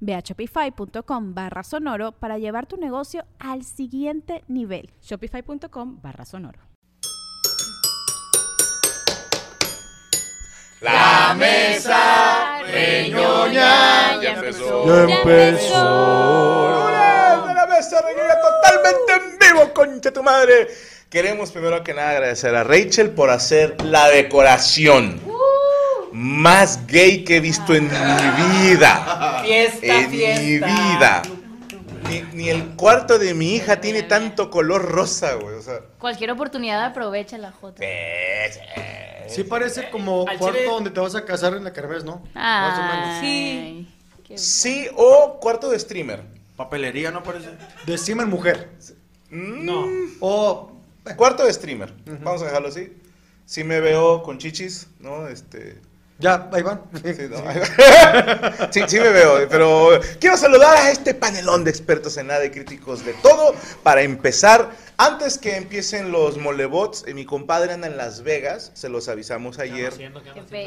Ve a shopify.com barra sonoro para llevar tu negocio al siguiente nivel. Shopify.com barra sonoro. La mesa reñoña ya empezó. Ya empezó. ¡Hola! La mesa reñoña totalmente en vivo, concha tu madre. Queremos primero que nada agradecer a Rachel por hacer la decoración más gay que he visto en mi vida. Fiesta, en fiesta. mi vida. Ni, ni el cuarto de mi hija tiene tanto color rosa, güey. O sea, Cualquier oportunidad aprovecha la Jota. Sí parece como Al cuarto chile- donde te vas a casar en la kermés, ¿no? Más o menos. Ay, qué- sí o cuarto de streamer. Papelería, ¿no parece? De Steamer mujer. No. O Cuarto de streamer. Vamos a dejarlo así. Sí me veo con chichis, ¿no? Este. Ya, ahí van. Sí, no, sí, sí me veo, pero quiero saludar a este panelón de expertos en nada y críticos de todo. Para empezar, antes que empiecen los molebots, eh, mi compadre anda en Las Vegas, se los avisamos ayer.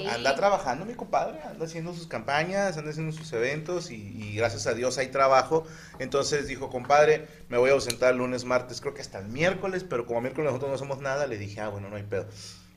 Anda trabajando mi compadre, anda haciendo sus campañas, anda haciendo sus eventos y, y gracias a Dios hay trabajo. Entonces dijo, compadre, me voy a ausentar lunes, martes, creo que hasta el miércoles, pero como miércoles nosotros no somos nada, le dije, ah, bueno, no hay pedo.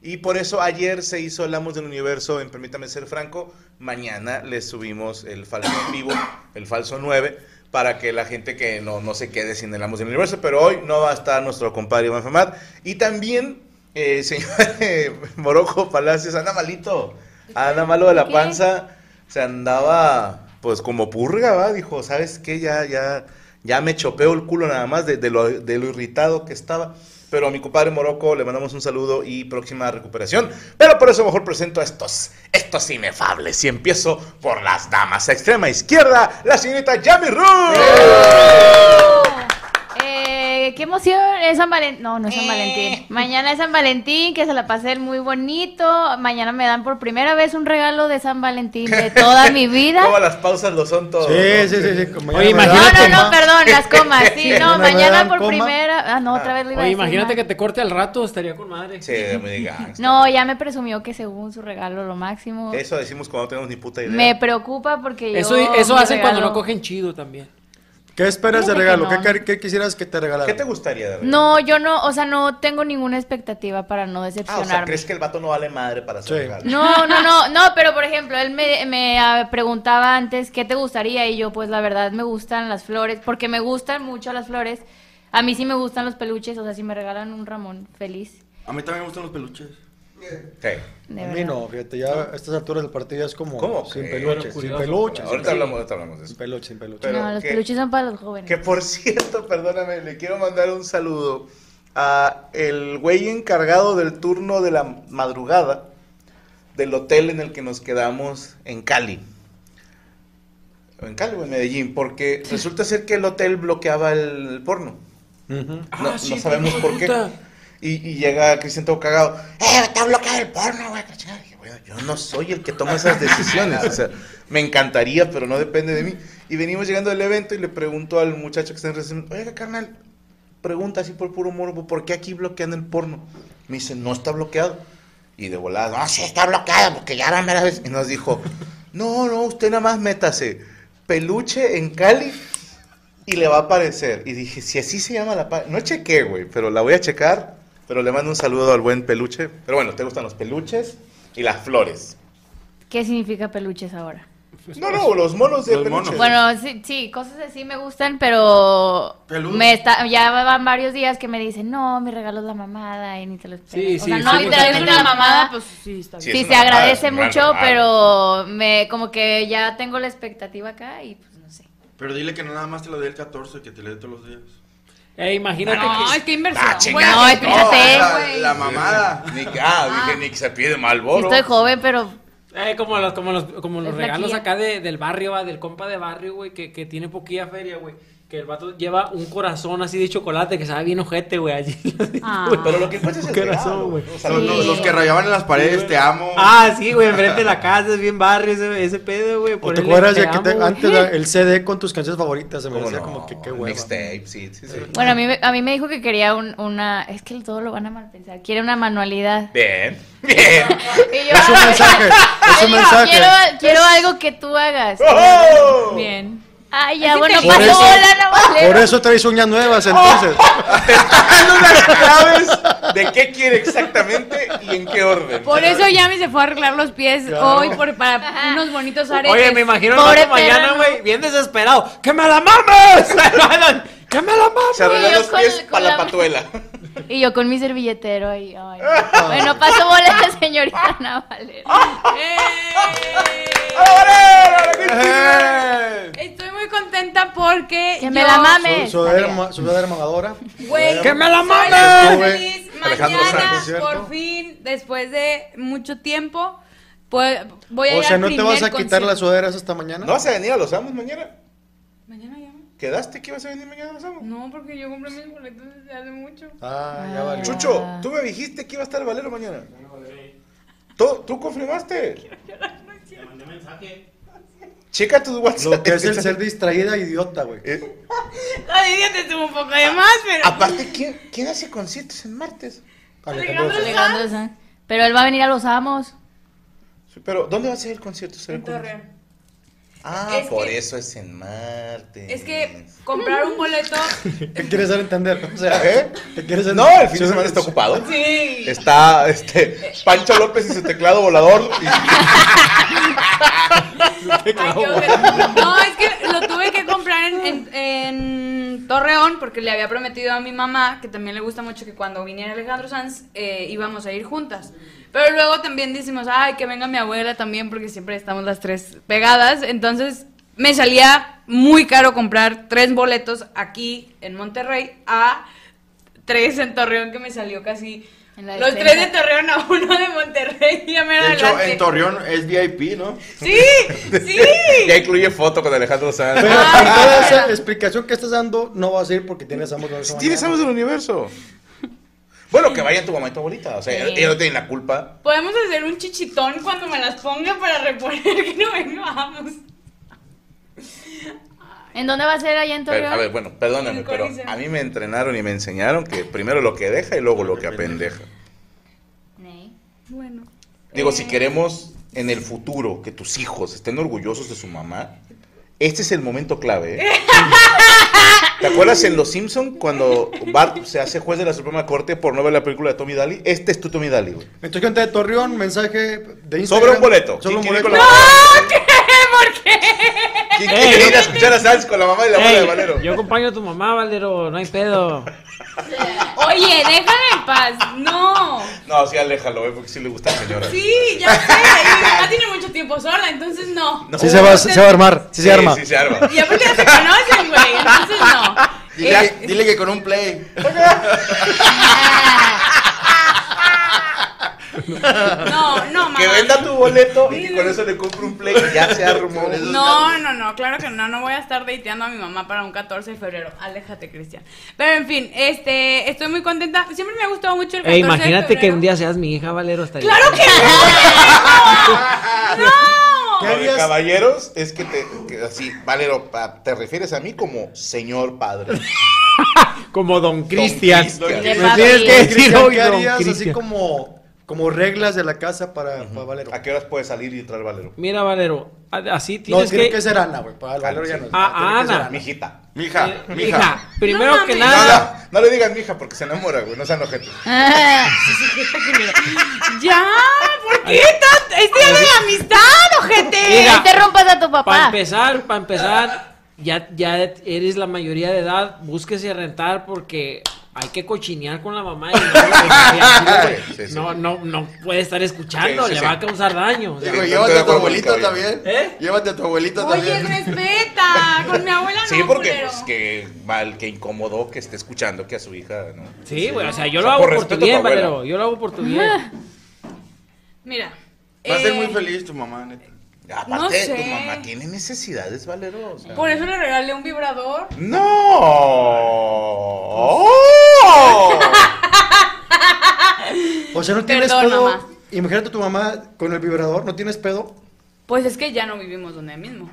Y por eso ayer se hizo el Amos del Universo en Permítame Ser Franco. Mañana les subimos el falso en vivo, el falso 9, para que la gente que no, no se quede sin el Amos del Universo. Pero hoy no va a estar nuestro compadre Iván Femat. Y también, eh, señor eh, Morojo Palacios, anda malito. Anda malo de la panza. Se andaba, pues, como purga, ¿va? Dijo, ¿sabes qué? Ya, ya, ya me chopeo el culo nada más de, de lo, de lo irritado que estaba. Pero a mi compadre Morocco le mandamos un saludo y próxima recuperación. Pero por eso mejor presento a estos, estos inefables. Y empiezo por las damas. A extrema izquierda, la señorita Yami Ruth. Eh, qué emoción, es San Valentín. No, no es San Eh. Valentín. Mañana es San Valentín, que se la pasé muy bonito. Mañana me dan por primera vez un regalo de San Valentín de toda mi vida. Todas las pausas lo son todo. Sí, ¿no? sí, sí, como Oye, No, imagínate, no, no, coma. perdón, las comas. Sí, no, mañana por coma. primera. Ah, no, otra vez lo iba a Oye, decir imagínate mal. que te corte al rato, estaría con madre. Sí, me diga. No, ya me presumió que según su regalo lo máximo. Eso decimos cuando no tenemos ni puta idea. Me preocupa porque yo. Eso, eso hacen cuando no cogen chido también. ¿Qué esperas de regalo? no. ¿Qué, qué quisieras que te regalaran? ¿Qué te gustaría de regalo? No, yo no, o sea, no tengo ninguna expectativa para no Ah, o decepcionarme. sea, ¿crees que el vato no vale madre para hacer Sí. regalo? No, no, no, no, pero por ejemplo, él me, me ah, preguntaba antes qué te gustaría y yo pues la verdad me gustan las flores, porque me gustan mucho las flores. A mí sí me gustan los peluches, o sea, si me regalan un Ramón, feliz. A mí también me gustan los peluches. Sí. A mí no, fíjate, ya a estas alturas del partido ya es como ¿Cómo sin que? peluche, Bueno, sin curioso. peluche. Ahorita sin- hablamos, ahorita hablamos de Sin eso. peluche, sin peluche. Pero no, los que- peluches son para los jóvenes. Que por cierto, perdóname, le quiero mandar un saludo a el güey encargado del turno de la madrugada del hotel en el que nos quedamos en Cali. O En Cali o en Medellín, porque resulta ser que el hotel bloqueaba el porno. Ujú. No, Ah, sí, no sabemos por qué. puta. Y, y llega Cristian todo cagado. ¡Eh, está bloqueado el porno, güey! yo no soy el que toma esas decisiones. O sea, me encantaría, pero no depende de mí. Y venimos llegando del evento y le pregunto al muchacho que está en recepción, oiga, carnal, pregunta así por puro morbo, ¿por qué aquí bloquean el porno? Me dice, no está bloqueado. Y de volada, no, sí está bloqueado, porque ya van a ver. Y nos dijo, no, no, usted nada más métase peluche en Cali y le va a aparecer. Y dije, si así se llama la página. No chequé, güey, pero la voy a checar. Pero le mando un saludo al buen peluche. Pero bueno, ¿te gustan los peluches? Y las flores. ¿Qué significa peluches ahora? No, no, los monos de Los monos. Bueno, sí, sí, cosas así me gustan, pero me está, ya van varios días que me dicen, no, mi regalo es la mamada y ni te lo esperas. Sí, o sí, sea, sí, no literalmente la mamada, pues sí, está Sí, Sí, se mamada, agradece mucho, mamada. pero me como que ya tengo la expectativa acá y pues no sé. Pero dile que no nada más te lo dé el 14, que te lo dé todos los días. Eh, imagínate No, que... es que inversión. Ah, Bueno, No, que- espérate. la, la mamada. Ni, ah, dije, ni que se pide Malboro. Estoy joven, pero Eh, como los, como los, como los regalos acá de, del barrio, va, del compa de barrio, güey, que, que tiene poquilla feria, güey. Que el vato lleva un corazón así de chocolate que sabe bien ojete, güey, allí. Ah. Pero lo que cuenta es el Corazón, regalo, güey. O sea, Los, lo- los- los que rayaban en las paredes, te amo. Ah, sí, güey, enfrente de la casa, es bien barrio ese, ese pedo, güey. ¿O te acuerdas de que te- güey. antes la- el CD con tus canciones favoritas? Se me ¿Cómo decía no? como que qué hueva. Mixtape, sí, sí, sí. bueno, a mí, me- a mí me dijo que quería un- una, es que todo lo van a mal pensar, quiere una manualidad. Bien, bien. Yo, Es un mensaje, es un mensaje. Quiero, quiero algo que tú hagas. ¡Oh! Bien. Ay, ya, bueno, te- Por pasó eso- vale. Por eso traes uñas nuevas, entonces. Dando las claves de qué quiere exactamente y en qué orden. Por eso Yami se fue a arreglar los pies Claro. hoy por, para unos bonitos aretes. Oye, me imagino el mañana, güey, bien desesperado. ¡Que me la mames! ¡Que me la mames! Se arregló los pies con para la la- patuela. Y yo con mi servilletero ahí. Ay, no. bueno, pasó bola la señorita Ana Valera. ¡Eh! Estoy muy contenta porque. Que me yo- la mames. Su- Sudadera mamadora. Güey, ¡Que me la mames! Mañana, por fin, después de mucho tiempo, pues, voy a O ir sea, al ¿no te vas a quitar concierto. las sudaderas hasta mañana? ¿No vas a venir a Los Amos mañana? Mañana ya. ¿Quedaste que ibas a venir mañana a Los Amos? No, porque yo compré mis boletos desde hace mucho. Ah, ya valió. Chucho, tú me dijiste que iba a estar el Valero mañana. ¿Tú, tú confirmaste? Checa tu WhatsApp. Lo que es el ser distraída idiota, güey. Eh, La tuvo un poco de más, pero. aparte, ¿quién, ¿quién hace conciertos en martes? Alejandro. Alejandro Sanz. Pero él va a venir a los amos. Sí, Pero, ¿dónde va a ser el concierto? ¿Será En? Torreón. Ah, Es por que- eso es en martes. Es que comprar un boleto. ¿Qué quieres dar a entender? O sea, ¿Eh? ¿qué quieres No, el fin de semana está ocupado. Sí. Está este Pancho López y su teclado volador. y- Ay. No, es que lo tuve que comprar en, en- en Torreón porque le había prometido a mi mamá, que también le gusta mucho, que cuando viniera Alejandro Sanz eh, íbamos a ir juntas. Pero luego también decimos, ay, que venga mi abuela también porque siempre estamos las tres pegadas. Entonces me salía muy caro comprar tres boletos aquí en Monterrey a tres en Torreón que me salió casi... En la Los tres de Torreón a uno de Monterrey. Ya me De hecho, en Torreón es VIP, ¿no? Sí, sí. Ya incluye foto con Alejandro Sanz. Pero Ah, con toda esa explicación que estás dando, no vas a ir porque tienes ambos de esa Tienes amos del universo. Bueno, que vayan tu mamá y tu abuelita. O sea, Sí. ellos no tienen la culpa. Podemos hacer un chichitón cuando me las ponga para reponer que no vengamos. ¿En dónde va a ser allá en Torreón? a ver, bueno, perdóname, pero a mí me entrenaron y me enseñaron que primero lo que deja y luego lo que apendeja. Bueno. Digo, si queremos en el futuro que tus hijos estén orgullosos de su mamá, este es el momento clave. ¿eh? ¿Te acuerdas en Los Simpson cuando Bart se hace juez de la Suprema Corte por no ver la película de Tommy Daly? Este es tu Tommy Daly, güey. Entonces, gente de Torreón, mensaje de Instagram. Sobra un boleto. Sobra un ¿Quién quiere boleto. con la- ¿Por qué? ¿Quién quiere ir a escuchar a Sanz con la mamá y la abuela de Valero? yo acompaño a tu mamá, Valero, no hay pedo. Oye, déjame en paz. No. No, sí, aléjalo, eh, porque sí le gusta a la señora. Sí, ya sé. Y mi mamá tiene mucho tiempo sola, entonces no. No. Sí se va, se va a armar, sí, se arma. Sí, se arma. Y aparte ya se conocen, güey. Entonces no. Dile, Eh, que, dile que con un play. No, no, mamá. Que venda tu boleto y que con eso le compre un play y ya se armó. No, no, no, claro que no, no voy a estar dateando a mi mamá para un 14 de febrero. Aléjate, Cristian. Pero en fin, este, estoy muy contenta. Siempre me ha gustado mucho el 14 Ey, de imagínate que un día seas mi hija, Valero, estaría. ¡Claro que no! ¡No! ¿Qué Lo de caballeros es que te, que así, Valero, pa- te refieres a mí como señor padre. Como Don Cristian. Cristian. Papi. tienes que decir Cristian, hoy, ¿qué Don harías así Cristian. como, como reglas de la casa para, para Valero? ¿A qué horas puede salir y entrar Valero? Mira, Valero, a- así No, tienes tiene que. que ser Ana, güey. Para el Valero ya no. Ah, tiene que ser Ana. Mijita. Mija, Eh, mija. Hija, primero No que. No, nada. no, no le digas mija porque se enamora, güey. No sean ojetes. Ah, ¡Ya! ¿Por qué? tan- Es día de la amistad, ojete. Mira. no interrumpas a tu papá. Para empezar, para empezar, ya, ya eres la mayoría de edad, búsquese rentar porque hay que cochinear con la mamá y no, Sí, sí. no, no, no puede estar escuchando, Sí, sí, le sí. va a causar daño. Digo, llévate a tu abuelito también. ¿Eh? Llévate a tu abuelito Oye, también. respeta. Con mi abuela no, Sí, porque pues, que mal, que incomodó que esté escuchando que a su hija, ¿no? sí, güey, o sea, yo O lo hago por por tu bien. Valero, yo lo hago por tu bien. Mira. Va a ser eh, muy feliz tu mamá, neta. Aparte, No sé. tu mamá tiene necesidades, Valero. o sea. Por eso le regalé un vibrador. ¡No! O sea, no tienes Perdón, pedo. mamá. Imagínate tu mamá con el vibrador, no tienes pedo. Pues es que ya no vivimos donde mismo.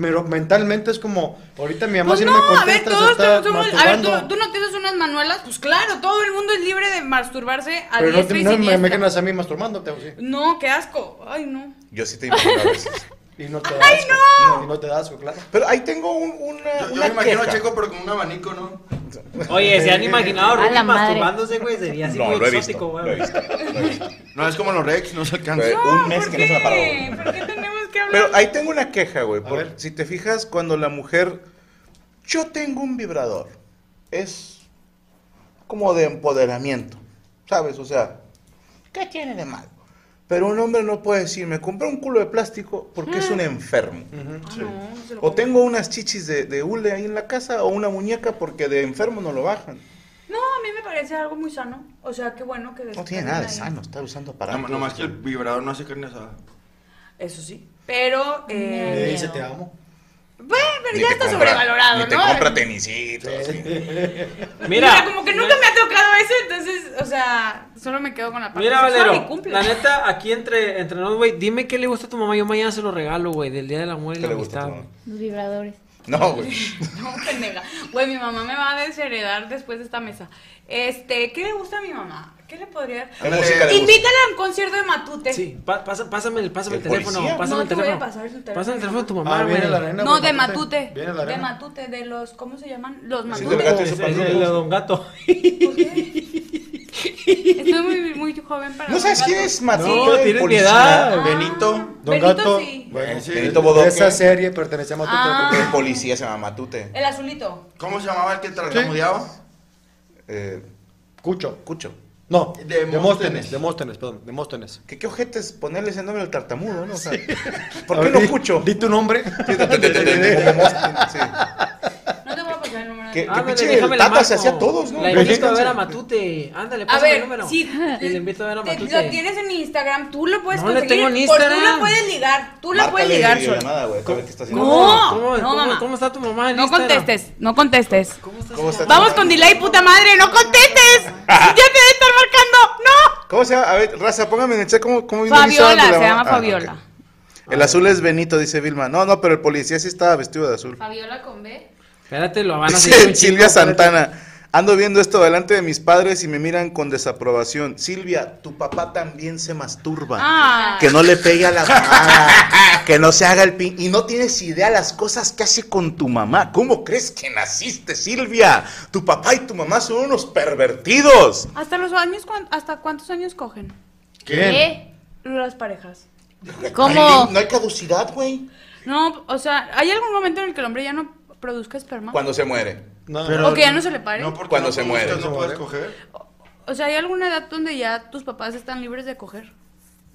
Pero mentalmente es como, ahorita mi mamá Pues si no, no, me a ver, contesta, todos se está somos. A ver, masturbando. ¿tú, tú no tienes unas manuelas. Pues claro, todo el mundo es libre de masturbarse a Pero no, diestra te- y no me imaginas a mí masturbándote, ¿o sí? No, qué asco. Ay, no. Yo sí te imagino a veces. Y no te da asco. no! Y no te da asco, claro. Pero ahí tengo un- una, Yo, yo una me imagino a. Checo, pero con un abanico, ¿no? Oye, ¿se han imaginado a la madre. masturbándose, güey? Sería así No, muy lo he exótico, visto, güey. No, es como los Rex, no se alcanza. Fue un mes ¿Por que no se me paró. qué? ¿Por qué tenemos hablar? Pero ahí tengo una queja, güey. Si te fijas, cuando la mujer. Yo tengo un vibrador. Es como de empoderamiento. ¿Sabes? O sea, ¿qué tiene de malo? Pero un hombre no puede decir, me compré un culo de plástico porque es un enfermo. Ah, no, O tengo unas chichis de, de hule ahí en la casa o una muñeca porque de enfermo no lo bajan. No, a mí me parece algo muy sano. O sea, qué bueno que No tiene nada de ahí. sano, está usando No, aparatos. nomás que el vibrador no hace carne asada. Eso sí. Pero. Le Eh, dice te amo. bueno, pero Ni ya te está compra- sobrevalorado, Ni te ¿no? compra tenisitos. sí. Mira, como que nunca me ha tocado eso, entonces, o sea, solo me quedo con la parte Mira, sexual Valero, y cumple. la neta, aquí entre, entre nos, güey, dime qué le gusta a tu mamá. Yo mañana se lo regalo, güey, del Día del Amor y ¿Qué la le gusta a tu amistad. mamá? Los vibradores. No, güey. No, pendeja. Güey, mi mamá me va a desheredar después de esta mesa. Este, ¿qué le gusta a mi mamá? ¿Qué le podría...? ¿Qué música le gusta? Invítala a un concierto de Matute. Sí, pa- pasa- pásame, el- pásame el, ¿El teléfono, policía? pásame No el te voy a teléfono. pasar su teléfono. Pásame el teléfono de tu mamá, Ah, güey. viene la arena. No, de Matute. Viene la De arena. Matute, de los, ¿cómo se llaman? Los Sí, Matute. del gato Es- es pandilla. el de Don Gato. ¿Por qué? Estoy muy, muy joven para ¿No sabes quién es Matute? No, el tienes mi policía? edad. Benito. Don Benito Gato, sí. bueno, Sí, Benito Bodoque. de esa serie pertenece a Matute. Ah. El policía se llama Matute. El azulito. ¿Cómo se llamaba el que tartamudeaba? Eh, Cucho. Cucho. No, De Demóstenes. Demóstenes, perdón, Demóstenes. ¿Qué, qué ojetes ponerle ese nombre al tartamudo, ¿no? O sea, ¿por qué no Cucho? Di tu nombre. Sí, de- de- de- de- de- como Mostin, sí. No Que Ándale, pinche déjame el Tata se hacía a todos, ¿no? La invito a ver a Matute. Ándale, A pásame el número. si Y le invito a ver a te- Matute. lo tienes en Instagram, tú lo puedes No conseguir. tengo en por- tú Instagram. lo puedes ligar, tú lo puedes ligar solo. videollamada, güey, a ver qué está haciendo. No, ¿Cómo, no, cómo- mamá. ¿Cómo está tu mamá en No Instagram? contestes, no contestes. ¿Cómo está ¿Cómo su está mamá? Vamos con delay, puta madre, no contestes. ya te debe estar marcando, no. ¿Cómo se llama? A ver, raza, póngame en el chat cómo, cómo Fabiola, Instagram se llama? Ah, Fabiola. El azul es Benito, dice Vilma. No, no, pero el policía sí estaba vestido de azul. Fabiola con B. Espérate, lo van a chingo, Silvia espérate. Santana. Ando viendo esto delante de mis padres y me miran con desaprobación. Silvia, tu papá también se masturba. Ah. Que no le pegue a la mamá, que no se haga el pin. Y no tienes idea las cosas que hace con tu mamá. ¿Cómo crees que naciste, Silvia? Tu papá y tu mamá son unos pervertidos. Hasta los años, cuan- ¿hasta cuántos años cogen ¿Qué? las parejas? ¿Cómo? No hay caducidad, güey. No, o sea, ¿hay algún momento en el que el hombre ya no produzca esperma? Cuando se muere. No, Pero- o que ya no se le pare. No, porque Cuando no se muere. No puedes coger. O sea, ¿hay alguna edad donde ya tus papás están libres de coger?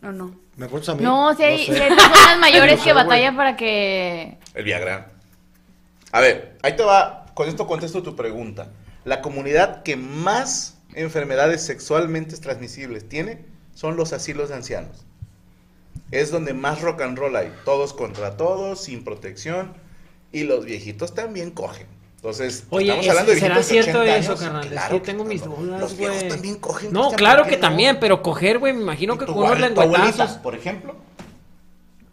¿O no? ¿Me a mí? No, si hay, sé. si hay personas mayores No sé, que güey. batallan para que... El Viagra. A ver, ahí te va. Con esto contesto tu pregunta. La comunidad que más enfermedades sexualmente transmisibles tiene son los asilos de ancianos. Es donde más rock and roll hay. Todos contra todos, sin protección. Y los viejitos también cogen. Entonces, Oye, estamos es- hablando de ¿será viejitos de cierto 80 eso, años. carnal? Es Claro que tengo mis dudas, Los viejos güey. también cogen. No, claro ¿por que no? también, pero coger, güey, me imagino ¿Y que con abuelita, lengüetazos. por ejemplo?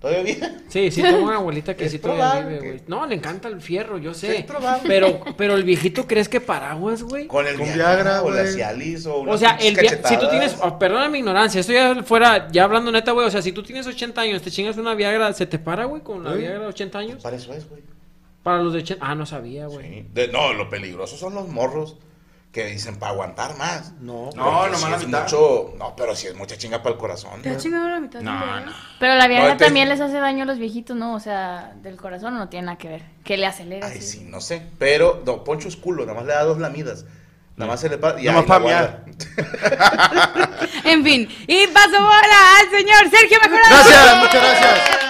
¿Todavía? Sí, sí, tengo una abuelita que Es sí todavía vive, que- güey. No, le encanta el fierro, yo sé. Es probable. Pero, pero el viejito, ¿crees que paraguas, güey? Con el Con Viagra, o la. Cialis o O sea, el via- si tú tienes, oh, perdona mi ignorancia, esto ya fuera, ya hablando neta, güey, o sea, si tú tienes 80 años, te chingas una Viagra, ¿se te para, güey, con la. Viagra de 80 años? Para eso es, güey. Para los de 80, ah, no sabía, güey. Sí. No, lo peligroso son los morros que dicen para aguantar más. No. No, Porque nomás si la es mitad. mucho, no, pero si es mucha chinga para el corazón. ¿Te has chingado la mitad? No, siempre, no. Pero la Viagra No, te- también les hace daño a los viejitos, ¿no? O sea, del corazón no tiene nada que ver. Que le acelera. Ay, sí, no sé. Pero, no, Poncho es culo, nada más le da dos lamidas. Nada más se le pasa. Nada más pa' miar. En fin, y paso bola al señor Sergio Mejorado. Gracias, muchas gracias.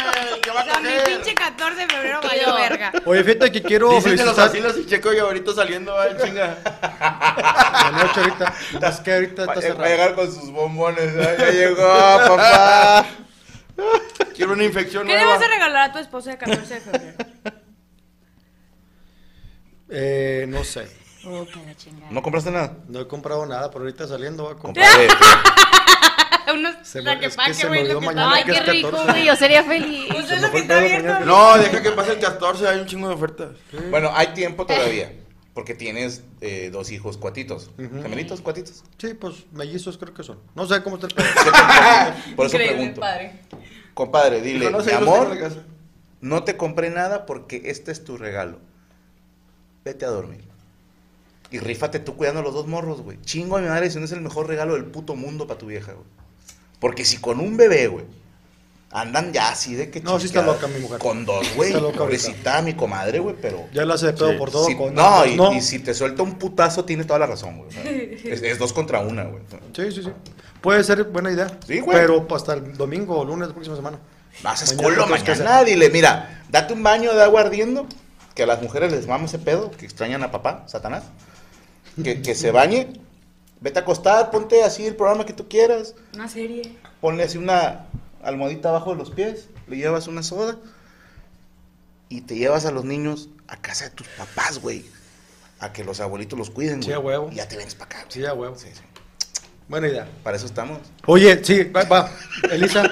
¿Qué va O a sea, mi coger? pinche 14 de febrero valió verga. Oye, fíjate que quiero Dicen que los felicitar asilos y Checo y ahorita saliendo va el chinga. la noche ahorita. Es que ahorita Va, está va a cerrado. llegar con sus bombones. ¿eh? Ya llegó, papá. Quiero una infección ¿Qué le nueva. vas a regalar a tu esposa de 14 de febrero? Eh, no sé. Puta la chingada. ¿No compraste nada? No he comprado nada, pero ahorita saliendo voy a comprar. Compadre, Unos Se me- traquepaque, es que se me güey, olvidó lo que mañana Ay, que qué es rico, 14. güey. Yo sería feliz. Pues Se es lo que está abierto. No, deja que pase el 14, hay un chingo de ofertas. Bueno, hay tiempo todavía. Porque tienes eh, dos hijos cuatitos. ¿Gemelitos, cuatitos? Sí, pues mellizos creo que son. No sé cómo está el pedo. Por eso Increíble, pregunto. padre. Compadre, dile, No, no mi sé, amor, la no te compré nada porque este es tu regalo. Vete a dormir. Y rífate tú cuidando a los dos morros, güey. Chingo a mi madre si no es el mejor regalo del puto mundo para tu vieja, güey. Porque si con un bebé, güey, andan ya así de que No, sí está loca mi mujer. Con dos, güey. Está loca ahorita. Pobrecita mi comadre, güey, pero... Ya la hace de pedo Sí. por todo. Si- con- no, y, no. y si te suelta un putazo, tiene toda la razón, güey. es, es dos contra una, güey. Sí, sí, sí. Puede ser buena idea. Sí, güey. Pero hasta el domingo o lunes la próxima semana. Mañana no tienes que mañana, hacer. dile, mira, date un baño de agua ardiendo, que a las mujeres les mama ese pedo, que extrañan a papá, Satanás, que, que se bañe, vete a acostar, ponte así el programa que tú quieras, Una serie. ponle así una almohadita abajo de los pies, le llevas una soda y te llevas a los niños a casa de tus papás, güey, a que los abuelitos los cuiden, Sí, güey. a huevo. Y ya te vienes para acá. güey. Sí, a huevo. Sí, sí. Buena idea. Para eso estamos. Oye, sí, va, va. Elisa,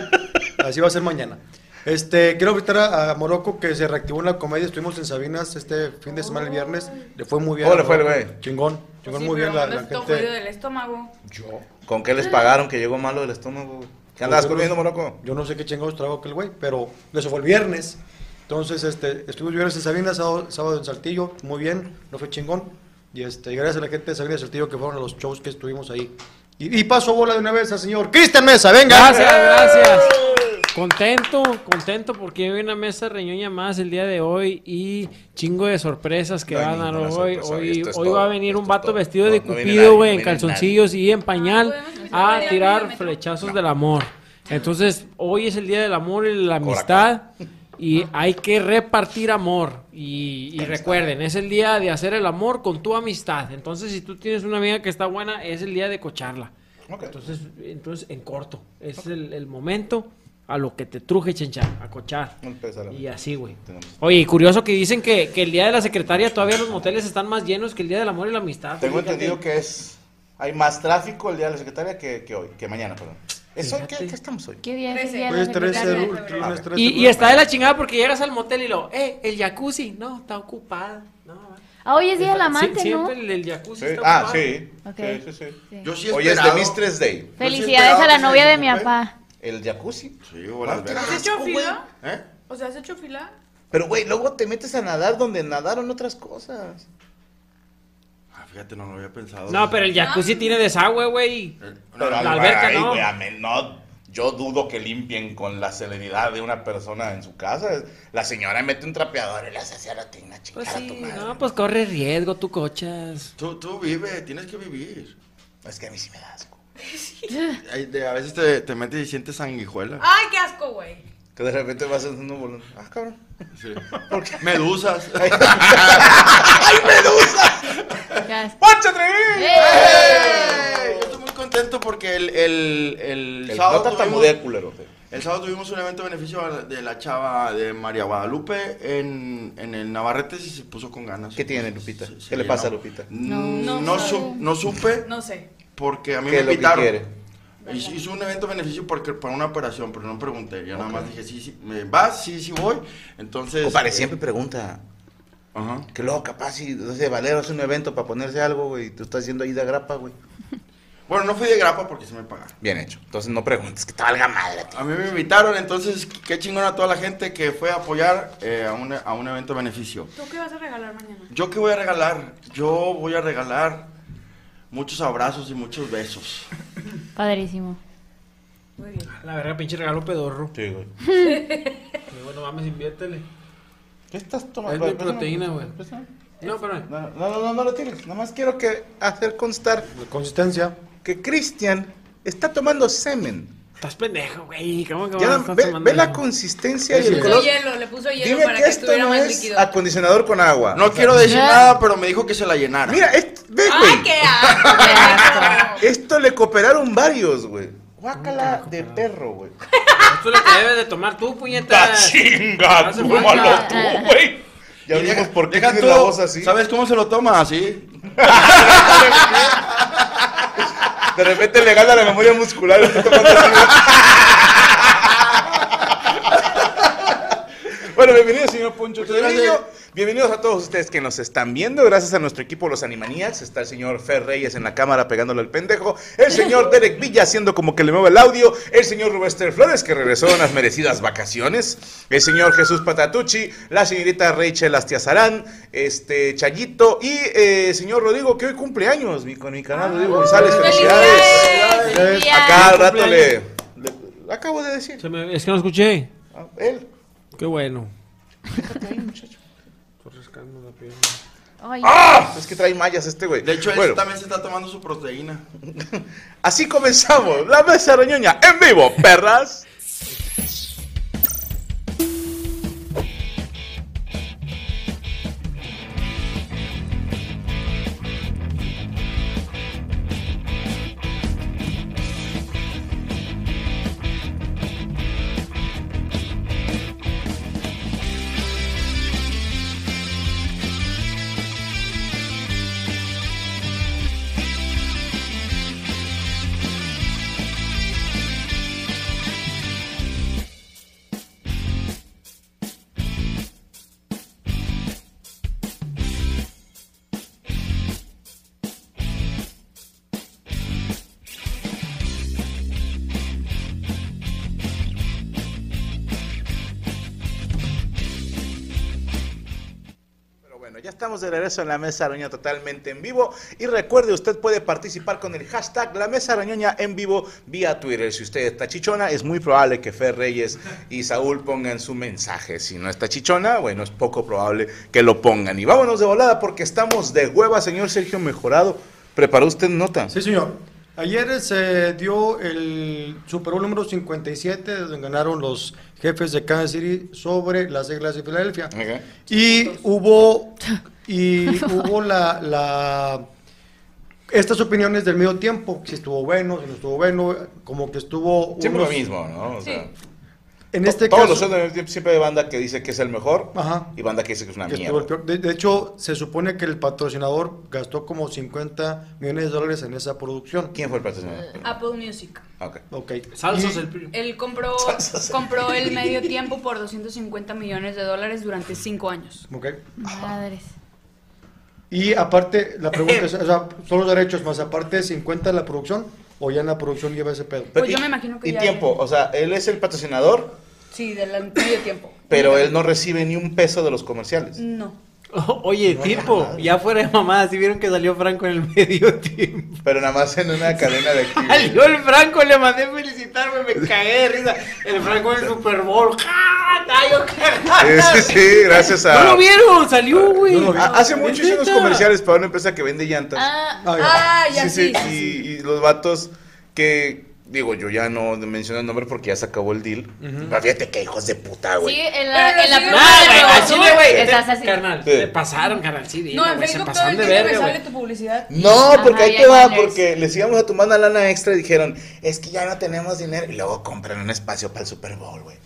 así va a ser mañana. Este, quiero invitar a, a Morocco que se reactivó en la comedia. Estuvimos en Sabinas este fin de semana el viernes. Le fue muy bien. ¿Cómo le fue el güey? Chingón, chingón sí, muy bien la, la gente. del estómago. Yo, ¿Con qué les pagaron que llegó malo del estómago? ¿Qué andabas Pues yo comiendo, Morocco? Yo no sé qué chingados trago aquel güey, pero eso fue el viernes. Entonces, este, estuvimos viernes en Sabinas, sábado, sábado en Saltillo, muy bien, no fue chingón. Y este, gracias a la gente de Sabinas y Saltillo que fueron a los shows que estuvimos ahí. Y, y paso bola de una vez al señor Cristian Mesa, venga. Gracias, gracias. Contento, contento porque hay una mesa reñoña más el día de hoy y chingo de sorpresas que No van a dar hoy. Hoy, es hoy todo, va a venir un vato todo. vestido No, de cupido, güey, no en calzoncillos y en pañal a tirar flechazos del amor. Entonces, hoy es el día del amor y la amistad y hay que repartir amor. Y, y recuerden, es el día de hacer el amor con tu amistad. Entonces, si tú tienes una amiga que está buena, es el día de cocharla. Ok. Entonces, entonces en corto, es el, el momento a lo que te truje, chencha, a cochar. Y así, güey. Oye, y curioso que dicen que, que el día de la secretaria todavía los moteles están más llenos que el día del amor y la amistad. Tengo Fíjate. entendido que es hay más tráfico el día de la secretaria que, que hoy, que mañana, perdón. ¿Eso qué, qué estamos hoy? ¿Qué día es día de Pues la 13, secretaria? el lunes 13. Y, y está de la chingada porque llegas al motel y lo, eh, el jacuzzi, no, está ocupado. No, Ah, hoy es día del Sie- amante, ¿no? Siempre el, el jacuzzi Sí. está Ah, ocupado. sí. Ok. Sí, sí, sí. Sí. Yo sí Hoy es de Mistress Day. Felicidades esperaba a la novia de mi papá. El jacuzzi. Sí, o las. ¿Has hecho fila? ¿Eh? O sea, ¿has hecho fila? Pero, güey, luego te metes a nadar donde nadaron otras cosas. Ah, fíjate, no lo había pensado. No, pero el jacuzzi tiene desagüe, güey. Eh, Pero la alberca ay, no. güey, amén, no. Yo dudo que limpien con la celeridad de una persona en su casa. La señora mete un trapeador y le hace así a la tina, Pues a tu sí, madre. no, pues corre riesgo, tú cochas. Tú, tú vive, tienes que vivir. Es que a mí sí me da Ay, de- a veces te, te metes y sientes sanguijuela. Ay, qué asco, güey. Que de repente vas haciendo un bolón. Ah, cabrón. Sí. Medusas. Ya es- ¡Poncho Trevi! ¡Eh! Yo estoy muy contento porque el, el, el, El sábado tuvimos- culero. El sábado tuvimos un evento de beneficio de la chava de María Guadalupe en, en el Navarrete y se puso con ganas. ¿Qué tiene, Lupita? Se- se ¿Qué le llenó. pasa a Lupita? No, No, no su- sabe. no supe No sé. Porque a mí ¿Qué me invitaron. hizo un evento beneficio porque, para una operación, pero no pregunté. Yo nada más dije, sí, sí, ¿me vas? Sí, sí voy. Entonces... Compadre, eh, siempre pregunta. Ajá. Que luego capaz si, no sé, Valero hace un evento para ponerse algo, güey, y tú estás haciendo ahí de grapa, güey. Bueno, no fui de grapa porque se me pagaron. Bien hecho. Entonces no preguntes, que te valga madre a ti. A mí me invitaron, entonces qué chingón a toda la gente que fue a apoyar eh, a, un, a un evento beneficio. ¿Tú qué vas a regalar mañana? ¿Yo qué voy a regalar? Yo voy a regalar muchos abrazos y muchos besos. Padrísimo. La verga, pinche regalo pedorro. Sí, güey. Bueno, mames, inviértele. ¿Qué estás tomando? Es de Préstame, proteína, güey. préstame. No, pero. No, no, no, no, no lo tienes. Nada más quiero que hacer constar La consistencia. que Cristian está tomando semen. Estás pendejo, güey. ¿Cómo que Ya, vas a estar ve, ve la consistencia y el color. puso hielo, le puso hielo Dime para que que esto estuviera no más es líquido. acondicionador con agua. No quiero decir nada, pero me dijo que se la llenara. Mira, esto, ve, ¡Ay, güey. qué asco! Esto le cooperaron varios, güey. Guácala de perro, güey. Esto es lo que debes de tomar tú, puñetas. chinga! Hace tómalo falta. tú, güey. Ya vimos por qué tiene la voz así. ¿Sabes cómo se lo toma? Así. De repente le gana la memoria muscular. Bueno, bienvenido, señor Poncho. Bienvenidos a todos ustedes que nos están viendo. Gracias a nuestro equipo, los Animaniacs. Está el señor Fer Reyes en la cámara pegándole al pendejo. El señor Derek Villa haciendo como que le mueve el audio. El señor Rubester Flores que regresó de unas merecidas vacaciones. El señor Jesús Patatucci. La señorita Rachel Astiazarán. Este Chayito. Y eh, el señor Rodrigo que hoy cumple años. Mi, con mi canal Rodrigo González. Felicidades. Acá al rato le, Cumpleaños. le- Acabo de decir. Se me- Es que no escuché. Ah, Él. Qué bueno. Fíjate ahí, muchacho. Pierna. Ay, ¡Ah! Es que trae mallas este güey. De hecho, él Bueno. también se está tomando su proteína. Así comenzamos la mesa roñoña en vivo, perras. Regreso en la mesa roñoña totalmente en vivo. Y recuerde, usted puede participar con el hashtag La Mesa Roñoña en vivo vía Twitter. Si usted está chichona, es muy probable que Fer Reyes y Saúl pongan su mensaje. Si no está chichona, bueno, es poco probable que lo pongan. Y vámonos de volada porque estamos de hueva, señor Sergio Mejorado. ¿Preparó usted nota? Sí, señor. Ayer se dio el Super Bowl número 57, donde ganaron los jefes de Kansas City sobre las Águilas de Filadelfia. Y hubo, y hubo la, la- estas opiniones del medio tiempo, si estuvo bueno, si no estuvo bueno, como que estuvo... Siempre lo mismo, ¿no? O sea, En este todos caso... los tiempo siempre hay banda que dice que es el mejor Ajá. y banda que dice que es una que mierda. estuvo el peor. De, de hecho, se supone que el patrocinador gastó como 50 millones de dólares en esa producción. ¿Quién fue el patrocinador? Apple Music. Ok. Ok. Salsas el Él compró, compró el medio tiempo por 250 millones de dólares durante 5 años. ok. madres. Y aparte, la pregunta es, o sea, son los derechos más aparte 50 de la producción o ya en la producción lleva ese pedo. Pues Y- yo me imagino que Y ya- tiempo, o sea, él es el patrocinador, Sí, del medio tiempo. pero él no recibe ni un peso de los comerciales. No. Oye, tiempo, ya fuera de mamá, si vieron que salió Franco en el medio tiempo. Pero nada más en una cadena de aquí. Salió el Franco, le mandé felicitarme, me cagué de risa. El Franco en el Super Bowl. Tallo, Sí, sí, sí, gracias a... ¿No lo vieron? Salió, güey. Yo lo vi. A- Hace mucho ¿Es hice unos comerciales para una empresa que vende llantas. Ah, Ah, ya. Ah, sí, sí. sí, sí, y, sí. y los vatos que, digo, yo ya no menciono el nombre porque ya se acabó el deal. Pero fíjate que hijos de puta, güey. sí, en la, en la sí, prueba Ah, de güey, güey. estás te- así. Carnal, Sí. te pasaron, carnal, sí, dilo, No, en se Facebook todo pasaron el de verga, sale tu publicidad. No, porque Ajá, ahí te va, porque les íbamos a tomar una lana extra y dijeron, es que ya no tenemos dinero. Y luego compran un espacio para el Super Bowl, güey.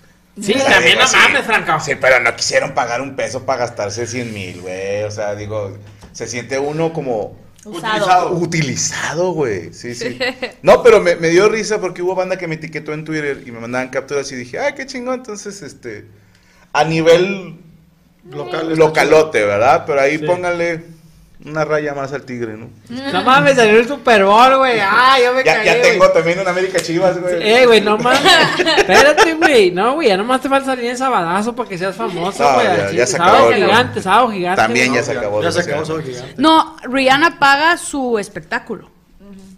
Sí, sea, también digo, no sí. mames, Franco. Sí, pero no quisieron pagar un peso para gastarse 100 mil, güey. O sea, digo, se siente uno como Usado. utilizado, güey. Sí, sí. No, pero me, me dio risa porque hubo banda que me etiquetó en Twitter y me mandaban capturas y dije, ay, qué chingón. Entonces, este, a nivel Local, localote, ¿verdad? Pero ahí Sí. pónganle una raya más al tigre, ¿no? No mames, salió el Super Bowl, güey. Ah, yo me Ya, cagué, ya tengo también una América Chivas, güey. Eh, güey, no mames. Espérate, güey. No, güey, ya nomás te falta salir en sabadazo para que seas famoso, No, güey. ya- ya se sábado acabó gigante, sábado gigante. También ya se acabó. Ya se acabó desgraciadamente. Soy Gigante. No, Rihanna paga su espectáculo.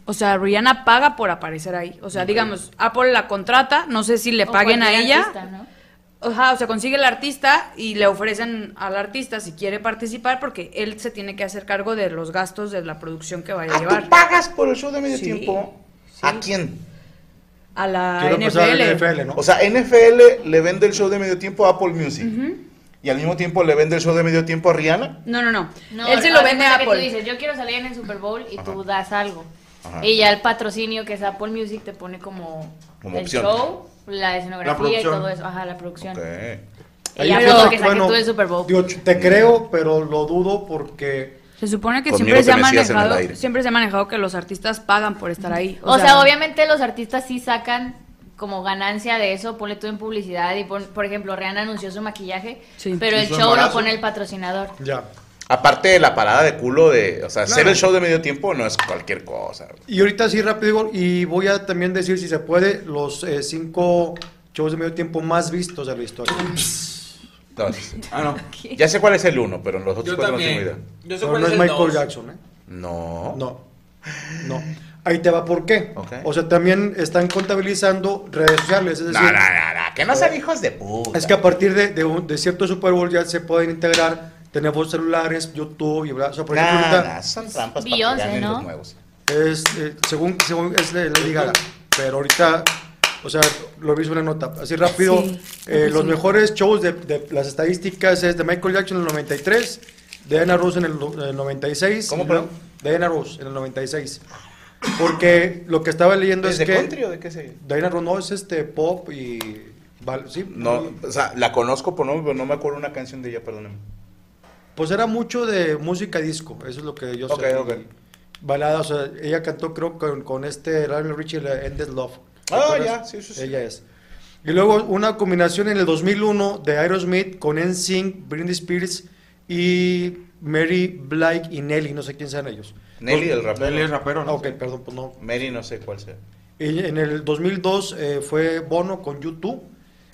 O sea, Rihanna paga por aparecer ahí. O sea, digamos, Apple la contrata, no sé si le O paguen a ella. artista, ¿no? Ajá, o sea, consigue el artista y le ofrecen al artista si quiere participar porque él se tiene que hacer cargo de los gastos de la producción que vaya a Ah, llevar. ¿tú pagas por el show de medio Sí, tiempo? sí. ¿A quién? A la Quiero NFL. NFL, ¿no? O sea, NFL le vende el show de medio tiempo a Apple Music. Y al mismo tiempo le vende el show de medio tiempo a Rihanna. No, no, no. No, él se lo vende a cuenta que Apple. Tú dices, yo quiero salir en el Super Bowl y tú das algo. Ajá. Y ya el patrocinio que es Apple Music te pone como, Como el opción. show, la escenografía y producción. todo eso. Ajá, la producción. Ok. Y Ahí ya fue todo lo que Super Bowl. digo, te creo, pero lo dudo porque Se supone que siempre se, ha manejado, siempre se ha manejado que los artistas pagan por estar ahí. O, sea, obviamente los artistas sí sacan como ganancia de eso, ponle tú en publicidad y pon- por ejemplo, Rihanna anunció su maquillaje, Sí. pero el show lo pone el patrocinador. ya. Aparte de la parada de culo de, o sea, hacer Claro. el show de medio tiempo no es cualquier cosa. Y ahorita sí rápido y voy a también decir si se puede los eh, cinco shows de medio tiempo más vistos de la historia. Entonces, Ah, no. ya sé cuál es el uno, pero los otros Yo cuatro no tengo también. idea. Yo sé Pero cuál no es es el Michael dos. Jackson, ¿eh? No. No, no. Ahí te va por qué. Ok. O sea, también están contabilizando redes sociales, es No, decir, no, no, no, que no sean hijos de puta. es que a partir de, de, un- de cierto Super Bowl ya se pueden integrar teléfonos celulares, YouTube y bla. O sea, por ejemplo, Nah, ahorita nah, son trampas para que Beyoncé, ganen ¿no? los nuevos. es, eh, según, según es de Lady Gaga, pero ahorita, o sea, lo vi en una nota, así rápido, Sí, eh, los mejores shows de, de las estadísticas es de Michael Jackson en el 93, Diana Ross en el, no- en el 96. ¿Cómo, luego- Diana Ross en el 96. Porque lo que estaba leyendo ¿Es es de que country o de qué sé? Diana Ross no es este pop y... val- sí, No, o sea, la conozco por nombre, pero no me acuerdo una canción de ella, perdóname. Pues era mucho de música disco, eso es lo que yo sé. ok. Balada, o sea, ella cantó creo con, con este Lionel Richie, Endless Love. ¿Te Ah, ya, sí, sí, sí. Ella es. Y luego una combinación en el 2001 de Aerosmith con NSYNC, Britney Spears y Mary Blake y Nelly, no sé quién sean ellos. Nelly, el rapero. Nelly es rapero, Ah, ¿no? ok, perdón, pues no. Mary no sé cuál sea. Y en el 2002 eh, fue Bono con YouTube.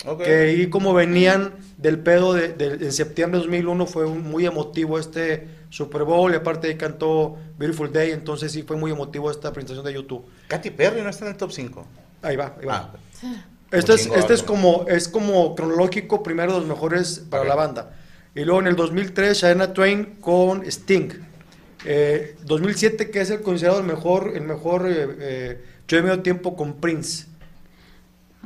Ok. Que ahí como venían del pedo de, de- en septiembre de 2001 fue un- muy emotivo este Super Bowl y aparte ahí cantó Beautiful Day, entonces sí fue muy emotivo esta presentación de YouTube. Katy Perry no está en el top 5. Ahí va, ahí va. Ah, este es, chingón, este es como es como cronológico primero de los mejores para Ok. la banda. Y luego en el 2003 Shania Twain con Sting. Eh, 2007 que es el considerado el mejor el mejor eh, eh, de medio tiempo con Prince.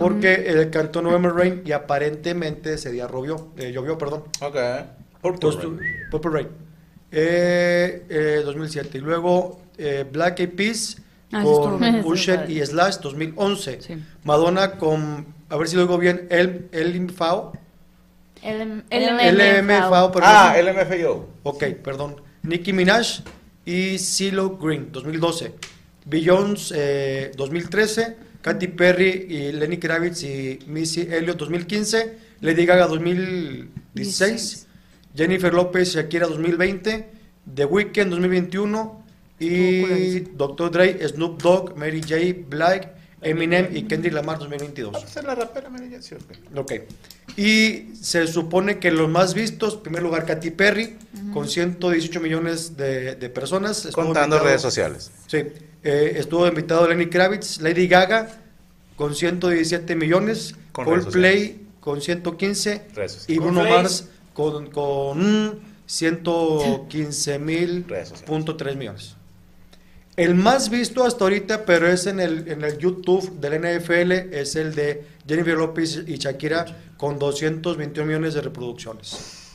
Porque él cantó November Rain y aparentemente ese día llovió, eh, llovió, perdón. ok. Purple Entonces, Rain. Purple Rain. Eh, eh, 2007. Y luego eh, Black Eyed Peas Ah, con. Usher y Slash 2011. Sí. Madonna con, a ver si lo digo bien, El, El Fao. El, LMFAO, perdón. Ah, LMFAO. Ok, perdón. Nicki Minaj y CeeLo Green 2012. Beyoncé eh, 2013. Katy Perry y Lenny Kravitz y Missy Elliott 2015. Lady Gaga 2016. 16. Jennifer López Shakira 2020. The Weeknd 2021. Y Dr. Dre, Snoop Dogg, Mary J. Blige, Eminem y Kendrick Lamar 2022. Ah, pues es la rapera, Jane, sí, ok. Ok. Y se supone que los más vistos, en primer lugar, Katy Perry, con 118 millones de, de personas. Contando invitado- redes sociales. Sí. Eh, estuvo invitado Lenny Kravitz, Lady Gaga, con 117 millones, Con Coldplay, con 115, Redes sociales. y Con Bruno. Mars, con, con 115 mil punto tres millones. El más visto hasta ahorita, pero es en el, en el YouTube del NFL, es el de Jennifer Lopez y Shakira con 221 millones de reproducciones.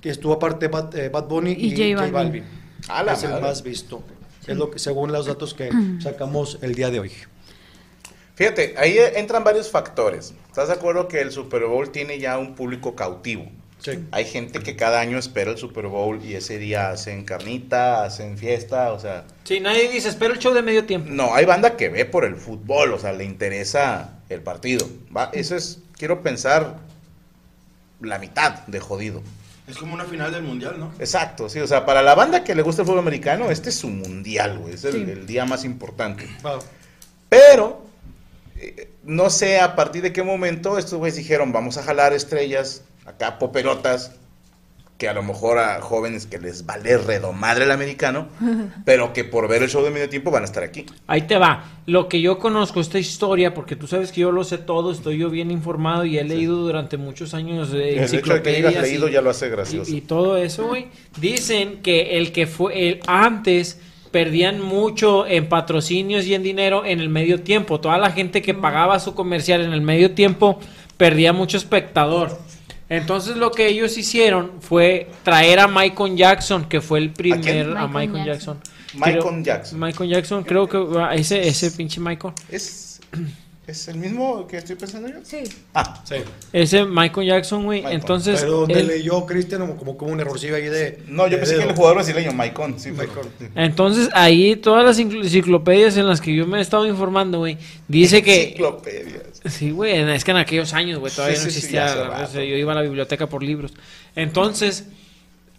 Que estuvo aparte Bad, eh, Bad Bunny y, Y J J Balvin. Balvin. A la es el madre. más visto. Es lo que, según los datos que sacamos el día de hoy. Fíjate, ahí entran varios factores. ¿Estás de acuerdo que el Super Bowl tiene ya un público cautivo? Sí. Hay gente que cada año espera el Super Bowl y ese día hacen carnita, hacen fiesta, o sea... Sí, nadie dice, espera el show de medio tiempo. No, hay banda que ve por el fútbol, o sea, le interesa el partido. ¿va? Eso es, quiero pensar, la mitad de jodido. Es como una final del mundial, ¿no? Exacto, sí, o sea, para la banda que le gusta el fútbol americano, este es su mundial, güey, es el, Sí. el día más importante. Wow. Pero, eh, no sé a partir de qué momento estos güeyes dijeron, vamos a jalar estrellas, acá poperotas, que a lo mejor a jóvenes que les vale redomadre el americano, pero que por ver el show de medio tiempo van a estar aquí. Ahí te va. Lo que yo conozco, esta historia, porque tú sabes que yo lo sé todo, estoy yo bien informado y he leído durante muchos años eh, El hecho de que enciclopedias. digas leído y- ya lo hace gracioso. Y, y todo eso, güey. Dicen que el que fue el antes perdían mucho en patrocinios y en dinero en el medio tiempo. Toda la gente que pagaba su comercial en el medio tiempo perdía mucho espectador. Entonces lo que ellos hicieron fue traer a Michael Jackson, que fue el primer a Michael Michael Jackson. Michael Creo- Jackson. Michael Jackson, creo que ah, ese ese pinche Michael. ¿Es, ¿Es el mismo que estoy pensando yo? Sí. Ah, Sí. Ese Michael Jackson, güey. Entonces Pero donde él- leyó Cristian como, como, un errorcillo ahí de. no, yo de pensé que dedo. el jugador brasileño, Maicon, sí, Maicon. Entonces, ahí todas las encicl- enciclopedias en las que yo me he estado informando, güey, dice que... Enciclopedias. Sí, güey, es que en aquellos años, güey, todavía Sí, no sí, sí, existía... yo iba a la biblioteca por libros. Entonces,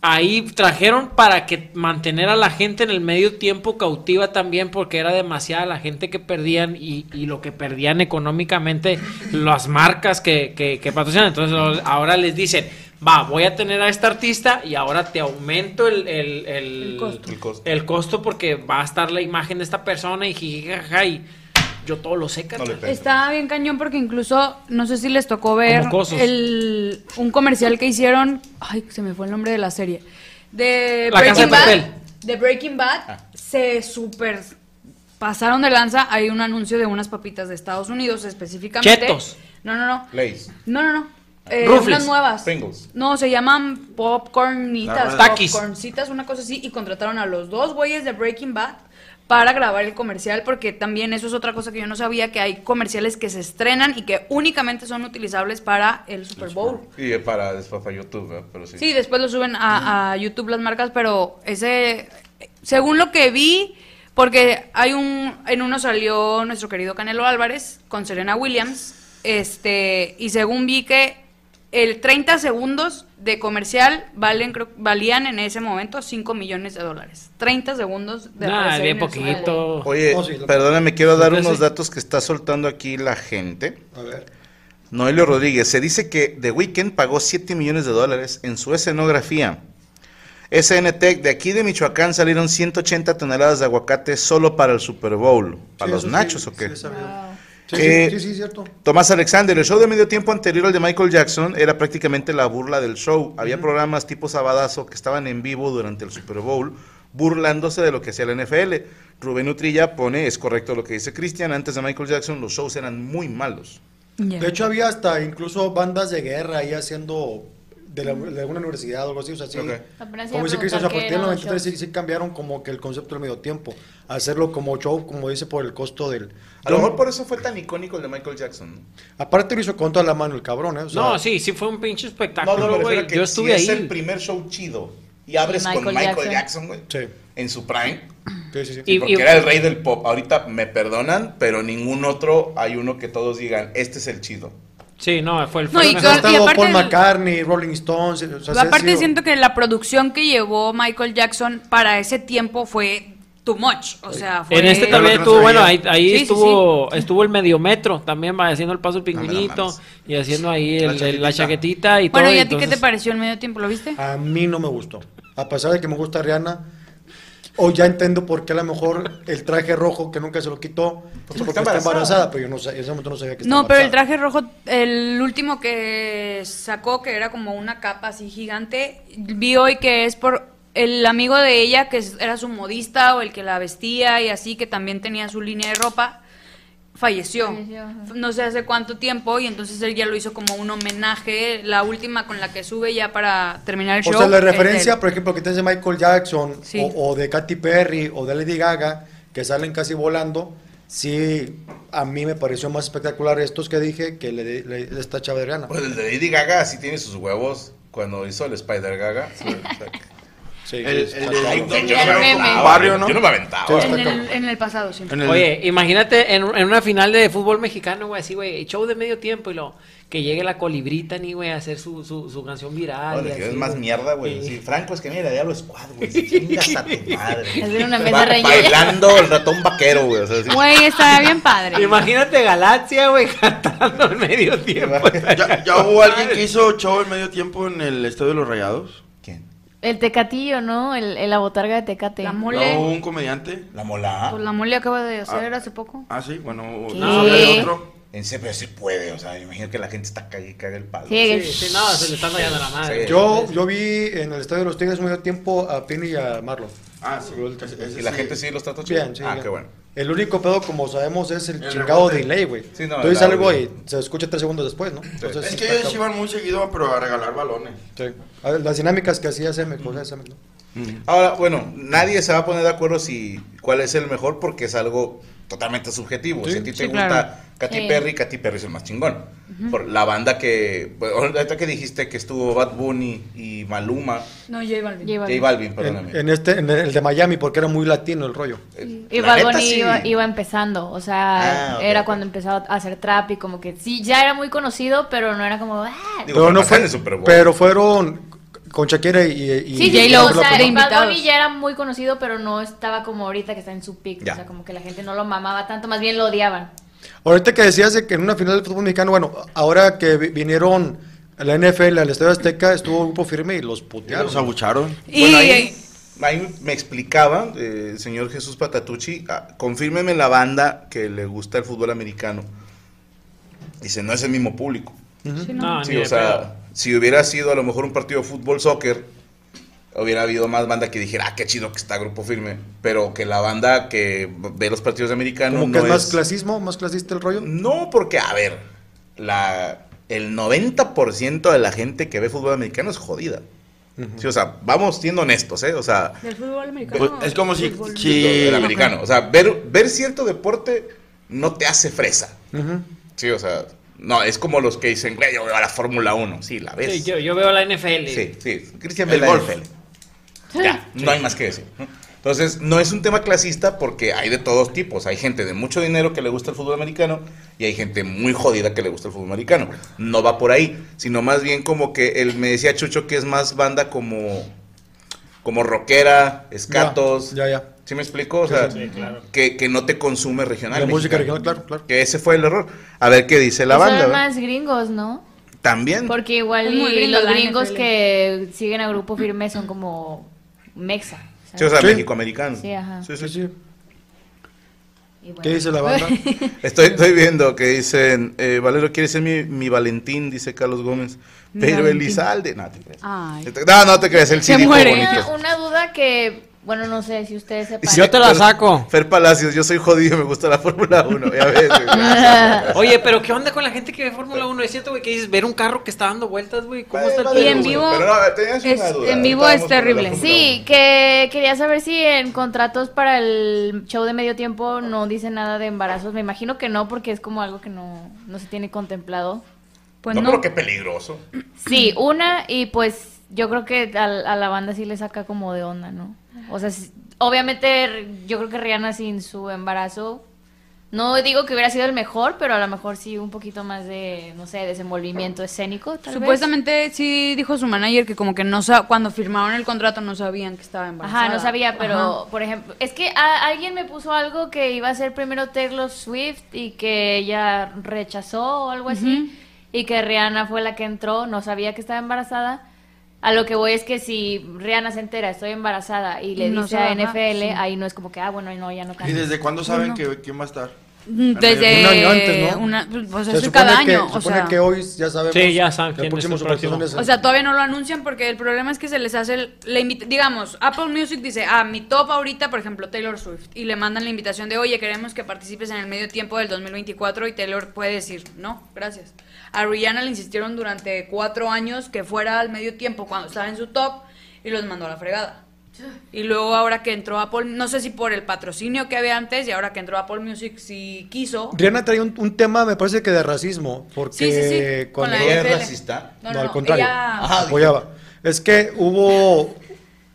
ahí trajeron para que mantener a la gente en el medio tiempo cautiva también, porque era demasiada la gente que perdían y, y lo que perdían económicamente las marcas que, que, que patrocinan. Entonces, ahora les dicen... Va, voy a tener a este artista y ahora te aumento el, el, el, El costo. El costo. el costo porque va a estar la imagen de esta persona y jijijaja y yo todo lo sé, carnal. Está bien cañón porque incluso, no sé si les tocó ver el, un comercial que hicieron, ay, se me fue el nombre de la serie, de La Casa Breaking Bad, Papel. de Breaking Bad, Ah. se super pasaron de lanza, hay un anuncio de unas papitas de Estados Unidos específicamente. Chetos. No, no, no. Lays. No, no, no. Eh, unas nuevas. Pringles. No, se llaman popcornitas. Takis. Popcorncitas, una cosa así. Y contrataron a los dos güeyes de Breaking Bad para grabar el comercial. Porque también eso es otra cosa que yo no sabía: que hay comerciales que se estrenan y que únicamente son utilizables para el Super Bowl. Y eh, para después para YouTube, ¿verdad? pero sí. Sí, después lo suben a, a YouTube las marcas, pero ese, según lo que vi, porque hay un, en uno salió nuestro querido Canelo Álvarez con Serena Williams, este, y según vi que el 30 segundos de comercial valen, creo- valían en ese momento 5 millones de dólares. 30 segundos de Nah, bien poquito. Oye, sí, lo- perdóname, quiero dar unos datos que está soltando aquí la gente. A ver. Noelio Rodríguez, se dice que The Weeknd pagó 7 millones de dólares en su escenografía. SNT, de aquí de Michoacán salieron 180 toneladas de aguacate solo para el Super Bowl. ¿Para Sí, los sí, nachos o sí qué? sabido. Sí, Eh, sí, sí, sí, cierto. Tomás Alexander, el show de medio tiempo anterior al de Michael Jackson era prácticamente la burla del show. Había programas tipo Sabadazo que estaban en vivo durante el Super Bowl burlándose de lo que hacía la NFL. Rubén Utrilla pone, es correcto lo que dice Cristian, antes de Michael Jackson los shows eran muy malos. De hecho, había hasta incluso bandas de guerra ahí haciendo de, la- de alguna universidad o algo así. O sea, sí. Ok. Apenas iba Como dice Cristian, o sea, a partir del eran los 93 sí, sí cambiaron como que el concepto del medio tiempo. Hacerlo como show, como dice, por el costo del... A lo mejor por eso fue tan icónico el de Michael Jackson. ¿no? Aparte lo hizo con toda la mano el cabrón, ¿eh? O sea, No, sí, sí fue un pinche No, espectáculo, no, refiero güey. Yo estuve si ahí. es el primer show chido y abres Michael con Michael Jackson. Jackson, güey, Sí, en su prime, sí, sí. sí. Y- porque era el rey del pop. Ahorita me perdonan, pero ningún otro hay uno que todos digan, este es el chido. Sí, no, fue el No, y con- estado aparte Paul el- McCartney, Rolling Stones. O sea, Aparte sido- siento que la producción que llevó Michael Jackson para ese tiempo fue too much. O sea, fue... En este también estuvo, bueno, ahí, veía. ahí Sí, sí, estuvo estuvo el mediometro también va haciendo el paso lo pingüinito y haciendo ahí el- La el- chaquetita. la chaquetita y Bueno, todo. ¿y a ti qué te pareció el medio tiempo? ¿Lo viste? A mí no me gustó. A pesar de que me gusta Rihanna, hoy ya entiendo por qué a lo mejor el traje rojo que nunca se lo quitó, pues porque está embarazada, pero yo no sé, en ese momento no sabía que estaba No, pero el traje rojo, el último que sacó, que era como una capa así gigante, vi hoy que es por el amigo de ella, que era su modista o el que la vestía y así, que también tenía su línea de ropa, falleció. No sé hace cuánto tiempo y entonces él ya lo hizo como un homenaje, la última con la que sube ya para terminar el O show. sea, la referencia, por ejemplo, que tienes de Michael Jackson Sí. o, o de Katy Perry o de Lady Gaga, que salen casi volando, sí, a mí me pareció más espectacular estos que dije que le, de- le- de esta chava de Rihanna. Pues el de Lady Gaga sí tiene sus huevos cuando hizo el Spider Gaga. Sí, o Sí, El- está el de claro. Ay, yo, no, yo me no me aventaba, barrio, ¿no? yo no me aventaba. Sí, en, el, en el pasado siempre. Oye, imagínate en, en una final de fútbol mexicano, güey, así, güey, show de medio tiempo y lo que llegue la colibrita ni, güey, a hacer su, su, su canción viral. Oye, y que así, es más güey. mierda, güey. Sí. Franco, es que mira, Diablo Squad, güey. si Chingas a tu madre. Hacer una mesa. Bailando el ratón vaquero, güey. O sea, sí. Güey, está bien padre. Imagínate Galaxia, güey, cantando en medio tiempo. ¿Ya, ya hubo alguien que hizo show en medio tiempo en el Estadio de los Rayados? El tecatillo, ¿no? El, el- la botarga de tecate. La No, mole. un comediante. La mola. Pues la mole acaba de hacer hace poco. Ah, sí, bueno, ¿Qué? no, hay otro. En serio, pero se puede. O sea, imagino que la gente está cague y caga el palo. Sí, Sí, sí, no, se le están rayando la madre. Sí. Yo, yo vi en el estadio de los Tigres medio tiempo a Pini y a Marlon. Ah, sí. ese- ¿Y la sí. gente sí los trata chido? Bien, sí. Ah, qué bueno. El único pedo, como sabemos, es el, El chingado rebote. delay, güey. Sí, no, Tú dices el algo y se escucha tres segundos después, ¿no? Entonces, Es que ellos iban muy seguido, pero a regalar balones. Sí. A ver, las dinámicas que hacía Semex, pues, Semex, ¿no? Ahora, bueno, nadie se va a poner de acuerdo si cuál es el mejor porque es algo totalmente subjetivo. Sí, si a ti te sí, gusta claro. Katy Sí. Perry, Katy Perry es el más chingón. Por la banda que, pues, ahorita que dijiste que estuvo Bad Bunny y Maluma, No, J Balvin. J Balvin, perdóname. En, en este, en el de Miami, porque era muy latino el rollo. Eh, Y Bad Bunny sí. iba, iba empezando, o sea, Ah, era cuando empezó a hacer trap y como que sí, ya era muy conocido, pero no era como... ah. Digo, Pero no fue, en Super Bowl. pero fueron con Shakira y, y Sí, y J-Lo, o sea, Bad. Bunny ya era muy conocido, pero no estaba como ahorita que está en su pick. Ya. O sea, como que la gente no lo mamaba tanto, más bien lo odiaban. Ahorita que decías de que en una final del fútbol mexicano, bueno, ahora que vi- vinieron a la NFL al Estadio Azteca, estuvo un grupo firme y los Y putearon. los abucharon. Y Bueno, ahí, ahí me explicaba eh, el señor Jesús Patatucci, ah, confírmeme la banda que le gusta el fútbol americano. Dice, no es el mismo público. Sí, no. No, Sí, ni o sea, pedo. Si hubiera sido a lo mejor un partido de fútbol, soccer, hubiera habido más banda que dijera, ah, qué chido que está Grupo Firme. Pero que la banda que ve los partidos americanos Como que no es más clasismo, más clasista el rollo. No, porque, a ver, la, el 90% de la gente que ve fútbol americano es jodida. Sí, o sea, vamos siendo honestos, ¿eh? O sea, Del fútbol americano. Pues, es como si, Fútbol. si el americano. O sea, ver, ver cierto deporte no te hace fresa. Sí, o sea, no, es como los que dicen, güey, yo veo a la Fórmula 1. Sí, la ves. Sí, yo, yo veo la NFL. Sí, sí. Cristian El ve la golf. NFL. Ya, no hay más que decir. Entonces, no es un tema clasista porque hay de todos tipos. Hay gente de mucho dinero que le gusta el fútbol americano y hay gente muy jodida que le gusta el fútbol americano. No va por ahí, sino más bien como que él me decía Chucho que es más banda como como rockera, escatos. Ya, ya. ¿Sí me explico? O sea, Sí, claro. que, que no te consume regional. La música regional, claro, claro. Que ese fue el error. A ver qué dice la Y banda. Son más gringos, ¿no? También. Porque igual y los gringos que siguen a Grupo Firme son como mexa. Sí, o sea, Sí. México-americano. Sí, ajá. Sí, Sí, sí. sí. Y bueno. ¿Qué dice la banda? Estoy, estoy viendo que dicen, eh, Valero quiere ser mi, mi Valentín, dice Carlos Gómez. Pero Valentín. Elizalde, no te creas. Ay. No, no te creas, el Se sí dijo muere. bonito. Una, una duda que, bueno, no sé si ustedes sepan. Yo te la saco. Fer Palacios, yo soy jodido, me gusta la Fórmula 1, ya ves. güey. Oye, pero ¿qué onda con la gente que ve Fórmula 1? Es cierto, güey, que dices ver un carro que está dando vueltas, güey. ¿Cómo está el Y en vivo pero no, tenías es- una duda. en vivo es terrible. Sí, que quería saber si en contratos para el show de medio tiempo no dice nada de embarazos. Me imagino que no, porque es como algo que no, no se tiene contemplado. Pues no, no. pero qué peligroso. Sí, una, y pues yo creo que a, a la banda sí le saca como de onda, ¿no? O sea, obviamente yo creo que Rihanna sin su embarazo, no digo que hubiera sido el mejor, pero a lo mejor sí un poquito más de, no sé, desenvolvimiento escénico, tal vez. Supuestamente sí dijo su manager que como que no sa- cuando firmaron el contrato no sabían que estaba embarazada. Ajá, no sabía, pero Ajá. por ejemplo, es que a- alguien me puso algo que iba a ser primero Taylor Swift y que ella rechazó o algo así, y que Rihanna fue la que entró, no sabía que estaba embarazada. A lo que voy es que si Rihanna se entera, estoy embarazada, y le No dice a baja, NFL, sí. ahí no es como que, ah, bueno, no, ya no ¿Y cambia. desde cuándo saben que quién va a estar? Desde Un año antes, ¿no? una- pues, pues, Se eso es supone cada que- año. Se o supone sea, que hoy ya sabemos. Sí, ya saben quién es el próximo. O sea, todavía no lo anuncian porque el problema es que se les hace el- invita- digamos, Apple Music dice, ah, mi top ahorita, por ejemplo, Taylor Swift, y le mandan la invitación de, oye, queremos que participes en el medio tiempo del 2024 y Taylor puede decir, no, gracias. A Rihanna le insistieron durante cuatro años que fuera al medio tiempo cuando estaba en su top y los mandó a la fregada. Y luego ahora que entró Apple, no sé si por el patrocinio que había antes y ahora que entró Apple Music sí quiso. Rihanna traía un, un tema, me parece que de racismo, porque Sí, sí, sí. Con cuando la ¿Ella es NFL. racista? No, No, no, al contrario. ella- Ajá, apoyaba. Es que hubo,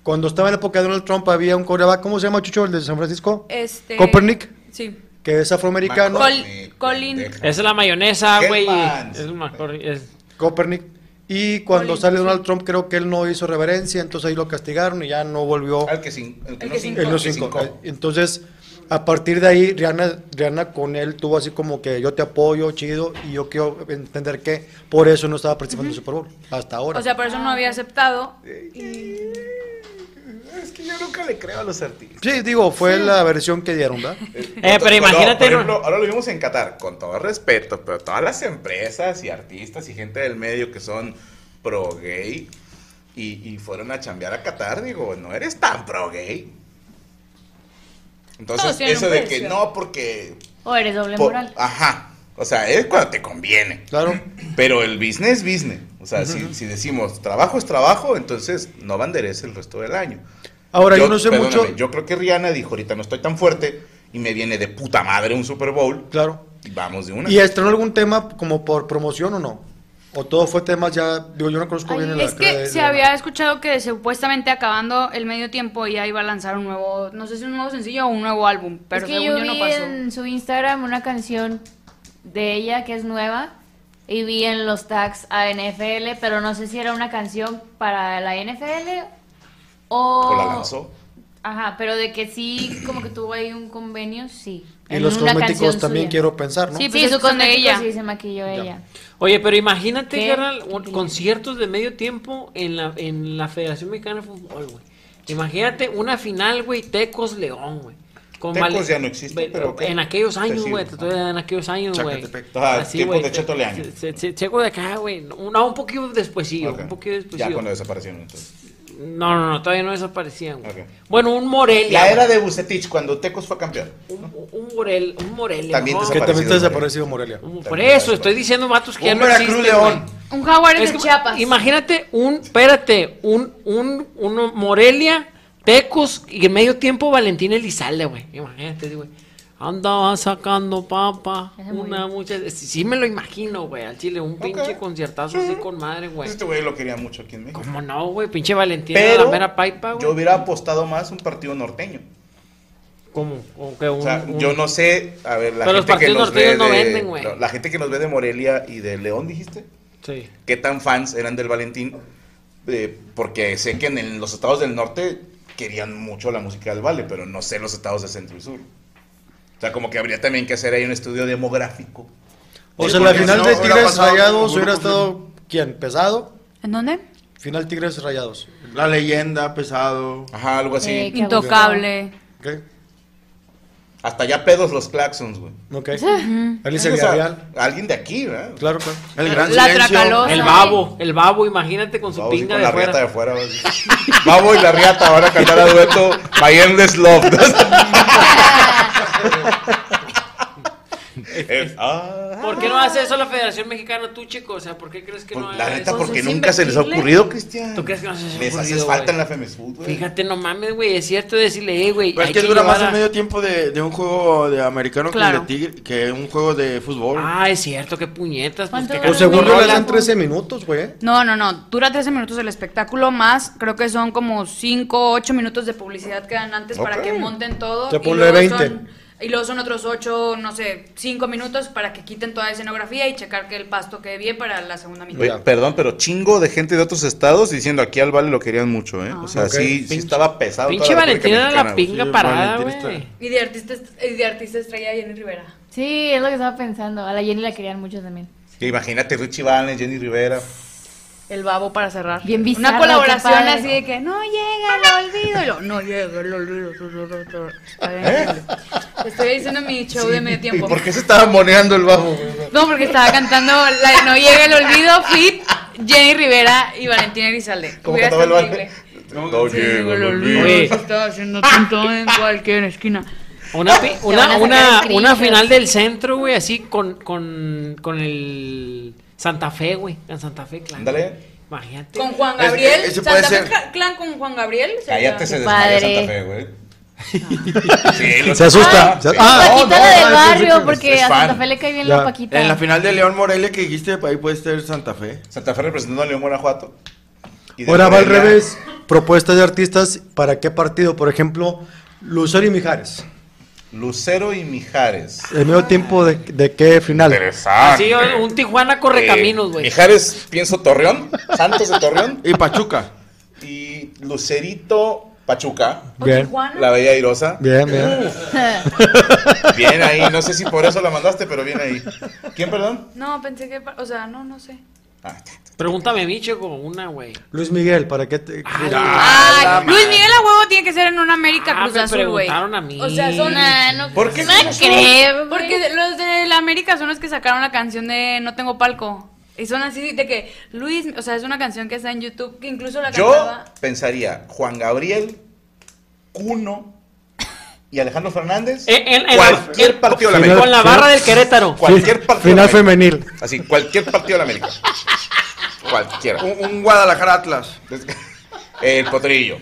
cuando estaba en la época de Donald Trump, había un coreback, ¿cómo se llama Chucho, el de San Francisco? Este, Copernic. Sí. Que es afroamericano. Col- Colin- Esa es la mayonesa, ¿Qué güey. Es es- Copernic. Y cuando sale sí. Donald Trump, creo que él no hizo reverencia, entonces ahí lo castigaron y ya no volvió. Al que, cin- el que El no que cinco. Él no el que cinco. cinco. Entonces, a partir de ahí, Rihanna, Rihanna con él tuvo así como que yo te apoyo, chido, y yo quiero entender que por eso no estaba participando en el Super Bowl, hasta ahora. O sea, por eso no había aceptado. Es que yo nunca le creo a los artistas. sí, digo, fue la versión que dieron, ¿verdad? Eh, pero imagínate, por ejemplo, ahora lo vimos en Qatar, con todo respeto, pero todas las empresas y artistas y gente del medio que son pro gay y, y fueron a chambear a Qatar, digo, no eres tan pro gay. Entonces, Todos eso de que no, porque. O eres doble por- moral. ajá. O sea, es cuando te conviene. Claro. Pero el business, business. O sea, si, si decimos trabajo es trabajo, entonces no banderes el resto del año. Ahora, yo, no sé mucho. Yo creo que Rihanna dijo, ahorita no estoy tan fuerte y me viene de puta madre un Super Bowl. Claro. Y vamos de una. ¿Y estrenó algún tema como por promoción o no? ¿O todo fue temas ya, digo, yo no conozco bien la Es que de- se de- había escuchado que supuestamente acabando el medio tiempo ya iba a lanzar un nuevo, no sé si un nuevo sencillo o un nuevo álbum, pero es que según yo yo, vi no pasó. en su Instagram una canción de ella que es nueva y vi en los tags a NFL, pero no sé si era una canción para la NFL o... O la lanzó. Ajá, pero de que sí, como que tuvo ahí un convenio, sí. Y En los cosméticos también suya. quiero pensar, ¿no? Sí, pues cosmético ella. sí se maquilló ella. Oye, pero imagínate, Qué conciertos de medio tiempo en la, en la Federación Mexicana de Fútbol, güey. Imagínate una final, güey, Tecos León, güey. Con Tecos Vale- ya no existe, pero. En aquellos años, güey, te estoy en aquellos años, güey. Tiempos de Cheto se- Checo de acá, güey. No, un poquito despuesío, Ok. un poquito Ya despuésío. cuando desaparecieron entonces. No, no, no, todavía no desaparecían, güey. Bueno, un Morelia. La era de Bucetich cuando Tecos fue campeón. Un, un, Morel, un Morelia. También ¿no? Que también está Desaparecido, Morelia. Un- Por También eso, estoy diciendo vatos que ya Un no Veracruz existen, León. güey. Un Jaguares Es de que, Chiapas. Imagínate un, espérate, un, un, un Morelia, Tecos y en medio tiempo Valentín Elizalde, güey. Imagínate, güey. Andaba sacando papa, una mucha. Sí, sí me lo imagino, güey, al chile, un pinche conciertazo así con madre, güey. Este güey lo quería mucho aquí en México. ¿Cómo no, güey? Pinche Valentín era Pero la mera paipa, güey. yo hubiera apostado más un partido norteño. ¿Cómo? Como que un, O sea, un- yo no sé, a ver, la Pero los gente que nos ve norteños no de, venden, güey. la gente que nos ve de Morelia y de León, dijiste, Sí. qué tan fans eran del Valentín, Eh, porque sé que en el- los estados del norte querían mucho la música del Vale, pero no sé los estados de centro y sur. O sea, como que habría también que hacer ahí un estudio demográfico. O Sí, sea, la final de Tigres Rayados hubiera estado, ¿quién? ¿Pesado? ¿En dónde? Final Tigres Rayados. La leyenda, pesado. Ajá, algo así. Eh, Qué Intocable. ¿Ok? Hasta ya pedos los claxons, güey. Ok. Alicia O sea, Villarreal. alguien de aquí, ¿verdad? Claro, claro. El gran La silencio. Tracalosa. El babo, el babo, imagínate con su ir pinga con de la riata fuera. de afuera. güey. Babo y la riata van a cantar a dueto My Endless Love. Ah. ¿Por qué no hace eso la Federación Mexicana tú, chico? O sea, ¿por qué crees que no Pues, la neta, eso? porque es nunca se les ha ocurrido, Cristian. ¿Tú crees que no se les ha Les ocurrido, haces falta güey? en la FEMESFUT, güey. Fíjate, no mames, güey, es cierto decirle, eh, güey. Pero es que dura más llevar el a- medio tiempo de, de un juego de americano Claro. que, de tigre, que un juego de fútbol. Ah, es cierto, qué puñetas. Pues, ¿Cuánto qué dura Pues según yo le dan tiempo? 13 minutos, güey. No, no, no. Dura 13 minutos el espectáculo más. Creo que son como 5, 8 minutos de publicidad que dan antes para Ok. que monten todo. Te y ponle luego 20. son- y luego son otros 8, no sé, 5 minutos para que quiten toda la escenografía y checar que el pasto quede bien para la segunda mitad. Oye, perdón, pero chingo de gente de otros estados diciendo aquí al Vale lo querían mucho, ¿eh? O sea, sí, sí estaba pesado. Pinche toda la Valentina era la pinga Sí, parada, güey. Y de artista, y de artista estrella Jenny Rivera. Sí, es lo que estaba pensando. A la Jenny la querían mucho también. güey. Imagínate Richie Valens, Jenny Rivera. El babo para cerrar. Bien Una bizarro, colaboración qué padre. así de que no llega el olvido. Y lo, no llega el olvido. Increíble. Estoy diciendo mi show de medio ¿Y tiempo. por qué se estaba moneando el güey? No, porque estaba cantando la, No llega el olvido, fit, Jenny Rivera y Valentina Elizalde. ¿Cómo cantaba el increíble. No Sí, llega el olvido, Oye. se está haciendo tonto en cualquier esquina. Una, una, una, una final del centro, güey, así con, con, con el Santa Fe, güey. En Santa Fe, claro. Ándale. Imagínate. Con Juan Es- Gabriel. Santa Fe ser. Cla- Clan con Juan Gabriel. Cállate, se desmaya padre. Santa Fe, güey. Sí, lo Se asusta. Ah, Se- sí. ah, Paquita no, no, la del no, barrio, es- porque es a Santa. Fe le cae bien Ya. la Paquita. En la final de León Morelia que dijiste, ahí puede estar Santa Fe. Santa Fe representando a León Guanajuato. Ahora va al revés. Propuestas de artistas para qué partido. Por ejemplo, Lucero y Mijares. Lucero y Mijares. El medio tiempo de, de qué final. Interesante. Así, un Tijuana corre Eh, caminos, güey. Mijares, pienso Torreón. Santos de Torreón. Y Pachuca. Y Lucerito Pachuca, ¿O Bien. La Bella Airosa. Bien, bien. Bien ahí, no sé si por eso la mandaste, pero bien ahí. ¿Quién, perdón? No, pensé que, o sea, no, no sé. Ah, Pregúntame a mí, Checo, una, güey. Luis Miguel, ¿para qué te.? Ay, Luis Miguel a huevo tiene que ser en una América Ah, Cruz me Azul, güey. preguntaron a mí. O sea, son Nah, no, ¿Por qué no Azul? creo, güey. Porque los de la América son los que sacaron la canción de No tengo palco. Y son así de que Luis, o sea, es una canción que está en YouTube que incluso la Yo cantaba. pensaría Juan Gabriel, Cuno y Alejandro Fernández. En- en- en cualquier la- partido de la América. Con la barra del Querétaro. Cualquier partido. Final femenil. Así, cualquier partido de la América. Cualquiera. Un, un Guadalajara Atlas. El potrillo.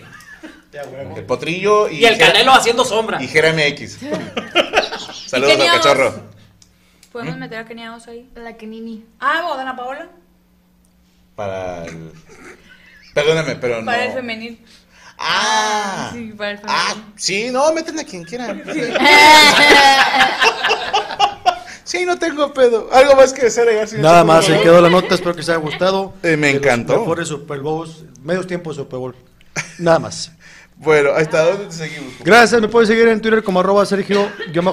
El potrillo y, Y el Jera- Canelo haciendo sombra. Y Jera MX. Saludos al cachorro. ¿Podemos meter a Kenia ahí? La que Nini. Ah, ¿o Dana Paola? Para el. Perdóname, pero no. Para el femenil. Ah. Sí, para el. Ah, sí, no, meten a quien quieran. Sí, no tengo pedo. Algo más que desear Nada más, se quedó la nota, espero que les haya gustado. Eh, me De los encantó. Mejores Super Bowls, medios tiempos de Super Bowl. Nada más. Bueno, ¿hasta dónde te seguimos? Gracias, me pueden seguir en Twitter como arroba Sergio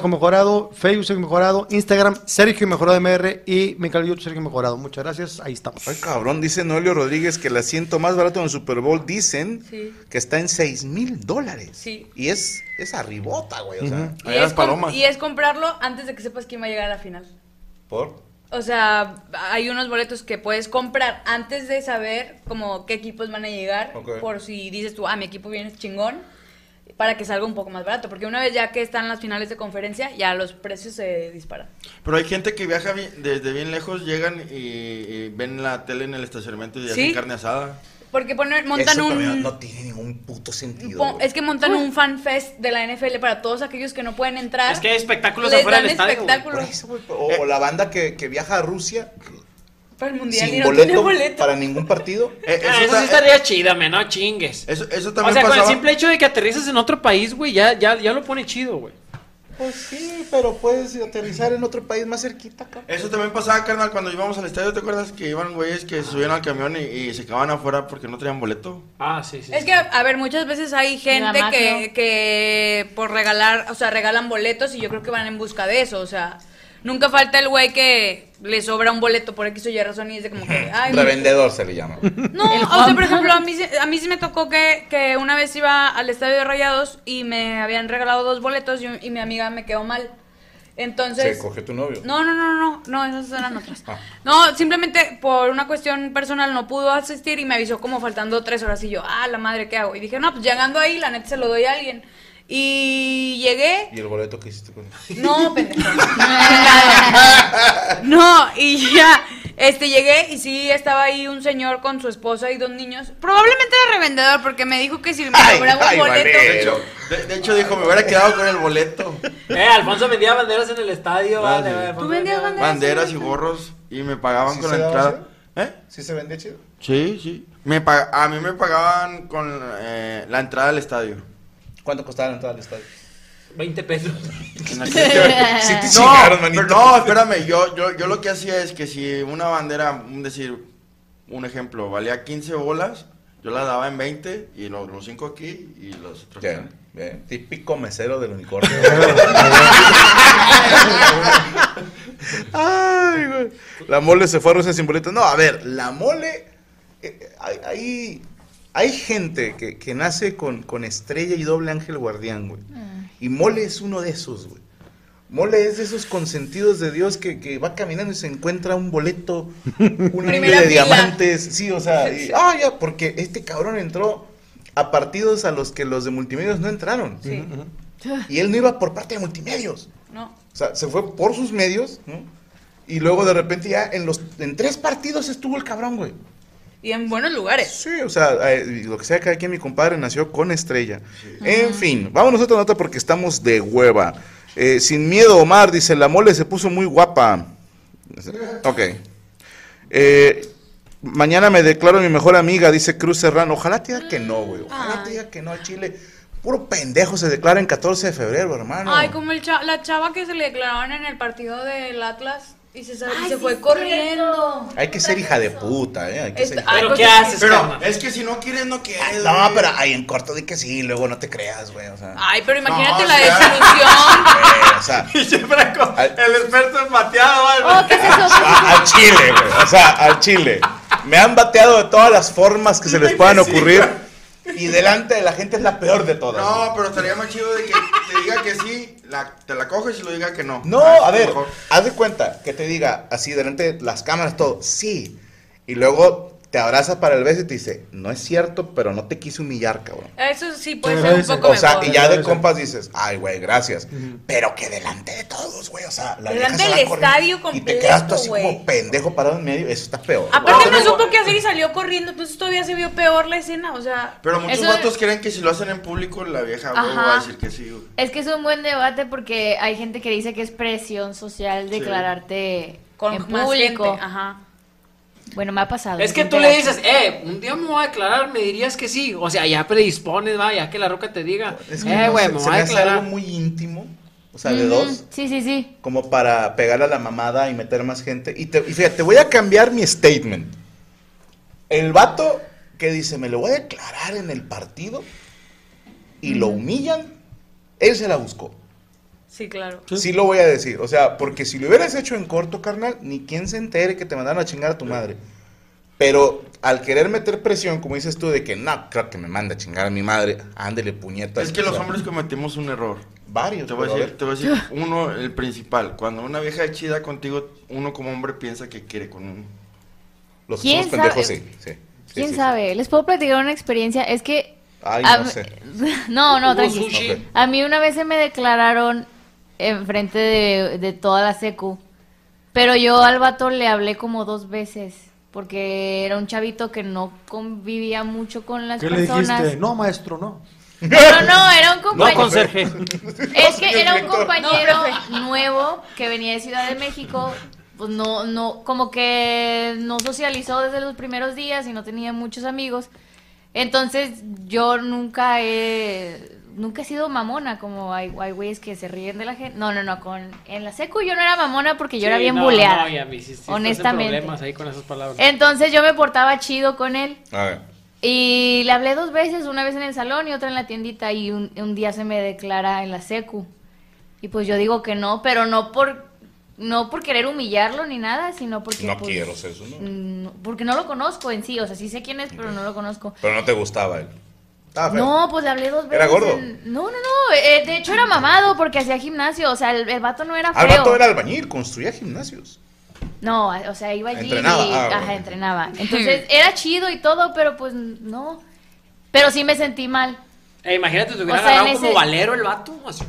mejorado, Facebook Sergio Mejorado, Instagram Sergio Mejorado MR y mi canal YouTube Sergio Mejorado. Muchas gracias, ahí estamos. Ay, cabrón, dice Noelio Rodríguez que el asiento más barato en el Super Bowl dicen Sí. que está en 6 mil dólares. Sí. Y es, es arribota, güey. O sea, es, com- palomas. y es comprarlo antes de que sepas quién va a llegar a la final. ¿por? O sea, hay unos boletos que puedes comprar antes de saber como qué equipos van a llegar. Por si dices tú, ah, mi equipo viene chingón. Para que salga un poco más barato. Porque una vez ya que están las finales de conferencia, ya los precios se disparan. Pero hay gente que viaja desde bien lejos, llegan y, y ven la tele en el estacionamiento y ¿Sí? hacen carne asada. Porque ponen, montan Eso un. no tiene ningún puto sentido. güey. es que montan un fan fest de la NFL para todos aquellos que no pueden entrar. Es que hay espectáculos les afuera dan del estadio, güey. espectáculos Por eso, güey, o, o la banda que, que viaja a Rusia para el mundial y sin no boleto, tiene boleto. para ningún partido. Eh, Ah, eso, eso sí ta- estaría chida, me no chingues. eso, eso O también sea, con el pasaba. simple hecho de que aterrizas en otro país, güey, ya, ya, ya lo pone chido, güey. Pues sí, pero puedes aterrizar en otro país más cerquita, cabrón. Eso también pasaba, carnal, cuando íbamos al estadio, ¿te acuerdas que iban güeyes que se subían al camión y, y se quedaban afuera porque no traían boleto? Ah, sí, sí. Es sí. que, a ver, muchas veces hay gente que, que por regalar, o sea, regalan boletos y yo creo que van en busca de eso, o sea, nunca falta el güey que le sobra un boleto por X o Y razón y dice como que, ay. Revendedor se le llama. No, o sea, por ejemplo, a mí, sí- a mí sí me tocó que, que una vez iba al estadio de Rayados y me habían regalado dos boletos y, y mi amiga me quedó mal. Entonces... Se cogió tu novio. No, no, no, no, no, esas eran otras. Ah. No, simplemente por una cuestión personal no pudo asistir y me avisó como faltando tres horas y yo, ah, la madre, ¿qué hago? Y dije, no, pues llegando ahí, la neta se lo doy a alguien. Y llegué, ¿Y el boleto que hiciste con él? no, pendejo. no, y ya, este, llegué y sí estaba ahí un señor con su esposa y dos niños. Probablemente era revendedor porque me dijo que si me Ay, sobraba un ay, boleto. vale. De hecho, de, de hecho dijo, me hubiera quedado con el boleto. Eh, Alfonso vendía banderas en el estadio, Ah, vale, vale, ¿Tú vendías vendía- banderas? Banderas y gorros y me pagaban ¿Sí con la entrada. ¿Eh? ¿Sí se vendía chido? Sí, sí. Me a mí me pagaban con eh, la entrada al estadio. ¿Cuánto costaba la entrada al estadio? 20 pesos. Sí te No, chingaron, manito. pero no, espérame, yo, yo, yo lo que hacía es que si una bandera, un decir, un ejemplo, valía 15 bolas, yo la daba en 20 y los, los 5 aquí y los otros Bien, acá. bien. Típico mesero del unicornio. Ay, güey. La mole se fue a Rusia sin boleto. No, a ver, la mole. eh, hay, hay, gente que, que nace con, con estrella y doble ángel guardián, güey. Y mole es uno de esos, güey. Mole es de esos consentidos de Dios que, que va caminando y se encuentra un boleto, un anillo de diamantes. Sí, o sea, y- ah, ya, porque este cabrón entró a partidos a los que los de multimedios no entraron. Sí, Y él no iba por parte de multimedios. no. O sea, se fue por sus medios, ¿no? Y luego de repente ya en los en tres partidos estuvo el cabrón, güey. Y en buenos lugares. Sí, o sea, eh, lo que sea que aquí mi compadre nació con estrella. En fin, vámonos a otra nota porque estamos de hueva. Eh, sin miedo, Omar, dice, la mole se puso muy guapa. Ok. Eh, mañana me declaro mi mejor amiga, dice Cruz Serrano. Ojalá te diga que no, güey. Ojalá te Ay. diga que no al Chile. Puro pendejo se declara en 14 de febrero, hermano. Ay, como el cha- la chava que se le declaraban en el partido del Atlas Y se, sal- y Ay, se sí fue corriendo. Hay que ser hija de puta, ¿eh? Hay que ser hija de ¿Pero qué haces, Pero es que si no quieres, no quieres. No, güey. pero ahí en corto di que sí, luego no te creas, güey. O sea, Ay, pero imagínate No, la o sea- desilusión. güey, o sea, Y Al- el experto en bateado, ¿vale? Oh, ¿qué es eso? a- al chile, güey. O sea, al chile. Me han bateado de todas las formas que se les puedan ocurrir. Y delante de la gente es la peor de todas. No, pero estaría más chido de que te diga que sí, la, te la coges y lo diga que no. No, Ah, a ver, mejor. haz de cuenta que te diga así delante de las cámaras todo, sí. Y luego te abraza para el beso y te dice, no es cierto, pero no te quise humillar, cabrón. Eso sí puede ser un poco O sea, mejor. y ya de compas dices, ay, güey, gracias. Pero que delante de todos, güey, o sea, la Delante del estadio Y te completo, quedas tú así como pendejo parado en medio, eso está peor. Aparte no supo qué hacer y salió corriendo, entonces todavía se vio peor la escena, o sea... Pero muchos Eso- vatos creen que si lo hacen en público, la vieja va a decir que sí. güey. Es que es un buen debate porque hay gente que dice que es presión social declararte Con en público. gente, Ajá. Bueno, me ha pasado. Es que tú le dices, eh, un día me voy a declarar, me dirías que sí. O sea, ya predispones, va, ya que la roca te diga, Es que eh, no güey, me se voy me a hace declarar. algo muy íntimo, o sea, de dos, Sí, sí, sí. como para pegarle a la mamada y meter más gente. Y, te, y fíjate, te voy a cambiar mi statement. El vato que dice, me lo voy a declarar en el partido y lo humillan, él se la buscó. Sí, claro. Sí. lo voy a decir. O sea, porque si lo hubieras hecho en corto, carnal, ni quien se entere que te mandaron a chingar a tu madre. Pero al querer meter presión, como dices tú, de que no, creo que me manda a chingar a mi madre, ándele puñetas. Es que los sea, hombres cometimos un error. Varios. Te voy, a decir, te voy a decir, uno, el principal. Cuando una vieja es chida contigo, uno como hombre piensa que quiere con uno. Los que ¿Quién somos pendejos, sabe? sí. ¿Quién sí, sí. sabe? Les puedo platicar una experiencia. Es que. Ay, a no sé. no, no, tranquilo. A mí una vez se me declararon enfrente de, de toda la secu. Pero yo al vato le hablé como dos veces. Porque era un chavito que no convivía mucho con las ¿Qué le personas. dijiste? No, maestro, no. No, no, era un No, compañero. conserje. Es que era un compañero No, nuevo que venía de Ciudad de México. Pues no, no, como que no socializó desde los primeros días y no tenía muchos amigos. Entonces yo nunca he, nunca he sido mamona, como hay, hay güeyes que se ríen de la gente. No, no, no, con, en la secu yo no era mamona porque yo era Sí, bien no, buleada. No, me hiciste estás en honestamente. problemas ahí con esas palabras. Entonces yo me portaba chido con él. A ver. Y le hablé dos veces, una vez en el salón y otra en la tiendita y un, un día se me declara en la secu. Y pues yo digo que no, pero no por no por querer humillarlo ni nada, sino porque No pues, quiero ser eso, ¿no? mm, porque no lo conozco en sí, o sea, sí sé quién es, pero no lo conozco. Pero no te gustaba él. Feo. No, pues le hablé dos veces. ¿Era gordo? No, no, no, eh, de hecho era mamado porque hacía gimnasio, o sea, el, el vato no era feo. Al vato era albañil, construía gimnasios. No, o sea, iba allí Entrenaba, y ah, ajá, bueno. entrenaba. Entonces, era chido y todo, pero pues no. Pero sí me sentí mal. Eh, imagínate, te hubiera O sea, agarrado como valero el vato. Así.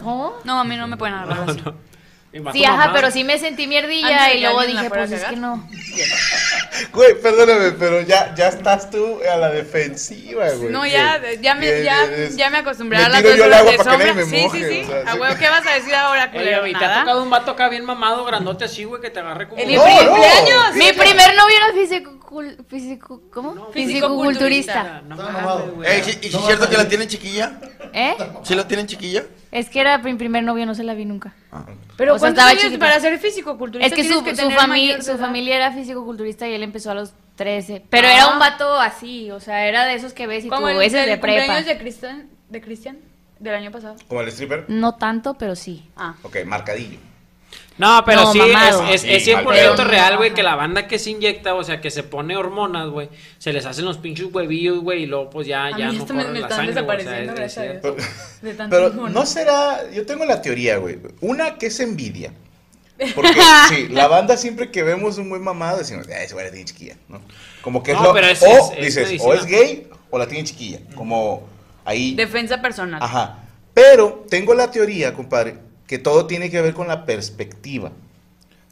¿Cómo? No, a mí no me pueden agarrar así. El vato Sí, ajá, pero sí me sentí mierdilla Antes y luego dije, pues es que no. Güey, perdóname, pero ya, ya estás tú a la defensiva, güey. No, ya, ya me, ya, ya me acostumbré me a las dos yo horas de para que nadie sombra. me Sí, moje, sí, sí. o sea, A huevo, ¿qué vas a decir ahora, culero? y te ha tocado un vato acá bien mamado, grandote así, güey, que te agarre como... El No, pri- no. cumpleaños. Mi primer novio era físico, físico ¿cómo? No, ¿sí- ¿Y si es cierto que la tienen chiquilla? ¿Eh? ¿Sí la tienen chiquilla? Es que era mi primer novio, no se la vi nunca. Pero O sea, ¿cuántos estaba años para ser físico-culturista Es que su, tienes su, fami- familia era físico-culturista y él empezó a los 13. Pero Ah. era un vato así, o sea, era de esos que ves y tú, Como el, ese de prepa. de Cristian, de Cristian, del año pasado. Como el stripper. No tanto, pero sí. Ah. Ok, marcadillo. No, pero No, sí, mamado. es, es, es Sí, 100% pero- real, güey, que la banda que se inyecta, o sea, que se pone hormonas, güey, se les hacen los pinches huevillos, güey, y luego pues ya, A ya mí no esto me, me la están sangre, güey, o sea, desapareciendo, es- es. De tanto Pero no será, yo tengo la teoría, güey. Una que es envidia. Porque sí, la banda siempre que vemos un buen mamado decimos, "Ah, ese güey la tiene chiquilla, ¿no? Como que es No, lo, pero es- o es- es dices, medicina. o es gay o la tiene chiquilla, como ahí. Defensa personal. Ajá. Pero tengo la teoría, compadre, que todo tiene que ver con la perspectiva.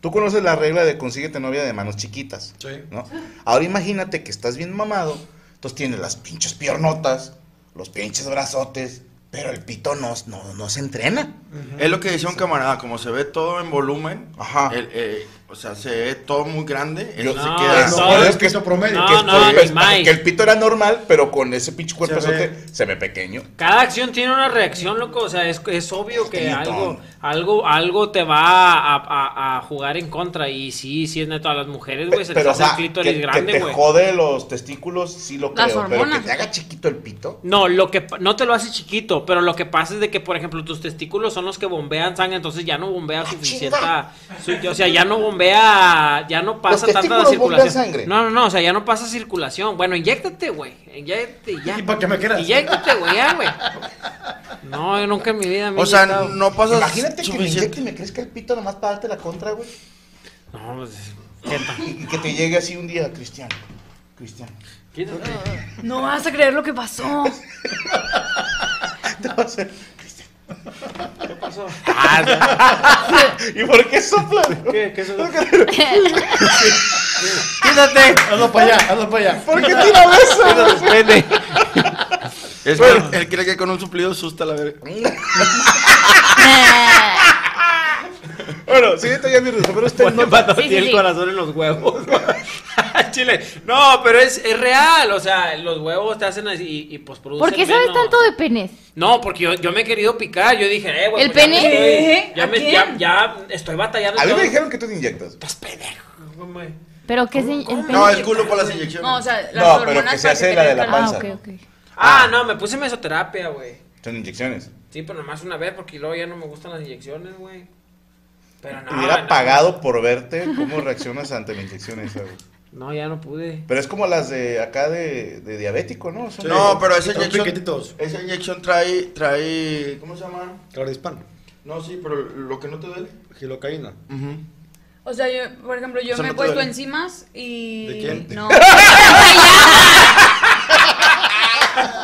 Tú conoces la regla de consíguete novia de manos chiquitas. Sí. ¿no? Ahora imagínate que estás bien mamado, entonces tienes las pinches piernotas, los pinches brazotes, pero el pito no, no, no se entrena. Es lo que decía un camarada, como se ve todo en volumen, Ajá. el, eh, o sea, se ve todo muy grande. Yo- Eso No, se queda. Eso, no, pero es es que piso promedio. No, que, no, que- el pito era normal, pero con ese pinche cuerpo Se ve. se ve pequeño. Cada acción tiene una reacción, loco. O sea, es, es obvio que algo, algo, algo te va a, a- a jugar en contra. Y sí, sí es neto a las mujeres, güey. Se Pero, o hace el sea, clítoris que, que grande, te güey. jode los testículos, sí lo Las creo. Pero que hormonas. te haga chiquito el pito. No, lo que no te lo hace chiquito, pero lo que pasa es de que, por ejemplo, tus testículos son los que bombean sangre, entonces ya no bombea suficiente, su- o sea, ya no bombea, ya no pasa tanta testículos bombean circulación. sangre. No, no, no, o sea, ya no pasa circulación. Bueno, inyéctate, güey, inyéctate y ya. ¿Y para qué me quieras? Inyéctate, güey, ya, güey. No, yo nunca en mi vida me he O sea, inyectado. no pasa Imagínate que me inyecte y me crezca el pito nomás para darte la contra, güey. No, pues. Y, que te llegue así un día, Cristiano. Cristiano. Quítate. No vas a creer lo que pasó. ¿Qué pasó? Ah, ¿Y por qué soplas? ¿qué, qué eso? Quítate. Hazlo para allá, hazlo para allá. ¿Por qué tira besos? Vete. Es que él, él cree que con un suplido asusta la verga. Bueno, siguiente ya mi ruso, pero usted no. Cuando Sí, sí, tiene el sí. corazón en los huevos. Chile. No, pero es, es real, o sea, los huevos te hacen así y, y pues producen ¿Por qué sabes menos. tanto de penes? No, porque yo, yo me he querido picar, yo dije, eh, güey. ¿El pues ya pene? me estoy- ¿Qué? Ya, ¿A me, quién? ya, ya estoy batallando. A mí me dijeron que tú te inyectas. Estás pendejo, güey. ¿Pero qué es el pene? No, el culo por las inyecciones. No, o sea, las No, pero hormonas que se hace la de la. Ah, panza. ok, ok. Ah, no, me puse mesoterapia, güey. Son inyecciones. Sí, pero nomás una vez porque luego ya no me gustan las inyecciones, güey. Pero no. Hubiera no. pagado por verte cómo reaccionas ante la inyección esa, güey. No, ya no pude. Pero es como las de acá de, de diabético, ¿no? Son- No, pero esa Son inyección. piquetitos. Esa inyección trae, trae. ¿Cómo se llama? Clarispan, No, sí, pero lo que no te duele. gilocaína. O sea, yo, por ejemplo, yo Eso me no he te puesto duele. enzimas y... ¿De quién? No.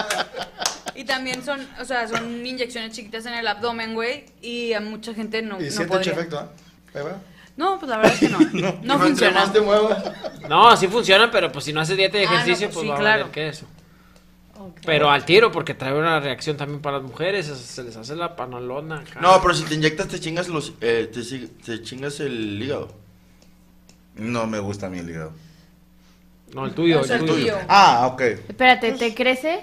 y también son, o sea, son inyecciones chiquitas en el abdomen, güey, y a mucha gente no, Y no siente mucho podría. efecto, ¿ah? Ahí va. No, pues la verdad es que no. No, Entre funciona. más te muevas. No, sí funciona, pero pues si no haces dieta y Ah, no, ejercicio, pues pues sí, va a claro. valer que eso. Pero al tiro, porque trae una reacción también para las mujeres, se- les hace la panolona. No, pero si te inyectas, te chingas los. Eh, te, te chingas el hígado. No me gusta a mí el hígado. No, el tuyo, el el tuyo. tuyo. Ah, ok. Espérate, ¿te crece?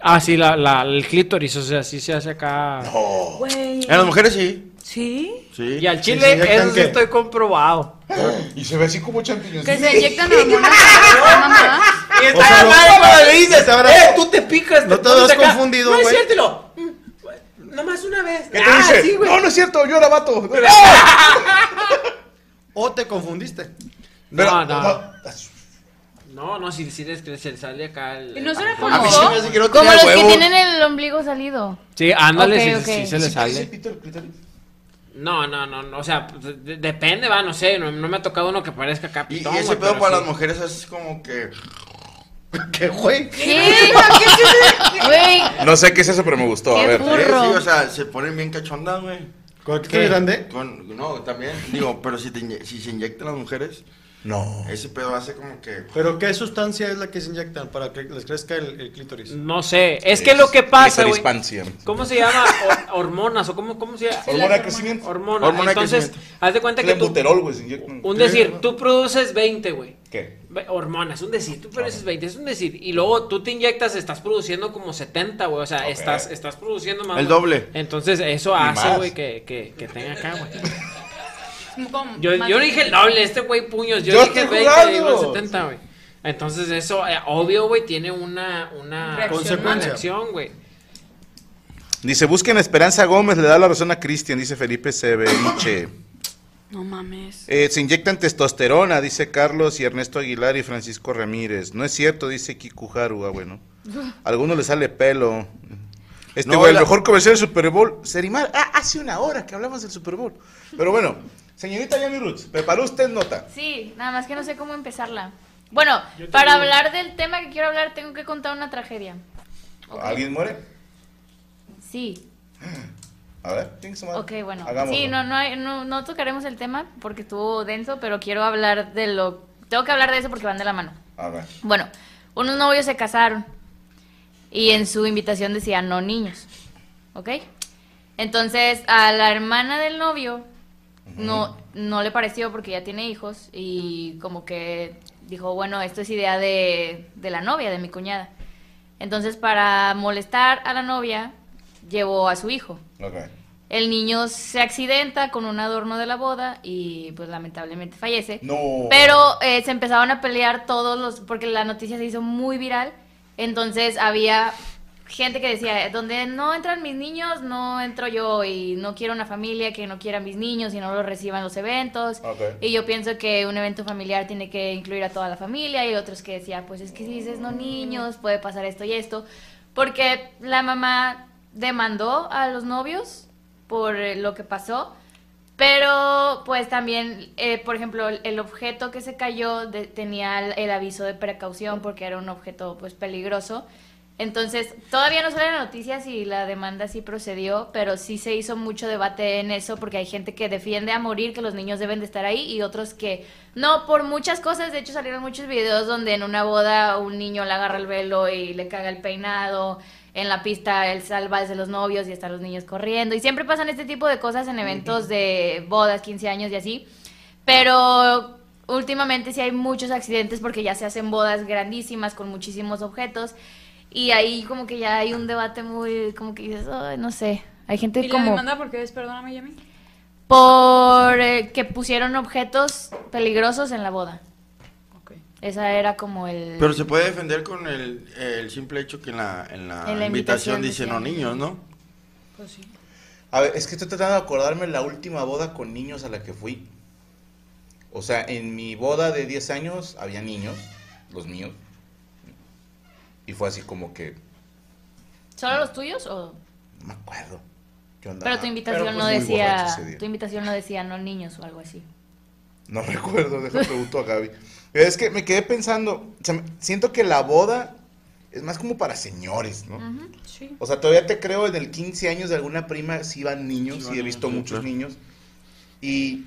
Ah, sí, la, la, el clítoris, o sea, sí se hace acá. Güey. En las mujeres sí. ¿Sí? Sí. Y al Sí, chile, se inyectan eso sí estoy comprobado. Y se ve así como champiñones. Que se inyectan hormonas la mamá. Y O sea, lo- cuando le dices, te habrás- eh, tú te picas. no te pones acá. confundido, No es güey. cierto, y lo, mm, Nomás una vez. ¿Qué te Ah, dice? sí, güey. no, no es cierto, yo era vato. O te confundiste. No, no. No, no, si, si les crece, sale acá el... ¿Y no será como mí se me hace que no Como tenía los que huevo. tienen el ombligo salido. Sí, ándale, Ok, sí, ok. sí, se le ¿Sí parece sale. No, no, no, no, o sea, pues, de- depende, va, no sé, no, no me ha tocado uno que parezca Y, y capitón. ese pedo para sí. las mujeres es como que. ¿Qué, güey? ¿Qué? Güey, No sé qué es eso, pero me gustó. A ver. burro. Sí, o sea, se ponen bien cachondas, güey. ¿Con qué grande? Con, no, también, digo, pero si, te inye- si se inyectan las mujeres, No. ese pedo hace como que. ¿Pero qué sustancia es la que se inyectan para que les crezca el, el clítoris? No sé, es que lo que pasa. Clitorispancia. ¿Cómo se llama? Hor- hormonas o cómo, cómo se llama? Hormona de crecimiento. Hormona. Hormona de Entonces, crecimiento. haz de cuenta que tú, un decir, tú produces 20, güey. ¿Qué? Hormonas, un decir, tú produces 20, es un decir. Y luego tú te inyectas, estás produciendo como 70, güey. O sea, estás, estás produciendo más. El doble. Entonces, eso hace, güey, que, que, que tenga acá, güey. Yo, yo no dije el doble, este güey puños. Yo, Yo dije estoy 20, jugando. digo el 70, güey. Entonces, eso, eh, obvio, güey, tiene una, una reacción, güey. Dice, busquen a Esperanza Gómez, le da la razón a Cristian, dice Felipe Severiche. No mames. Eh, se inyectan testosterona, dice Carlos y Ernesto Aguilar y Francisco Ramírez. No es cierto, dice Kikuharu, ah, bueno. A algunos le sale pelo. Este No, güey, el mejor comercial del Super Bowl. Serimar, ah, hace una hora que hablamos del Super Bowl. Pero bueno, señorita Yami Roots, ¿preparó usted nota? Sí, nada más que no sé cómo empezarla. Bueno, para hablar del tema que quiero hablar, tengo que contar una tragedia. ¿Alguien muere? Sí, A ver, su madre. ok, bueno. Hagámoslo. Sí, no, no, hay- no, no tocaremos el tema porque estuvo denso, pero quiero hablar de lo... Tengo que hablar de eso porque van de la mano. A ver. Bueno, unos novios se casaron y en su invitación decía no niños, ¿ok? Entonces a la hermana del novio no, no le pareció porque ya tiene hijos y como que dijo, bueno, esto es idea de, de la novia, de mi cuñada. Entonces, para molestar a la novia, llevó a su hijo. El niño se accidenta con un adorno de la boda y pues lamentablemente fallece. No. Pero eh, se empezaron a pelear todos los, porque la noticia se hizo muy viral. Entonces había gente que decía, donde no entran mis niños, no entro yo y no quiero una familia que no quiera a mis niños y no los reciban los eventos. Ok. Y yo pienso que un evento familiar tiene que incluir a toda la familia y otros que decían, pues es que si dices no niños, puede pasar esto y esto. Porque la mamá demandó a los novios por eh, lo que pasó. Pero, pues también, eh, por ejemplo, el, el objeto que se cayó de- tenía el, el aviso de precaución porque era un objeto, pues, peligroso. Entonces, todavía no sale la noticia si la demanda sí procedió, pero sí se hizo mucho debate en eso porque hay gente que defiende a morir que los niños deben de estar ahí y otros que no, por muchas cosas. De hecho, salieron muchos videos donde en una boda un niño le agarra el velo y le caga el peinado. En la pista el salva desde los novios y están los niños corriendo. Y siempre pasan este tipo de cosas en eventos de bodas, 15 años y así. Pero últimamente sí hay muchos accidentes porque ya se hacen bodas grandísimas con muchísimos objetos. Y ahí como que ya hay un debate muy, como que dices, "Ay, no sé. Hay gente ¿Y la como demanda por qué es? Perdóname, Yami. por eh, que pusieron objetos peligrosos en la boda. Ok. Esa era como el... Pero se puede defender con el, el simple hecho que en la, en la, En la invitación, invitación dice decía no niños, ¿no? Pues sí. A ver, es que estoy tratando de acordarme la última boda con niños a la que fui. O sea, en mi boda de 10 años había niños, los míos. Y fue así como que, ¿Solo los tuyos o...? no me acuerdo. Yo andaba- Pero tu invitación pero, no pues, borracho decía... Tu invitación no decía no niños o algo así. No recuerdo, deja pregunto a Gaby. Pero es que me quedé pensando, o sea, siento que la boda es más como para señores, ¿no? Sí. O sea, todavía te creo en el 15 años de alguna prima, sí van niños, Sí he visto niños, muchos claro. niños. Y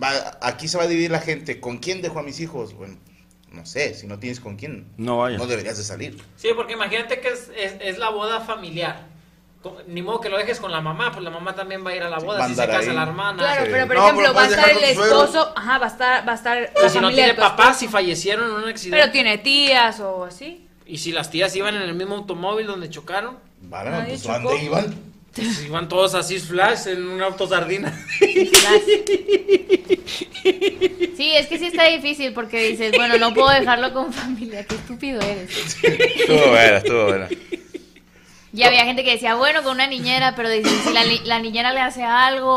va, aquí se va a dividir la gente. ¿Con quién dejo a mis hijos? Bueno, no sé, si no tienes con quién, No vaya. no deberías de salir. Sí, porque imagínate que es, es, es la boda familiar. Ni modo que lo dejes con la mamá, pues la mamá también va a ir a la boda si se casa ahí. la hermana. Claro, Sí. pero por No, ejemplo, pero va a estar el esposo, ajá, va a estar, va a estar Y la si no familia tiene tu papás, esposo. si fallecieron en un accidente. Pero tiene tías o así. Y si las tías iban en el mismo automóvil donde chocaron, Nadie pues. ¿dónde iban? Pues iban todos así flash en un auto sardina. Sí, es que sí está difícil porque dices, bueno, no puedo dejarlo con familia, qué estúpido eres. Estuvo buena, estuvo buena. Y había gente que decía, bueno, con una niñera, pero dices, si la, ni- la niñera le hace algo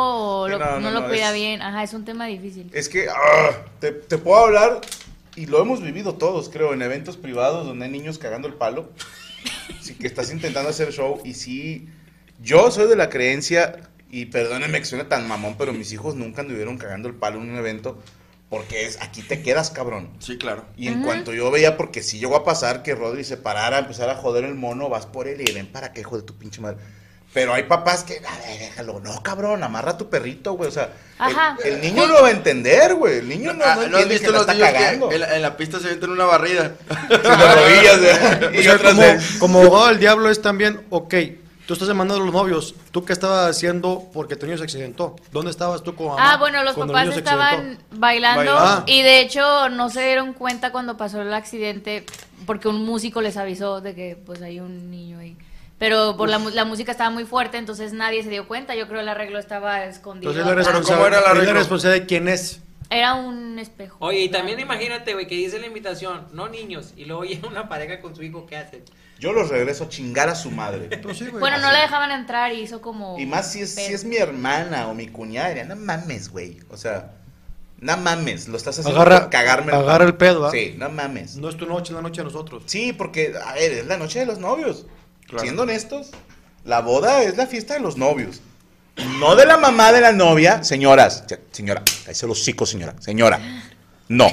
o Sí, lo- no, no, no, lo no, cuida es- bien, ajá, es un tema difícil. Es que ah, te, te puedo hablar, y lo hemos vivido todos, creo, en eventos privados donde hay niños cagando el palo. Sí, que estás intentando hacer show y sí, yo soy de la creencia, y perdónenme que suene tan mamón, pero mis hijos nunca anduvieron cagando el palo en un evento porque es aquí te quedas, cabrón. Sí, claro. Y en cuanto yo veía, porque si llegó a pasar que Rodri se parara, empezar a joder el mono, vas por él y ven para qué, hijo de tu pinche madre. Pero hay papás que, a ver, déjalo, no, cabrón, amarra a tu perrito, güey. O sea, el- Ajá. El, niño lo va a entender, güey. El niño no, Ah, no ¿No has entiende visto que los está niños cagando. que en la, en la pista se meten una barrida? Rodillas, güey. O Y sea, otras como, de- como abogado del diablo es también, ok, tú estás demandando a los novios, ¿tú qué estabas haciendo porque tu niño se accidentó? ¿Dónde estabas tú con mamá Ah, bueno, los papás estaban bailando Bailando. y de hecho no se dieron cuenta cuando pasó el accidente porque un músico les avisó de que pues hay un niño ahí. Pero por la, mu- la música estaba muy fuerte, entonces nadie se dio cuenta. Yo creo el arreglo estaba escondido. Entonces la ¿cómo era el la responsabilidad de quién es. Era un espejo. Oye, y también imagínate, güey, que dice la invitación, no niños, y luego llega una pareja con su hijo, ¿qué hacen? Yo los regreso a chingar a su madre. Pues sí, güey. Bueno, no así. la dejaban entrar y hizo como... Y más si es, si es mi hermana o mi cuñada, diría, no mames, güey. O sea, no mames, lo estás haciendo Agarra- por cagarme agarra el pedo, ¿ah? Sí, no mames. No es tu noche, es la noche de nosotros. Sí, porque, a ver, es la noche de los novios. Claro. Siendo honestos, la boda es la fiesta de los novios. No de la mamá de la novia, señoras. Ya, Señora, cállese los hocico, señora. Señora, no.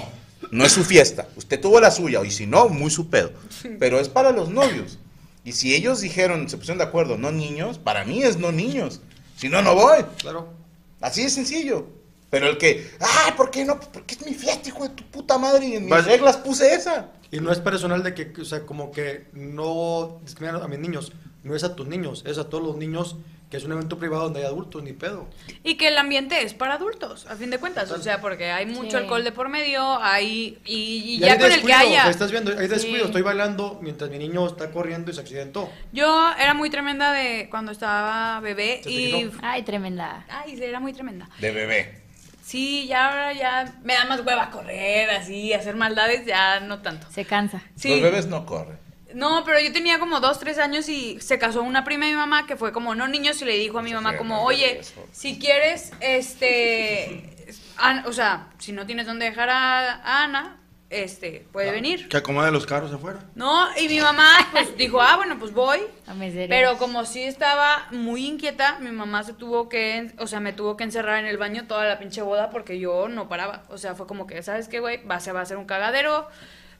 No es su fiesta. Usted tuvo la suya, y si no, muy su pedo. Pero es para los novios. Y si ellos dijeron, se pusieron de acuerdo, no niños, para mí es no niños. Si no, no voy. Claro. Así de sencillo. Pero el que, ay, ¿por qué no? Porque es mi fiesta, hijo de tu puta madre, y en mis reglas puse esa. Y no es personal de que, o sea, como que no discriminan a mis niños, no es a tus niños, es a todos los niños que es un evento privado donde hay adultos, ni pedo. Y que el ambiente es para adultos, a fin de cuentas. O sea, porque hay mucho Sí. alcohol de por medio, hay. Y, y Y ya hay con el que descuido, haya. que estás viendo, hay descuido, Sí. estoy bailando mientras mi niño está corriendo y se accidentó. Yo era muy tremenda de cuando estaba bebé ¿Se te y. Ay, tremenda. Ay, era muy tremenda. De bebé. Sí, ya ahora ya me da más hueva correr, así, hacer maldades, ya no tanto. Se cansa. Sí. Los bebés no corren. No, pero yo tenía como dos, tres años y se casó una prima de mi mamá que fue como no niños y le dijo a mi mamá como, oye, si quieres, este, An- o sea, si no tienes dónde dejar a, a Ana, este, puede venir. Que acomode los carros afuera. No, y mi mamá pues dijo, ah, bueno, pues voy. A. Pero como sí estaba muy inquieta, mi mamá se tuvo que, o sea, me tuvo que encerrar en el baño toda la pinche boda porque yo no paraba. O sea, fue como que, ¿sabes qué, güey? Va, se va a hacer un cagadero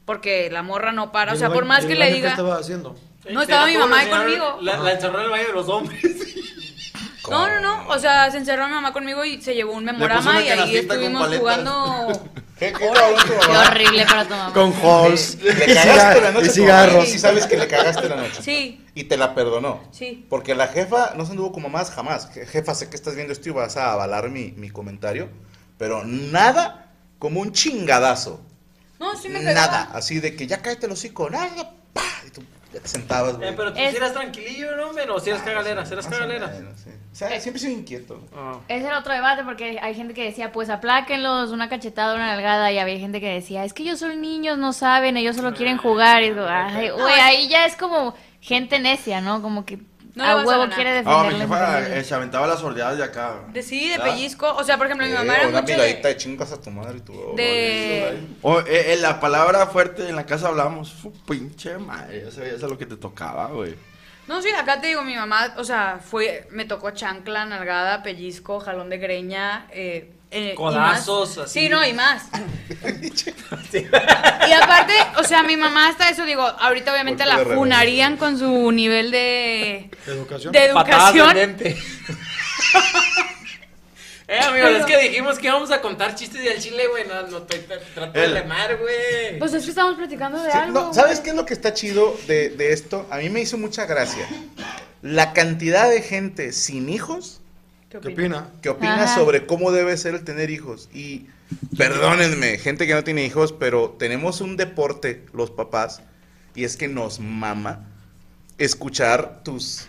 porque la morra no para. O ¿Y sea, por más que le diga... ¿Qué estaba haciendo? No, estaba mi mamá ahí conmigo. La, la encerró en el baño de los hombres. No, no, no. O sea, se encerró mi mamá conmigo y se llevó un memorama y ahí con estuvimos jugando. ¿Qué, qué horrible para tu mamá. Con halls Le y, cagaste la noche. y cigarros. Y sabes que le cagaste la noche. Sí. Y te la perdonó. Sí. Porque la jefa no se anduvo como más jamás. Je- Jefa, sé que estás viendo esto y vas a avalar mi, mi comentario. Pero nada como un chingadazo. No, sí me pegaba. Nada. Así de que ya cállate el hocico. Nada. pa, Y tú ya te sentabas, güey. Eh, pero tú Es- sí eras tranquilillo, ¿no? Pero sí eras cagalera, sí eras Más o cagalera. menos, sí. O sea, siempre he sido inquieto. Ah. Ese era otro debate porque hay gente que decía, pues apláquenlos, una cachetada, una nalgada, y había gente que decía, es que ellos son niños, no saben, ellos solo quieren jugar. Y digo, ay, güey, ahí ya es como gente necia, ¿no? Como que No a vas a huevo ganar. quiere No, mi defenderle. jefa eh, se aventaba las sordeadas de acá. De sí, de ¿Ah? pellizco. O sea, por ejemplo, mi Eh, mamá era una mucho miradita de... de chingas a tu madre y tu de... O, eh, eh, la palabra fuerte en la casa hablamos. Fu, pinche madre. Ya sabías a lo que te tocaba, güey. No, sí, acá te digo, mi mamá, o sea, fue, me tocó chancla, nalgada, pellizco, jalón de greña, eh, eh, Codazos, así. Sí, no, y más. y aparte, o sea, mi mamá hasta eso, digo, ahorita obviamente Golpe la funarían con su nivel de, Educación. de educación. de mente. eh, amigos, es que dijimos que íbamos a contar chistes de al chile, güey. No, no estoy tra- trato de lemar, güey. Pues es que estamos platicando de Sí, algo. no, ¿Sabes qué es lo que está chido de, de esto? A mí me hizo mucha gracia. La cantidad de gente sin hijos ¿Qué ¿Qué opinas? opina? que opina Ajá. sobre cómo debe ser el tener hijos. Y perdónenme, gente que no tiene hijos, pero tenemos un deporte, los papás, y es que nos mama escuchar tus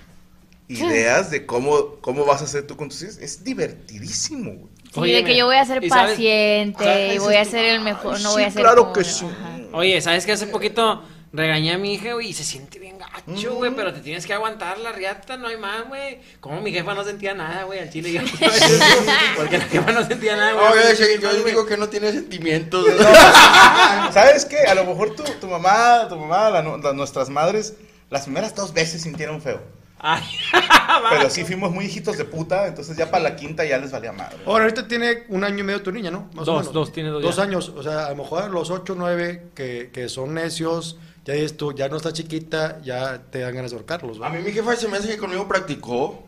ideas de cómo, cómo vas a hacer tú con tus hijos. Es divertidísimo, güey. Sí, Oye, de que yo voy a ser paciente y ese voy a ser el mejor, Ay, no sí, voy a ser claro como- que sí. ajá. Oye, ¿sabes qué? Hace poquito regañé a mi hija, güey, y se siente bien gacho, güey, pero te tienes que aguantar la riata, no hay más, güey. Como mi jefa no sentía nada, güey, al chile yo. Porque la jefa no sentía nada, güey. Oye, yo güey. digo que no tiene sentimientos. ¿Sabes qué? A lo mejor tu, tu mamá, tu mamá, la nuestras madres, las primeras dos veces sintieron feo. Ay, Pero sí fuimos muy hijitos de puta, entonces ya para la quinta ya les valía madre. Ahora, ahorita tiene un año y medio tu niña, ¿no? Más o Dos, menos. dos, tiene dos Dos ya. años. O sea, a lo mejor los ocho, nueve que, que son necios, ya dices tú, ya no está chiquita, ya te dan ganas de ahorcarlos, A mí mi jefa se me hace que conmigo practicó.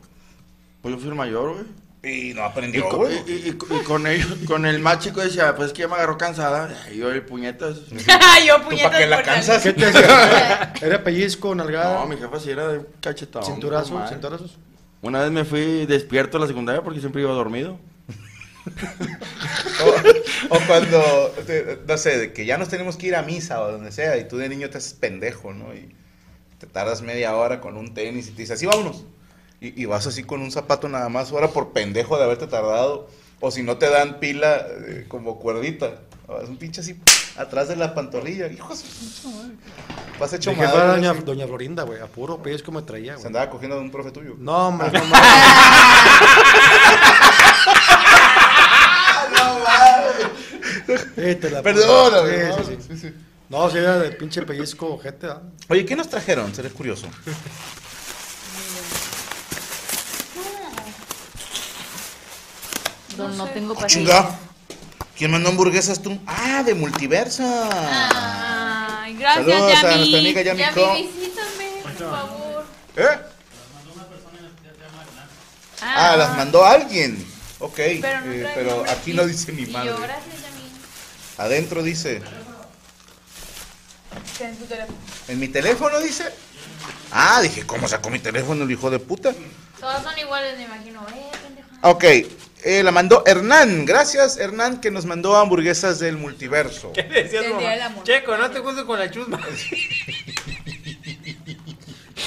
Pues yo fui el mayor, güey. Y no Y, aprendió, güey. y- y- y con, ellos, con el más chico decía, pues es que ya me agarró cansada. Y yo el puñetas. yo ¿Tú puñetas para qué la cansas? ¿Qué te decía? ¿Era pellizco, nalgada? No, mi jefa sí era de cachetón. cinturazo, madre. cinturazos? Una vez me fui despierto a la secundaria porque siempre iba dormido. O, o cuando, no sé, que ya nos tenemos que ir a misa o donde sea, y tú de niño te haces pendejo, ¿no? Y te tardas media hora con un tenis y te dices, así vámonos. Y, y vas así con un zapato nada más, ahora por pendejo de haberte tardado. O si no te dan pila eh, como cuerdita. Es un pinche así atrás de la pantorrilla. Hijo de madre. Vas hecho madre, era doña, así. doña Florinda, güey. A puro me traía, Se güey. andaba cogiendo de un profe tuyo. No, hombre, no mames. Sí, te la- Perdóname. Sí, ¿no? sí, sí. No, si era de pinche pellizco, ojete, ¿ah? Oye, ¿qué nos trajeron? Seré curioso. Don, no tengo Ah, paciencia. chinga. ¿Quién mandó hamburguesas tú? Ah, de multiversa. Ay, gracias, Saludos a nuestra amiga Yami Yami, Co. visítame, por favor. ¿Eh? Ah, las mandó alguien. Ok, Pero no eh, pero aquí no dice mi Y yo, madre. gracias. Adentro dice. En tu teléfono. ¿En mi teléfono dice? Ah, dije, ¿cómo sacó mi teléfono el hijo de puta? Todos son iguales, me imagino. Eh. Ok, eh, la mandó Hernán. Gracias, Hernán, que nos mandó hamburguesas del multiverso. ¿Qué decías, El mamá? Checo, no te juntes con la chusma.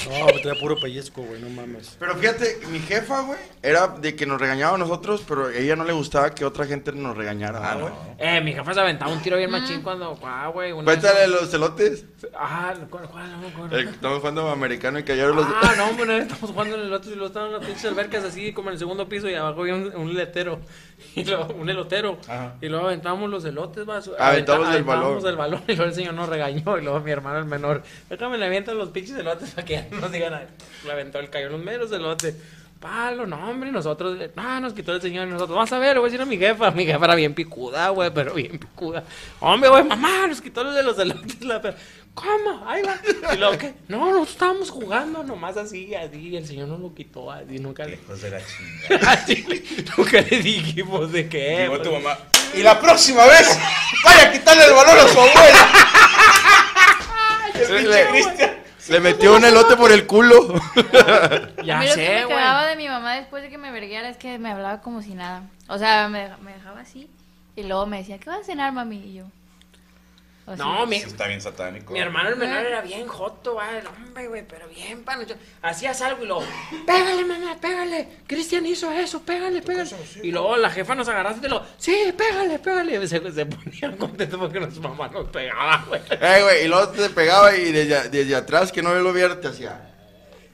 No, me puro pellizco, güey, no mames. Pero fíjate, mi jefa, güey, era de que nos regañaba a nosotros, pero a ella no le gustaba que otra gente nos regañara, Ah, ¿no, güey? no. Eh, mi jefa se aventaba un tiro bien machín cuando. Ah, güey. una- Cuéntale los celotes. Ah, ¿cuál, cuál? No me acuerdo. Estamos jugando americano y cayeron los. Ah, no, vez estamos jugando en el otro y luego estaban las pinches albercas así como en el segundo piso y abajo había un, un letero. Y luego, un elotero. Ajá. Y luego aventábamos los elotes, va. su- Aventamos aventa- el balón. aventábamos el balón y luego el señor nos regañó. Y luego mi hermano, el menor, déjame le avientan los pinches elotes para que ya no nos digan nada. Le aventó el cayó los meros elotes. Palo, no, hombre, nosotros, eh, ah, nos quitó el señor y nosotros, vas a ver, le voy a decir a mi jefa, mi jefa era bien picuda, güey, pero bien picuda. Hombre, güey, mamá, nos quitó los de los elotes, la per- ¿Cómo? Ahí va. Y luego, ¿qué? No, nosotros estábamos jugando nomás así, así, el señor nos lo quitó, así, nunca le... Hijos de la chingada. Así, nunca le dijimos de qué. Llegó pues. tu mamá. Y la próxima vez, vaya a quitarle el valor a su abuela. Le, le- le metió un elote por el culo. Ya a mí lo que sé, me cagaba de mi mamá después de que me verguiara es que me hablaba como si nada. O sea, me, me dejaba así y luego me decía, ¿qué vas a cenar, mami? Y yo. O sea, No, mi, Está bien satánico. mi hermano el menor era bien joto, güey, hombre, güey, pero bien panocho. Hacías algo y luego, pégale, mamá, pégale. Cristian hizo eso, pégale, pégale. Y luego la jefa nos agarraste y luego, sí, pégale, pégale. Se, se ponía contento porque nuestra mamá nos pegaba, güey. Eh, güey, y luego te pegaba y desde, desde atrás, que no lo viera, te hacía.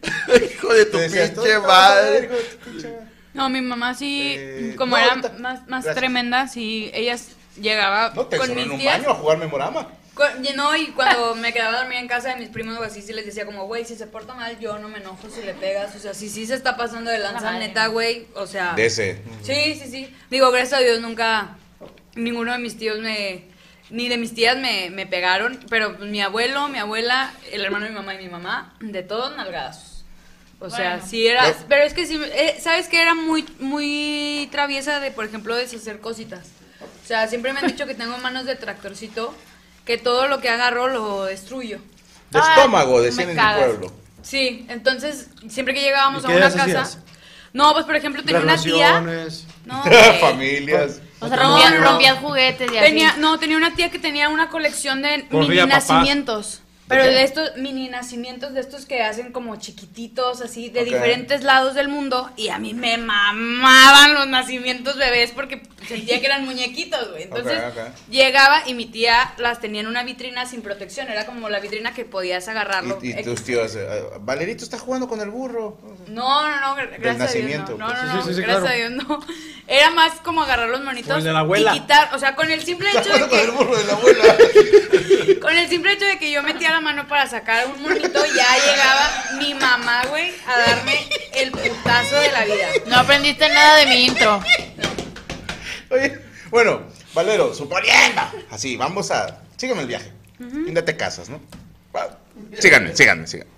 Hijo de tu pinche "Tú, padre, madre. hijo de tu pinche madre". No, mi mamá sí, Eh, como no, era más, más tremenda, sí, ella s- llegaba No, te con mis en un tías. baño a jugar memorama. con- y no, y cuando me quedaba a dormir en casa de mis primos o así, sí les decía como, güey, si se porta mal, yo no me enojo si le pegas. O sea, si sí se está pasando de lanza, neta, güey. O sea, De ese. sí, sí, sí. Digo, gracias a Dios nunca, ninguno de mis tíos me, ni de mis tías me, me pegaron, pero mi abuelo, mi abuela, el hermano de mi mamá y mi mamá, de todos nalgadas. O sea, sí era, Pero- pero es que sí, eh, ¿sabes que Era muy, muy traviesa de, por ejemplo, deshacer cositas. O sea, siempre me han dicho que tengo manos de tractorcito, que todo lo que agarro lo destruyo. De Ay, estómago, me decían en cagas. pueblo. Sí, entonces, siempre que llegábamos ¿Y a una casa... hacías? No, pues por ejemplo tenía una tía... No, güey. Familias. O sea, no. rompías juguetes y así. Tenía, no, tenía una tía que tenía una colección de mini nacimientos. Pero de estos mini nacimientos, de estos que hacen como chiquititos, así, de Ok. diferentes lados del mundo. Y a mí me mamaban los nacimientos bebés porque sentía que eran muñequitos, güey. Entonces llegaba y mi tía las tenía en una vitrina sin protección. Era como la vitrina que podías agarrarlo. Y, y tus tíos, eh, Valerito está jugando con el burro. No, no, no, gra- gracias a Dios nacimiento, no. No, pues. no, Sí, no, sí, sí, gracias claro. a Dios no. Era más como agarrar los monitos el de la abuela. y quitar, o sea, con el simple hecho de Jugando con el que burro de la abuela. con el simple hecho de que yo metía la mano para sacar un monito, ya llegaba mi mamá, güey, a darme el putazo de la vida. No aprendiste nada de mi intro. Oye, bueno, Valero, suponiendo. Así, vamos a. Sígueme el viaje. ¿En dónde te casas, no? Síganme, síganme, síganme.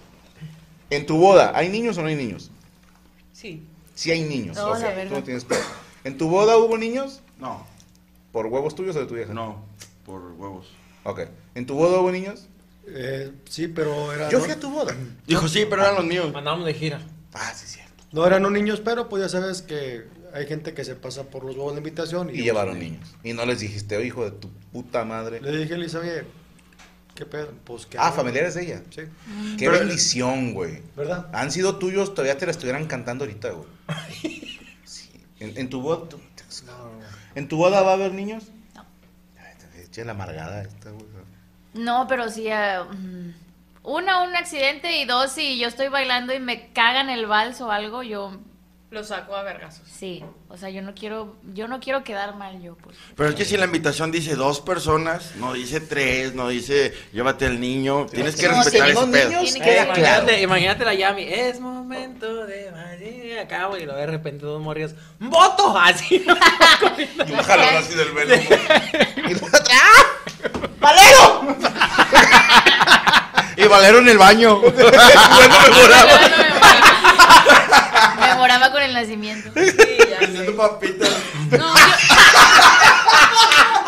En tu boda, ¿hay niños o no hay niños? Sí. Sí hay niños. No, o la sea, verga. tú no tienes pedo. ¿En tu boda hubo niños? No, ¿Por huevos tuyos o de tu vieja? no, por huevos. Ok. ¿En tu boda hubo niños? Eh, sí, pero era, Yo fui a tu boda. Dijo, sí, pero eran los míos. Mandábamos de gira. Ah, sí, cierto. no eran no niños, pero pues ya sabes que hay gente que se pasa por los huevos de invitación. Y llevaron niños. Y no les dijiste, oh, hijo de tu puta madre. Le dije a Elisa, oye, ¿qué pedo? Pues que. Ah, familiares de ella. Sí, Qué Pero- bendición, güey. ¿verdad? Han sido tuyos, todavía te la estuvieran cantando ahorita, güey. Sí. ¿En, en tu boda? tú- ¿En tu boda va a haber niños? No. Ay, te eché la amargada esta, güey. No, pero sí. eh, mm, una, un accidente y dos, si yo estoy bailando y me cagan el vals o algo, yo Lo saco a vergazos. sí. O sea, yo no quiero, yo no quiero quedar mal yo, pues. Pero es que si la invitación dice dos personas, no dice tres, no dice llévate al niño, tienes que no, respetar ese pedo. niños, queda que- claro. Imagínate, imagínate la Yami. Es momento de güey. Y luego de repente dos morrios. ¡Voto! Así. Y así del velo. Y la. ¡Valero! Y Valero en el baño. Memoraba con el nacimiento. Sí, ya sé. Papitas. No, yo,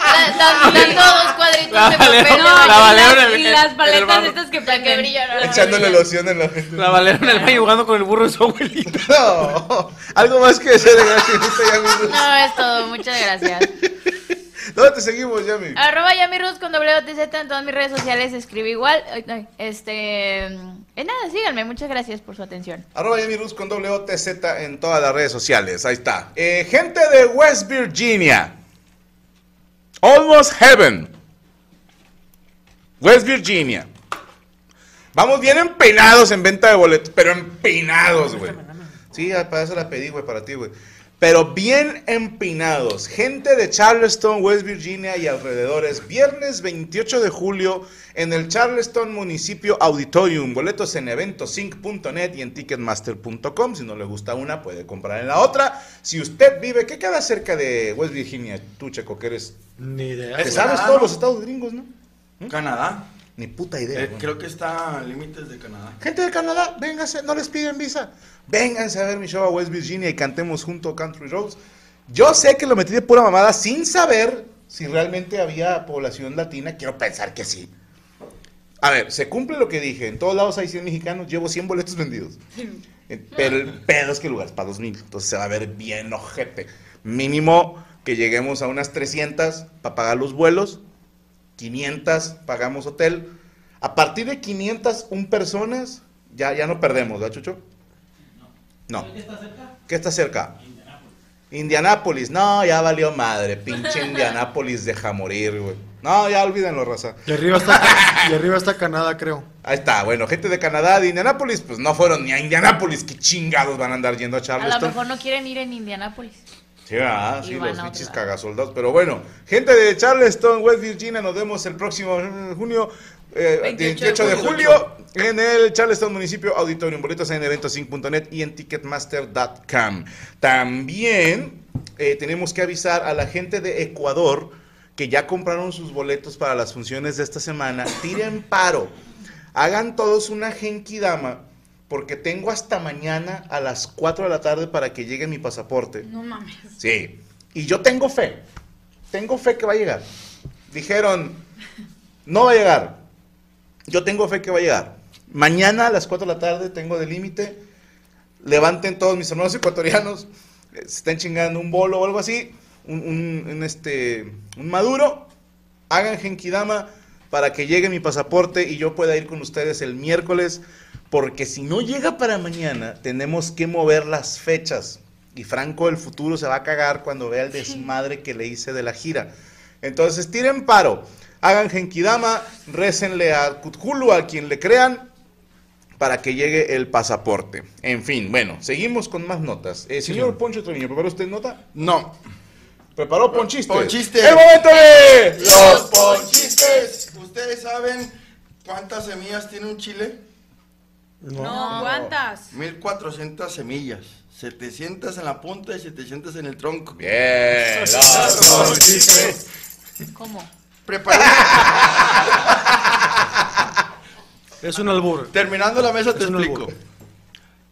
Da- dan- Dando dos cuadritos estas de Valero, papel. No, la y Valero las- en el- y en las el paletas baño. estas que La que prenden. brilla. ¿no? Echándole loción en la La Valero en el baño jugando con el burro de su abuelita. No, algo más que decir de gracias, Yami Rus. No, es todo. Muchas gracias. ¿Dónde te seguimos, Yami? Arroba Yamirus con WTZ en todas mis redes sociales. Escribe igual. Este. eh, nada, síganme. Muchas gracias por su atención. Arroba Yami Rus con WTZ en todas las redes sociales. Ahí está. Eh, gente de West Virginia. Almost Heaven. West Virginia. Vamos bien empeinados en venta de boletos, pero empeinados, güey. Sí, para eso la pedí, güey, para ti, güey. Pero bien empinados. Gente de Charleston, West Virginia y alrededores. Viernes 28 de julio en el Charleston Municipio Auditorium. Boletos en eventosync.net y en ticketmaster.com. Si no le gusta una, puede comprar en la otra. Si usted vive, ¿qué queda cerca de West Virginia? Tú, Checo, que eres... Ni idea. Te sabes todos los estados gringos, ¿no? Canadá. Ni puta idea. Eh, creo que está a límites de Canadá. Gente de Canadá, vénganse, no les piden visa. Vénganse a ver mi show a West Virginia y cantemos junto Country Roads. Yo sé que lo metí de pura mamada sin saber si realmente había población latina. Quiero pensar que sí. A ver, se cumple lo que dije. En todos lados hay 100 mexicanos. Llevo 100 boletos vendidos. Eh, Pero el pedo es que el lugar es para 2000. Entonces se va a ver bien ojete. Mínimo que lleguemos a unas 300 para pagar los vuelos. 500 pagamos hotel. A partir de 501 personas, ya, ya no perdemos, ¿verdad, Chucho? No. ¿Qué está cerca? Indianápolis. No, ya valió madre. Pinche Indianápolis deja morir, güey. No, ya olvídenlo, raza. Y arriba está, y arriba está Canadá, creo. Ahí está, bueno, gente de Canadá, de Indianápolis, pues no fueron ni a Indianápolis. ¿Qué chingados van a andar yendo a A lo Charleston? mejor no quieren ir en Indianápolis. Sí, ah, sí, los pinches cagasoldados. Pero bueno, gente de Charleston, West Virginia, nos vemos el próximo junio, eh, 28 28 de julio, en el Charleston Municipio Auditorium. Boletos en eventosync.net y en ticketmaster.com. También eh, tenemos que avisar a la gente de Ecuador que ya compraron sus boletos para las funciones de esta semana. Tiren paro. Hagan todos una genkidama. Porque tengo hasta mañana a las 4 de la tarde para que llegue mi pasaporte. No mames. Sí. Y yo tengo fe. Tengo fe que va a llegar. Dijeron, no va a llegar. Yo tengo fe que va a llegar. Mañana a las 4 de la tarde tengo de límite. Levanten todos mis hermanos ecuatorianos. eh, Se están chingando un bolo o algo así. Un, un- un, este, un maduro. Hagan genkidama para que llegue mi pasaporte y yo pueda ir con ustedes el miércoles. Porque si no llega para mañana, tenemos que mover las fechas. Y Franco del futuro se va a cagar cuando vea el desmadre que le hice de la gira. Entonces, tiren paro. Hagan genkidama, récenle a Cthulhu, a quien le crean, para que llegue el pasaporte. En fin, bueno, seguimos con más notas. Eh, señor Poncho Treviño, ¿preparó usted nota? No. ¿Preparó Ponchiste? Ponchiste. ¡El momento de Los ponchistes. ¿Ustedes saben cuántas semillas tiene un chile? No, ¿cuántas? 1400 semillas. 700 en la punta y 700 en el tronco. Bien. ¿Cómo? Preparé. Es un albur. Terminando la mesa te un explico.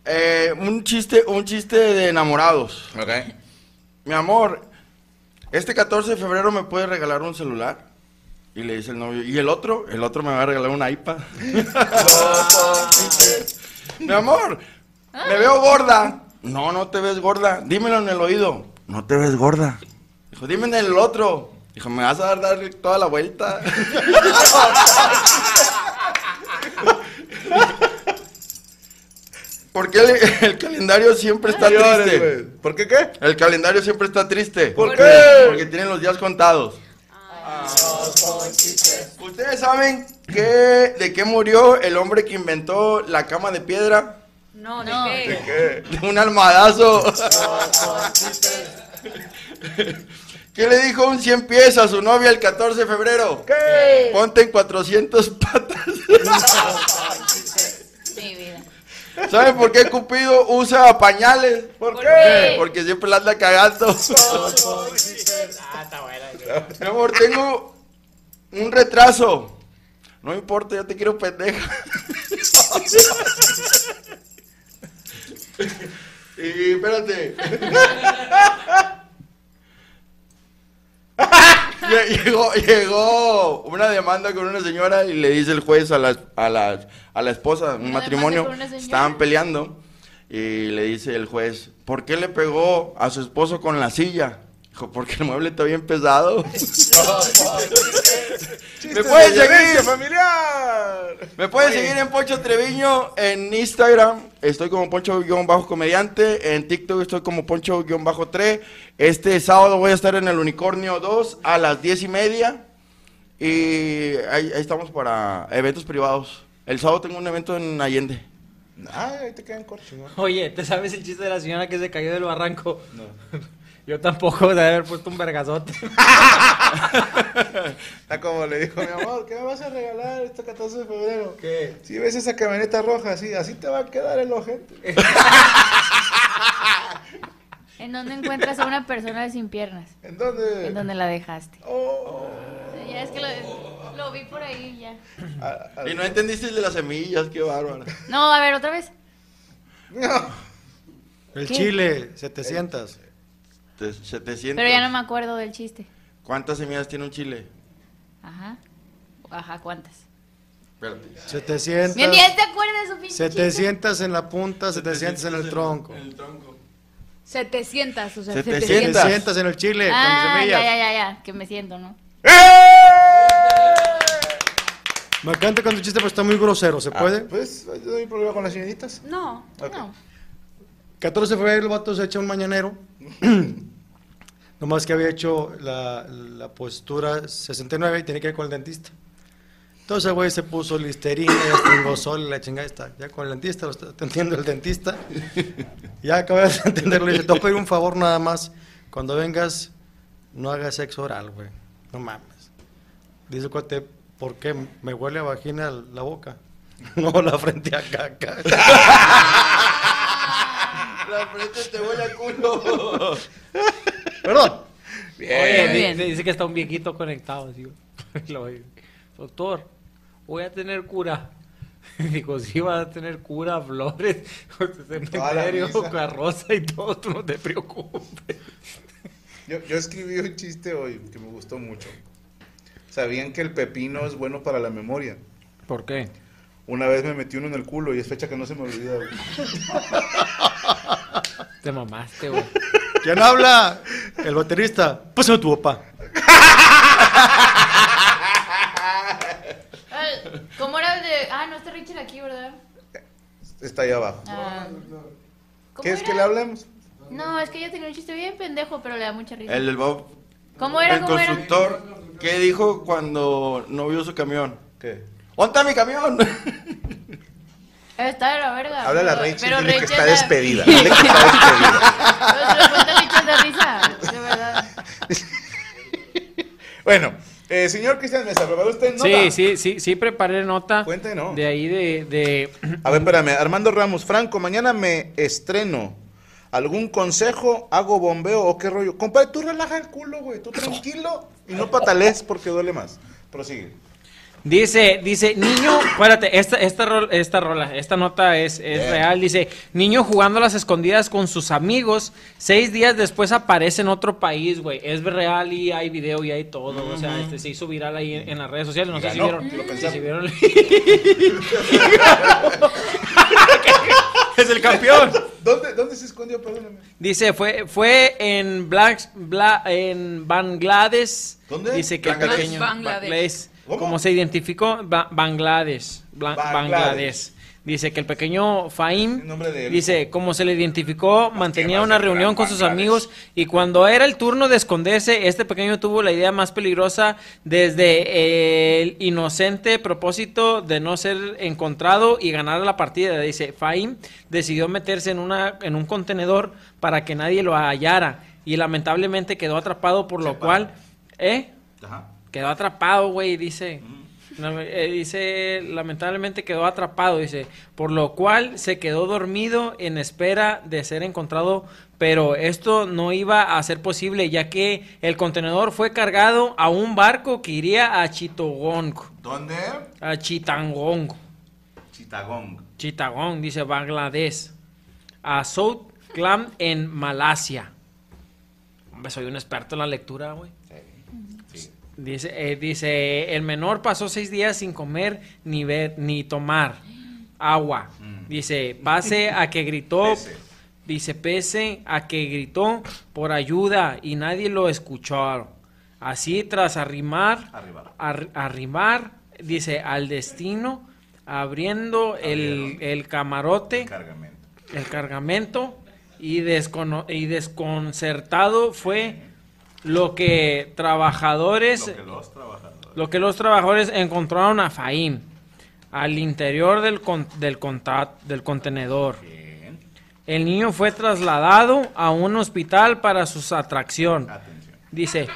Eh, un chiste, un chiste de enamorados. Ok. Mi amor, este 14 de febrero me puedes regalar un celular. Y le dice el novio, ¿y el otro? El otro me va a regalar un iPad. Mi amor, me veo gorda. No, no te ves gorda. Dímelo en el oído. No te ves gorda. Dijo, dime en el otro. Dijo, ¿me vas a dar, toda la vuelta? ¿Por qué el, el calendario siempre está triste? ¿Por qué qué? El calendario siempre está triste. ¿Por qué? Porque tienen los días contados. ¿Ustedes saben qué, de qué murió el hombre que inventó la cama de piedra? No, ¿de No. qué? ¿Qué? De un almadazo. ¿Qué le dijo un 100 pies a su novia el 14 de febrero? ¿Qué? Ponte en 400 patas. Mi vida. ¿Saben por qué Cupido usa pañales? ¿Por qué? Porque siempre la anda cagando. Mi amor, tengo un retraso. No importa, yo te quiero pendeja. y espérate. Lle- Llegó, llegó una demanda con una señora y le dice el juez a la, a la, a la esposa, un matrimonio, estaban peleando y le dice el juez, ¿por qué le pegó a su esposo con la silla? Dijo, porque el mueble está bien pesado. ¡Me puedes seguir? familiar! Me pueden seguir en Poncho Treviño en Instagram. Estoy como Poncho-comediante. En TikTok estoy como Poncho-3. Este sábado voy a estar en el Unicornio 2 a las 10 y media. Y ahí, ahí estamos para eventos privados. El sábado tengo un evento en Allende. Ay, ahí te quedan cortos, ¿no? Oye, ¿te sabes el chiste de la señora que se cayó del barranco? No. Yo tampoco de haber puesto un vergazote. Está como le dijo mi amor, ¿qué me vas a regalar este 14 de febrero? ¿Qué? Si ves esa camioneta roja así, así te va a quedar el ojete. ¿En dónde encuentras a una persona sin piernas? ¿En dónde? ¿En dónde la dejaste? Oh. Ya es que lo, lo vi por ahí ya. A- a- Y no entendiste el de las semillas, qué bárbaro. No, a ver, otra vez. El ¿Qué? chile, 700. Te- 700. Pero ya no me acuerdo del chiste. ¿Cuántas semillas tiene un chile? Ajá. Ajá, ¿cuántas? Espérate. 700. Ni él te acuerdas de su pinche 700 en la punta, 700 en el tronco. En el tronco. 700, o sea, 700. 700. 700 en el chile, Ah, con ya, semillas. ya, ya, ya, que me siento, ¿no? Me encanta cuando el chiste pero está muy grosero, ¿se puede? Ah, pues, yo no hay problema con las señoritas. No. Ok. No. 14 de febrero el vato se echa un mañanero. Nomás que había hecho la, postura 69 y tenía que ir con el dentista. Entonces güey se puso listerina y la chingada está. Ya con el dentista, lo está atendiendo el dentista. Ya acabé de entenderlo. Le dice, te voy a pedir un favor nada más. Cuando vengas, no hagas sexo oral, güey. No mames. Dice cuate, ¿por qué? Me huele a vagina la boca. No, la frente a caca. La frente te huele a culo. Perdón. Oye, Muy di- bien. dice que está un viejito conectado. Así, Lo oye. Doctor, voy a tener cura. Digo, sí, vas a tener cura, flores, cementerio, carroza y todo, tú no te preocupes. Yo, yo escribí un chiste hoy que me gustó mucho. ¿Sabían que el pepino es bueno para la memoria? ¿Por qué? Una vez me metí uno en el culo y es fecha que no se me olvida. güey. Te mamaste, güey. ¿Quién habla? El baterista. Pásame tu papá. ¿Cómo era el de.? Ah, no está Richard aquí, ¿verdad? Está ahí abajo. Ah, ¿cómo ¿Qué es era? que le hablemos? No, es que ella tenía un chiste bien pendejo, pero le da mucha risa. El del Bob. ¿Cómo era? El ¿Cómo era? constructor, ¿qué dijo cuando no vio su camión? ¿Qué? ¿Dónde está mi camión? Está de la verga. Habla a pero- Rachel, pero dile que Rachel está la- despedida. Dile que está despedida. De risa, de verdad. Bueno, eh, señor Cristian Mesa, ¿preparó usted nota? Sí, sí, sí, sí preparé nota. Cuente, ¿no? De ahí de, de... A ver, espérame. Armando Ramos, Franco, mañana me estreno. ¿Algún consejo? ¿Hago bombeo o qué rollo? Compadre, tú relaja el culo, güey. Tú tranquilo y no patales porque duele más. Prosigue. Dice, dice, niño, espérate, esta, esta, rol- esta rola, esta nota es, es Bien. real. Dice, niño jugando a las escondidas con sus amigos, seis días después aparece en otro país, güey. Es real y hay video y hay todo. O sea, este se hizo viral ahí en, en las redes sociales. No sé si vieron. lo si pensamos. vieron- es el campeón. ¿Dónde, dónde se escondió? Perdóname. Dice, fue, fue en Black, Bla- en Bangladesh. ¿Dónde? Dice que Bangladesh. pequeño. Bangladesh. ¿Cómo? Como se identificó, Ba- Bangladesh. Bla- Bangladesh. Bangladesh. Dice que el pequeño Fahim, El nombre de él. dice, como se le identificó, mantenía una reunión con sus amigos y cuando era el turno de esconderse, este pequeño tuvo la idea más peligrosa desde el inocente propósito de no ser encontrado y ganar la partida. Dice, Fahim decidió meterse en, una, en un contenedor para que nadie lo hallara y lamentablemente quedó atrapado por lo Sepa. cual... ¿Eh? Ajá. Quedó atrapado, güey, dice. No, eh, dice, lamentablemente quedó atrapado, dice, por lo cual se quedó dormido en espera de ser encontrado, pero esto no iba a ser posible ya que el contenedor fue cargado a un barco que iría a Chittagong, ¿Dónde? a Chittagong, Chitagong. Chittagong, dice Bangladesh, a South Clam en Malasia. Hombre, soy un experto en la lectura, güey. Dice, eh, dice, el menor pasó seis días sin comer ni ver ni tomar agua. Dice, base a que gritó, Pese. dice, pese a que gritó por ayuda y nadie lo escuchó. Así tras arrimar, Arribar. ar- arrimar, dice, al destino, abriendo el, el camarote, Cargamento. el cargamento y, descono- y desconcertado fue lo que trabajadores Lo que los trabajadores. lo que los trabajadores encontraron a Faín al interior del, con- del, conta- del contenedor. Bien. El niño fue trasladado a un hospital para su atracción. Atención. Dice,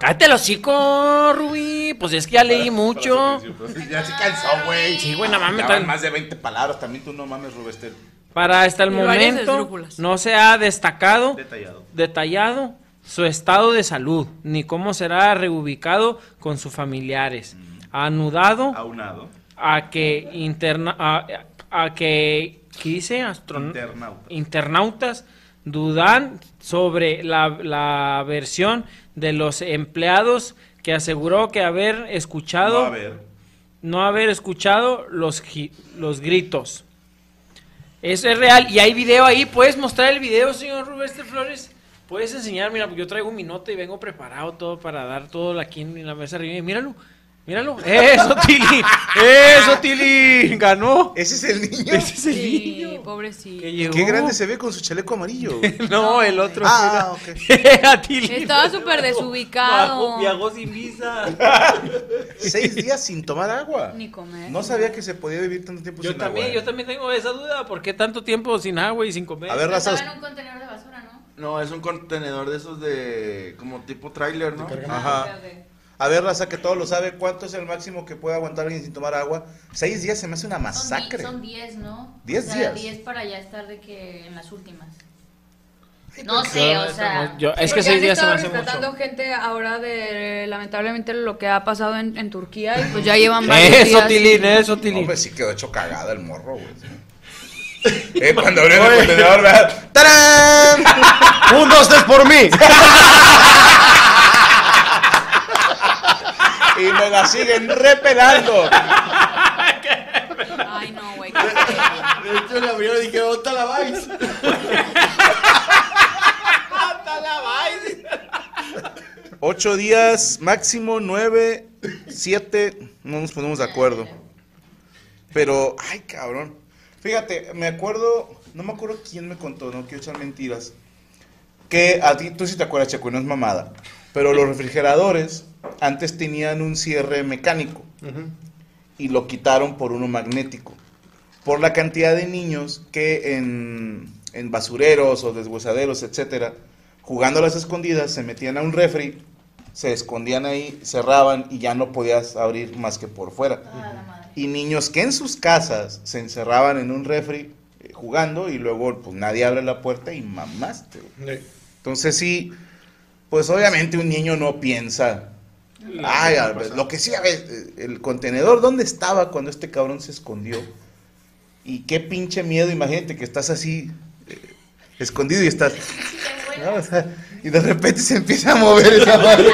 cállate el hocico, Rubí. Pues es que ya leí mucho. Pues Ya se cansó, güey. Sí, güey, no mames, más de 20 palabras. También tú no mames, Rubester. Para hasta el Y momento no se ha destacado Detallado. detallado su estado de salud, ni cómo será reubicado con sus familiares. Anudado Aunado. a que interna a, a que ¿qué dice Astron- Internauta. internautas dudan sobre la, la versión de los empleados que aseguró que haber escuchado No, a ver. no haber escuchado los, los gritos. Eso es real. Y hay video ahí. ¿Puedes mostrar el video, señor Rubester Flores? Puedes enseñar, mira, yo traigo mi nota y vengo preparado todo para dar todo aquí en la mesa arriba. Y Míralo, míralo. Eso, Tili. Eso, Tili. Ganó. Ese es el niño. Ese es el Sí, niño pobrecito. que llegó. Qué grande se ve con su chaleco amarillo. No, el otro. ah, ok. Era Tili. Estaba súper desubicado. Viajó sin visa. Seis días sin tomar agua. Ni comer. No sabía que se podía vivir tanto tiempo Yo sin también, agua. yo también tengo esa duda. ¿Por qué tanto tiempo sin agua y sin comer? A ver, Pero raza. estaba en un contenedor de basura, ¿no? No, es un contenedor de esos de. como tipo trailer, ¿no? Ajá. Ok, ok. A ver, raza, que todo lo sabe. ¿Cuánto es el máximo que puede aguantar alguien sin tomar agua? Seis días se me hace una masacre. Son 10, ¿no? ¿Diez o sea, días? 10 para ya estar de que en las últimas. No sé, o sea. Yo- es que seis días se me hace rescatando mucho. gente ahora de lamentablemente lo que ha pasado en, en Turquía y pues ya llevan varios Eso, días. Tilín, eso, No, Tilín. pues sí quedó hecho cagada el morro, güey. eh, cuando abrió el contenedor, ¿verdad? ¡Tarán! Un, dos, tres por mí. Y me la siguen repelando. Ay, no, güey. De hecho, le abrieron y dijeron, ¿dónde la vais? Ocho días, máximo nueve, siete, no nos ponemos de acuerdo. Pero, ay, cabrón. Fíjate, me acuerdo, no me acuerdo quién me contó, no quiero echar mentiras. Que a ti, tú sí te acuerdas, Checo, y no es mamada. Pero los refrigeradores antes tenían un cierre mecánico y lo quitaron por uno magnético. Por la cantidad de niños que en, en basureros o deshuesaderos, etcétera, jugando a las escondidas, se metían a un refri, se escondían ahí, cerraban y ya no podías abrir más que por fuera. Ah. Y niños que en sus casas se encerraban en un refri eh, jugando y luego pues nadie abre la puerta y mamaste. Entonces sí, pues obviamente un niño no piensa. Ay, a ver, lo que sí, a ver, eh, el contenedor, ¿dónde estaba cuando este cabrón se escondió? Y qué pinche miedo, imagínate que estás así, eh, escondido y estás... ¿no? O sea, y de repente se empieza a mover esa madre.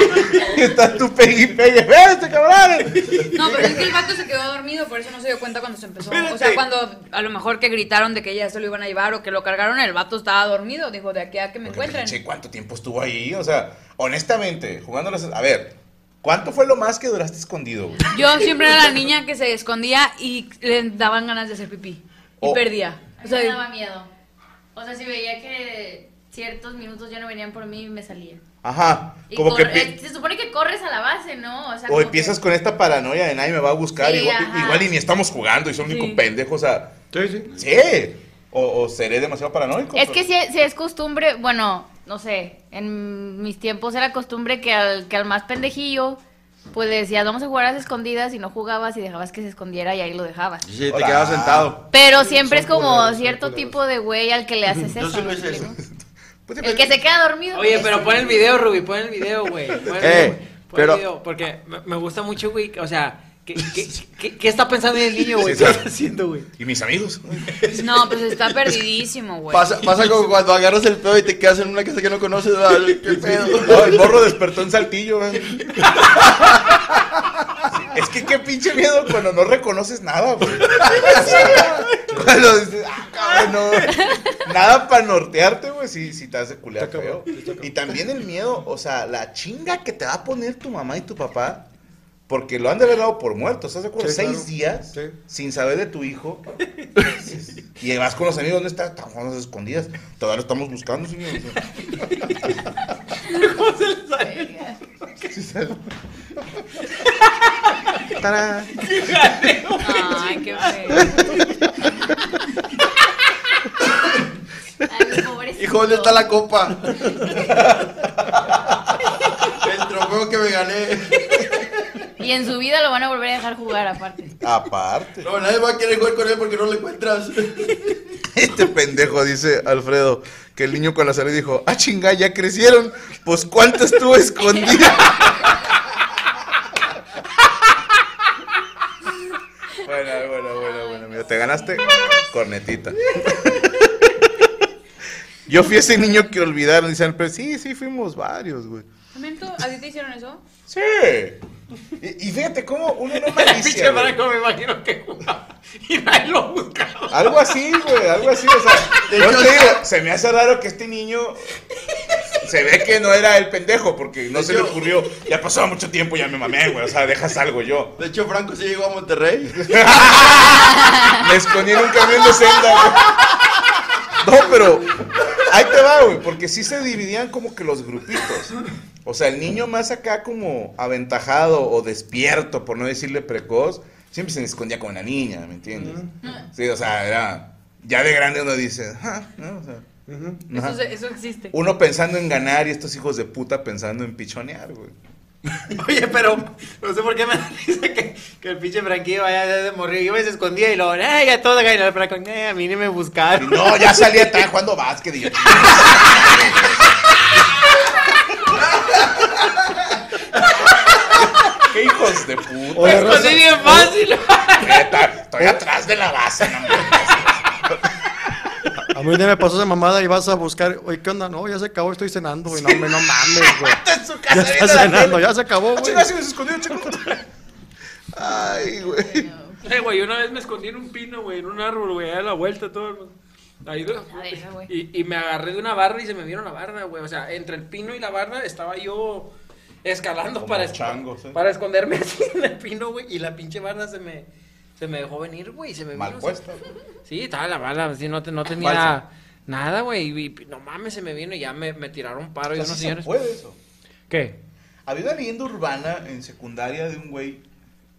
y estás tú pegue y pegue. ¡Ve este cabrón! No, pero es que el vato se quedó dormido, por eso no se dio cuenta cuando se empezó. O sea, cuando a lo mejor que gritaron de que ya se lo iban a llevar o que lo cargaron, el vato estaba dormido. Dijo, de aquí a que me Porque, encuentren. pinche, ¿cuánto tiempo estuvo ahí? O sea, honestamente, jugando las... A ver, ¿cuánto fue lo más que duraste escondido? güey? Yo siempre era la niña que se escondía y le daban ganas de hacer pipí. Y Oh. perdía. O sea, me daba miedo. O sea, si veía que ciertos minutos ya no venían por mí, me salía. Ajá, Y como que... eh, se supone que corres a la base, ¿no? O, sea, O como empiezas que- con esta paranoia de nadie me va a buscar, Sí, igual, y ni estamos jugando y son Sí. único pendejos, o sea, Sí, sí. sí, o, o seré demasiado paranoico. Es que si es costumbre, bueno, no sé, en mis tiempos era costumbre que al, que al más pendejillo, pues le decías, vamos a jugar a las escondidas y no jugabas y dejabas que se escondiera y ahí lo dejabas. Sí, te Hola. quedabas sentado. Pero siempre es como culeros, cierto tipo de güey al que le haces Yo eso. sí lo ¿me hice eso. Pues, El que se queda dormido. Oye, pero pon el video, Ruby, pon el video, güey. Pon el Eh, video, güey. Pon pero- el video, porque me, me gusta mucho, güey. O sea, ¿Qué, qué, qué, qué está pensando el niño, güey? Sí, ¿Qué está haciendo, güey? ¿Y mis amigos? No, pues está perdidísimo, güey. Pasa, pasa como cuando agarras el pedo y te quedas en una casa que no conoces. ¿verdad? ¿Qué pedo? No, el morro despertó en saltillo, güey. Es que qué pinche miedo cuando no reconoces nada, güey. Cuando dices, ah, cabrón, no. Nada para nortearte, güey, si, si te hace culear feo. Y también el miedo, o sea, la chinga que te va a poner tu mamá y tu papá. Porque lo han de haber dado por muerto, ¿estás de acuerdo? Sí, Seis claro. días Sí. sin saber de tu hijo. y vas con los amigos, ¿dónde está? Están jugando a las escondidas. Todavía lo estamos buscando, señor. Sí, sale. ¡Tarán! Ay, qué feo. Ay, pobrecito. Hijo, ¿dónde está la copa? el trofeo que me gané. Y en su vida lo van a volver a dejar jugar aparte. Aparte. No, nadie va a querer jugar con él porque no lo encuentras. Este pendejo, dice Alfredo, que el niño con la salud dijo, ah, chinga, ya crecieron. Pues, ¿cuánto estuvo escondida? Bueno, bueno, bueno, bueno. Mira, te ganaste cornetita. Yo fui ese niño que olvidaron, dice Alfredo. Sí, sí, fuimos varios, güey. ¿También tú? ¿A ti te hicieron eso? Sí. Y, y fíjate cómo uno no malicia. Franco me imagino que jugaba. Y nadie lo buscaba. Algo así, güey, algo así, o sea, yo te digo, se me hace raro que este niño se ve que no era el pendejo, porque no se le ocurrió, ya pasó mucho tiempo, ya me mamé, güey, o sea, dejas algo yo. De hecho, Franco sí llegó a Monterrey. Me escondí en un camión de senda, güey. No, pero ahí te va, güey, porque sí se dividían como que los grupitos. O sea, el niño más acá como aventajado o despierto, por no decirle precoz, siempre se escondía con la niña, ¿me entiendes? Sí, o sea, era... Ya de grande uno dice, ah, ¿no? O sea, ajá. Eso, se- eso existe. Uno pensando en ganar y estos hijos de puta pensando en pichonear, güey. Oye, pero no sé por qué me dice que, que el pinche Franquillo vaya de morir. Iba y se escondía y luego, ¡ay, ya todo! Y el Franco, "Eh, a mí ni me Y buscaron. no, ya salía atrás jugando básquet y yo... ¡Qué hijos de puta! Oye, Me escondí bien fácil. Neta, estoy atrás de la base, no mames. A mí un día me pasó esa mamada y vas a buscar, oye, ¿qué onda? No, ya se acabó, estoy cenando, güey. No, hombre, no mames, güey. Está en su Ya está viendo la cenando, tele. ya se acabó, Ah, güey. me escondió, chico. Ay, güey. Eh, güey, una vez me escondí en un pino, güey, en un árbol, güey, a la vuelta todo. Ahí, güey. y, y me agarré de una barra y se me vieron la barra, güey. O sea, entre el pino y la barra estaba yo escalando Como para, es- changos, ¿eh? para esconderme así en el pino, güey. Y la pinche barra se me, se me dejó venir, güey. Se me Mal vino, puesta. Sí, estaba la bala, así no, te- no tenía Falsa. nada, güey. Y, y no mames, se me vino y ya me, me tiraron paro O sea, unos sí se puede eso. ¿Qué? Había una leyenda urbana en secundaria de un güey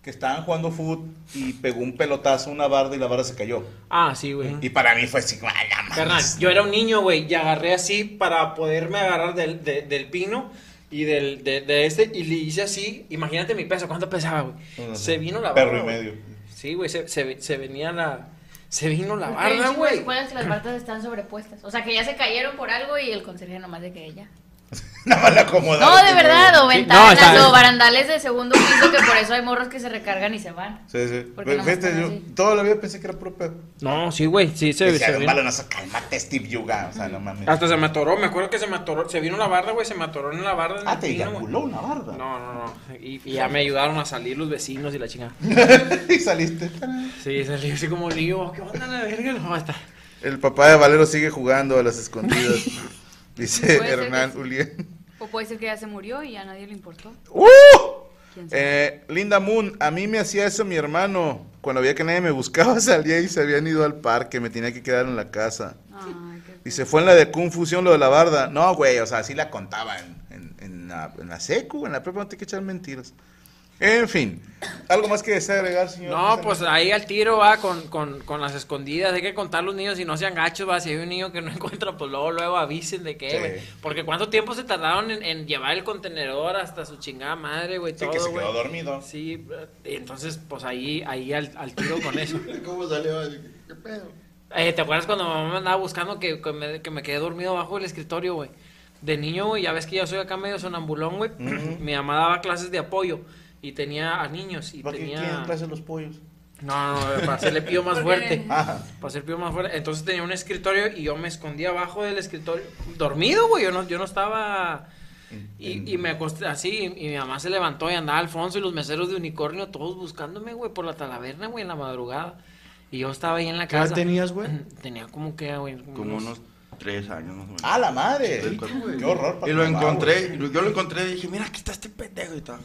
que estaban jugando fútbol y pegó un pelotazo a una barda y la barda se cayó. Ah, sí, güey. Y para mí fue así, "Ah, la mames". Carnal, yo era un niño, güey, y agarré así para poderme agarrar del, de- del pino y del, de, de este, y le hice así, imagínate mi peso, ¿cuánto pesaba, güey? Se vino la Perro barra, y medio. Sí, güey, se, se, se venía la... Se vino la hay de güey. escuelas que las bardas están sobrepuestas. O sea, que ya se cayeron por algo y el conserje nomás de que ella. Nada más la acomodaron. No, de verdad, o Sí, ventanas no, o barandales de segundo piso, que por eso hay morros que se recargan y se van. Sí, sí. Porque Pero nomás Fíjate, yo así. toda la vida pensé que era puro pedo. No, sí, güey, sí, se, Decía, se un vino. balonazo, cálmate, Steve Yuga. O sea, no mames. Hasta se me atoró, me acuerdo que se me atoró, se vino la barra, güey, se me atoró en la barra. en Ah, te eyaculó una barda. No, no, no. Y, y ya me ayudaron a salir los vecinos y la chingada. y saliste. Sí, salí así como niño, ¿qué onda la verga? No, está. El papá de Valero sigue jugando a las escondidas. Dice Hernán. Julián. O puede ser que ya se murió y a nadie le importó. ¡Uh! Eh, Linda Moon, a mí me hacía eso mi hermano. Cuando veía que nadie me buscaba, salía y se habían ido al parque, me tenía que quedar en la casa. Ay, qué Y se fue en la de confusión lo de la barda. No, güey, o sea, así la contaba en, en, en la, en la secu, en la prepa, no te hay que echar mentiras. En fin, ¿algo más que desea agregar, señor? No, pues ahí al tiro va con, con, con las escondidas. Hay que contar los niños y no sean gachos, va. Si hay un niño que no encuentra, pues luego, luego avisen de qué, Sí. güey. Porque cuánto tiempo se tardaron en, en llevar el contenedor hasta su chingada madre, güey. Sí, todo, que se güey. quedó dormido. Sí, eh, entonces, pues ahí, ahí al, al tiro con eso. ¿Cómo salió? ¿Qué pedo? Eh, ¿Te acuerdas cuando mamá me andaba buscando que, que me, que me quedé dormido bajo el escritorio, güey? De niño, güey, ya ves que yo soy acá medio sonambulón, güey. Mi mamá daba clases de apoyo. Y tenía a niños y ¿Para qué tenía... clase los pollos? No, no, no, para hacerle pío más fuerte. Ajá. Para hacer pío más fuerte. Entonces tenía un escritorio y yo me escondía abajo del escritorio. Dormido, güey. Yo no, yo no estaba. Y, y me acosté así. Y mi mamá se levantó y andaba Alfonso y los meseros de unicornio todos buscándome, güey, por la talaverna, güey, en la madrugada. Y yo estaba ahí en la ¿Qué casa. tenías, güey? Tenía como que, güey. Como unos tres años más o menos. ¡Ah, la madre! ¡Qué horror! para Y lo mamá, encontré, güey. yo lo encontré y dije, mira, aquí está este pendejo y tal.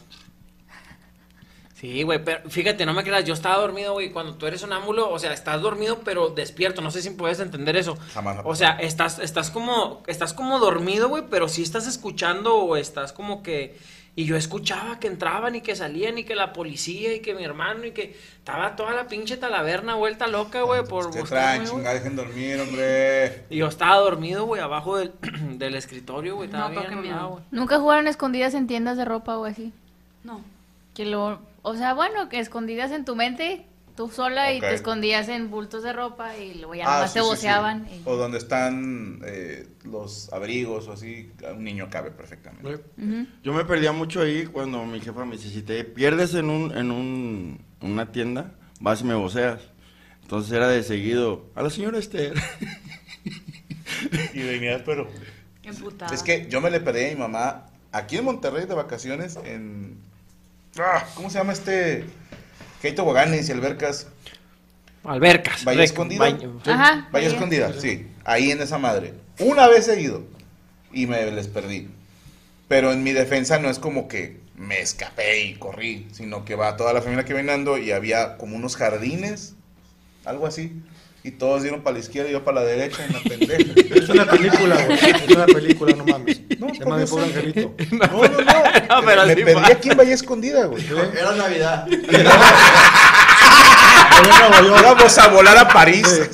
Sí, güey, pero fíjate, no me creas, yo estaba dormido, güey, cuando tú eres sonámbulo, o sea, estás dormido pero despierto, no sé si puedes entender eso. Jamás. O sea, estás, estás como, estás como dormido, güey, pero sí estás escuchando o estás como que... Y yo escuchaba que entraban y que salían y que la policía y que mi hermano y que estaba toda la pinche talaverna vuelta loca, güey, por ¿Qué buscarme, chingada? Dejen dormir, hombre. Y yo estaba dormido, güey, abajo del, del escritorio, güey, estaba No, bien güey. Nunca jugaron escondidas en tiendas de ropa o así. No. Que lo, o sea, bueno, que escondidas en tu mente, tú sola y te escondías en bultos de ropa y luego ya Ah, nomás sí, te sí, sí. voceaban. y- O donde están eh, los abrigos o así, un niño cabe perfectamente. Yo me perdía mucho ahí cuando mi jefa me dice, si te pierdes en un, en un, una tienda, vas y me voceas. Entonces era de seguido, a la señora Esther. Y venía, pero... Emputada. Es que yo me le perdí a mi mamá aquí en Monterrey de vacaciones en... Ah, ¿Cómo se llama este? Que hay toboganes y albercas. Albercas. Valle rec-. Ajá. Valle. Escondida, sí. Ahí en esa madre. Una vez he ido y me les perdí. Pero en mi defensa no es como que me escapé y corrí, sino que va toda la familia caminando y había como unos jardines, algo así. Y todos dieron para la izquierda y yo para la derecha en la pendeja. Es una película, güey. Es una película, no mames. No, Se llama por pobre angelito. No, no, no. No, pero me va. aquí en Valle Escondida, güey. Era Navidad. Íbamos a volar a París.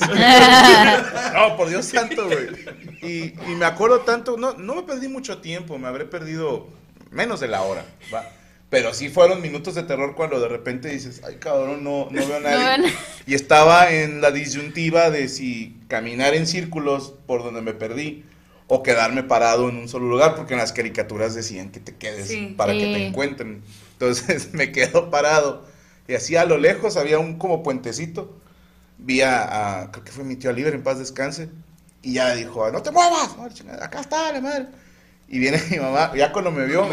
no, por Dios santo, güey. Y, y me acuerdo tanto, no, no me perdí mucho tiempo, me habré perdido menos de la hora, ¿va? Pero sí fueron minutos de terror cuando de repente dices, ay cabrón, no, no veo a nadie. y estaba en la disyuntiva de si caminar en círculos por donde me perdí o quedarme parado en un solo lugar, porque en las caricaturas decían que te quedes Sí. para que te encuentren. Entonces me quedo parado y así a lo lejos había un como puentecito. Vi a, a- creo que fue mi tío Oliver, en paz descanse, y ya dijo, no te muevas, acá está la madre. Y viene mi mamá, ya cuando me vio,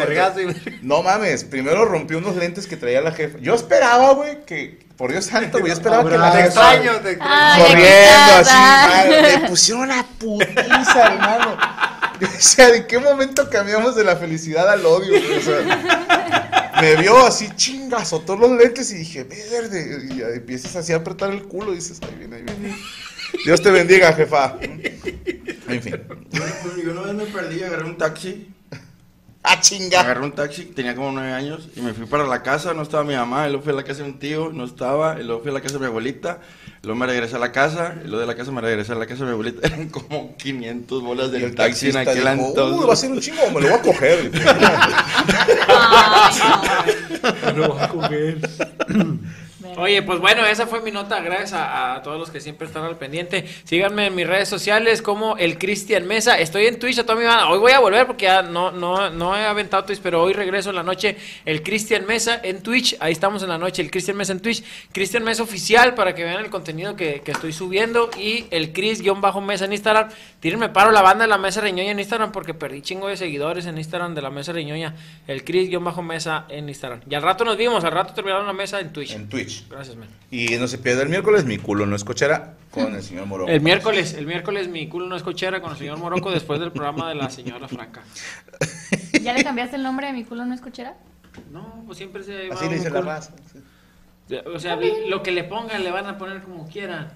y- no mames, primero rompió unos lentes que traía la jefa. Yo esperaba, güey, que, por Dios santo, güey, yo esperaba que la. Te jefa extraño, te extraño. Ay, aquí corriendo así, madre, me pusieron una putiza, hermano. Yo decía, ¿de qué momento cambiamos de la felicidad al odio? güey? O sea, me vio así, chinga, azotó los lentes y dije, verde. Y empiezas así a apretar el culo y dices, ahí viene, ahí viene. Dios te bendiga, jefa. En fin. Yo una vez me perdí, agarré un taxi. Ah, chinga. Agarré un taxi, tenía como nueve años, y me fui para la casa, no estaba mi mamá, y luego fui a la casa de un tío, no estaba, y luego fui a la casa de mi abuelita, y luego me regresé a la casa, y luego de la casa me regresé a la casa de mi abuelita, eran como 500 bolas del el taxi en aquel dijo, entonces. Uy, va a ser un chingo, me lo voy a coger. No. Lo voy a comer. Oye, pues bueno, esa fue mi nota. Gracias a, todos los que siempre están al pendiente. Síganme en mis redes sociales como el Cristian Mesa. Estoy en Twitch a toda mi banda. Hoy voy a volver porque ya no he aventado Twitch, pero hoy regreso en la noche. El Cristian Mesa en Twitch. Ahí estamos en la noche. El Cristian Mesa en Twitch. Cristian Mesa oficial para que vean el contenido que, que estoy subiendo. Y el Cris-Mesa en Instagram. Tírenme paro la banda de la Mesa Reñoña en Instagram porque perdí chingo de seguidores en Instagram de la Mesa Reñoña. El Cris-Mesa en Instagram. Y al rato nos vimos. Al rato terminaron la mesa en Twitch. En Twitch. Gracias, man. Y no se pierda el miércoles, mi culo no es cochera con el señor Moro. El miércoles, el miércoles mi culo no es cochera con el señor Morocco después del programa de la señora Franca. ¿Ya le cambiaste el nombre de mi culo no es cochera? No, pues siempre se llevado Así le dice la raza. sí. O sea, lo que le pongan le van a poner como quieran.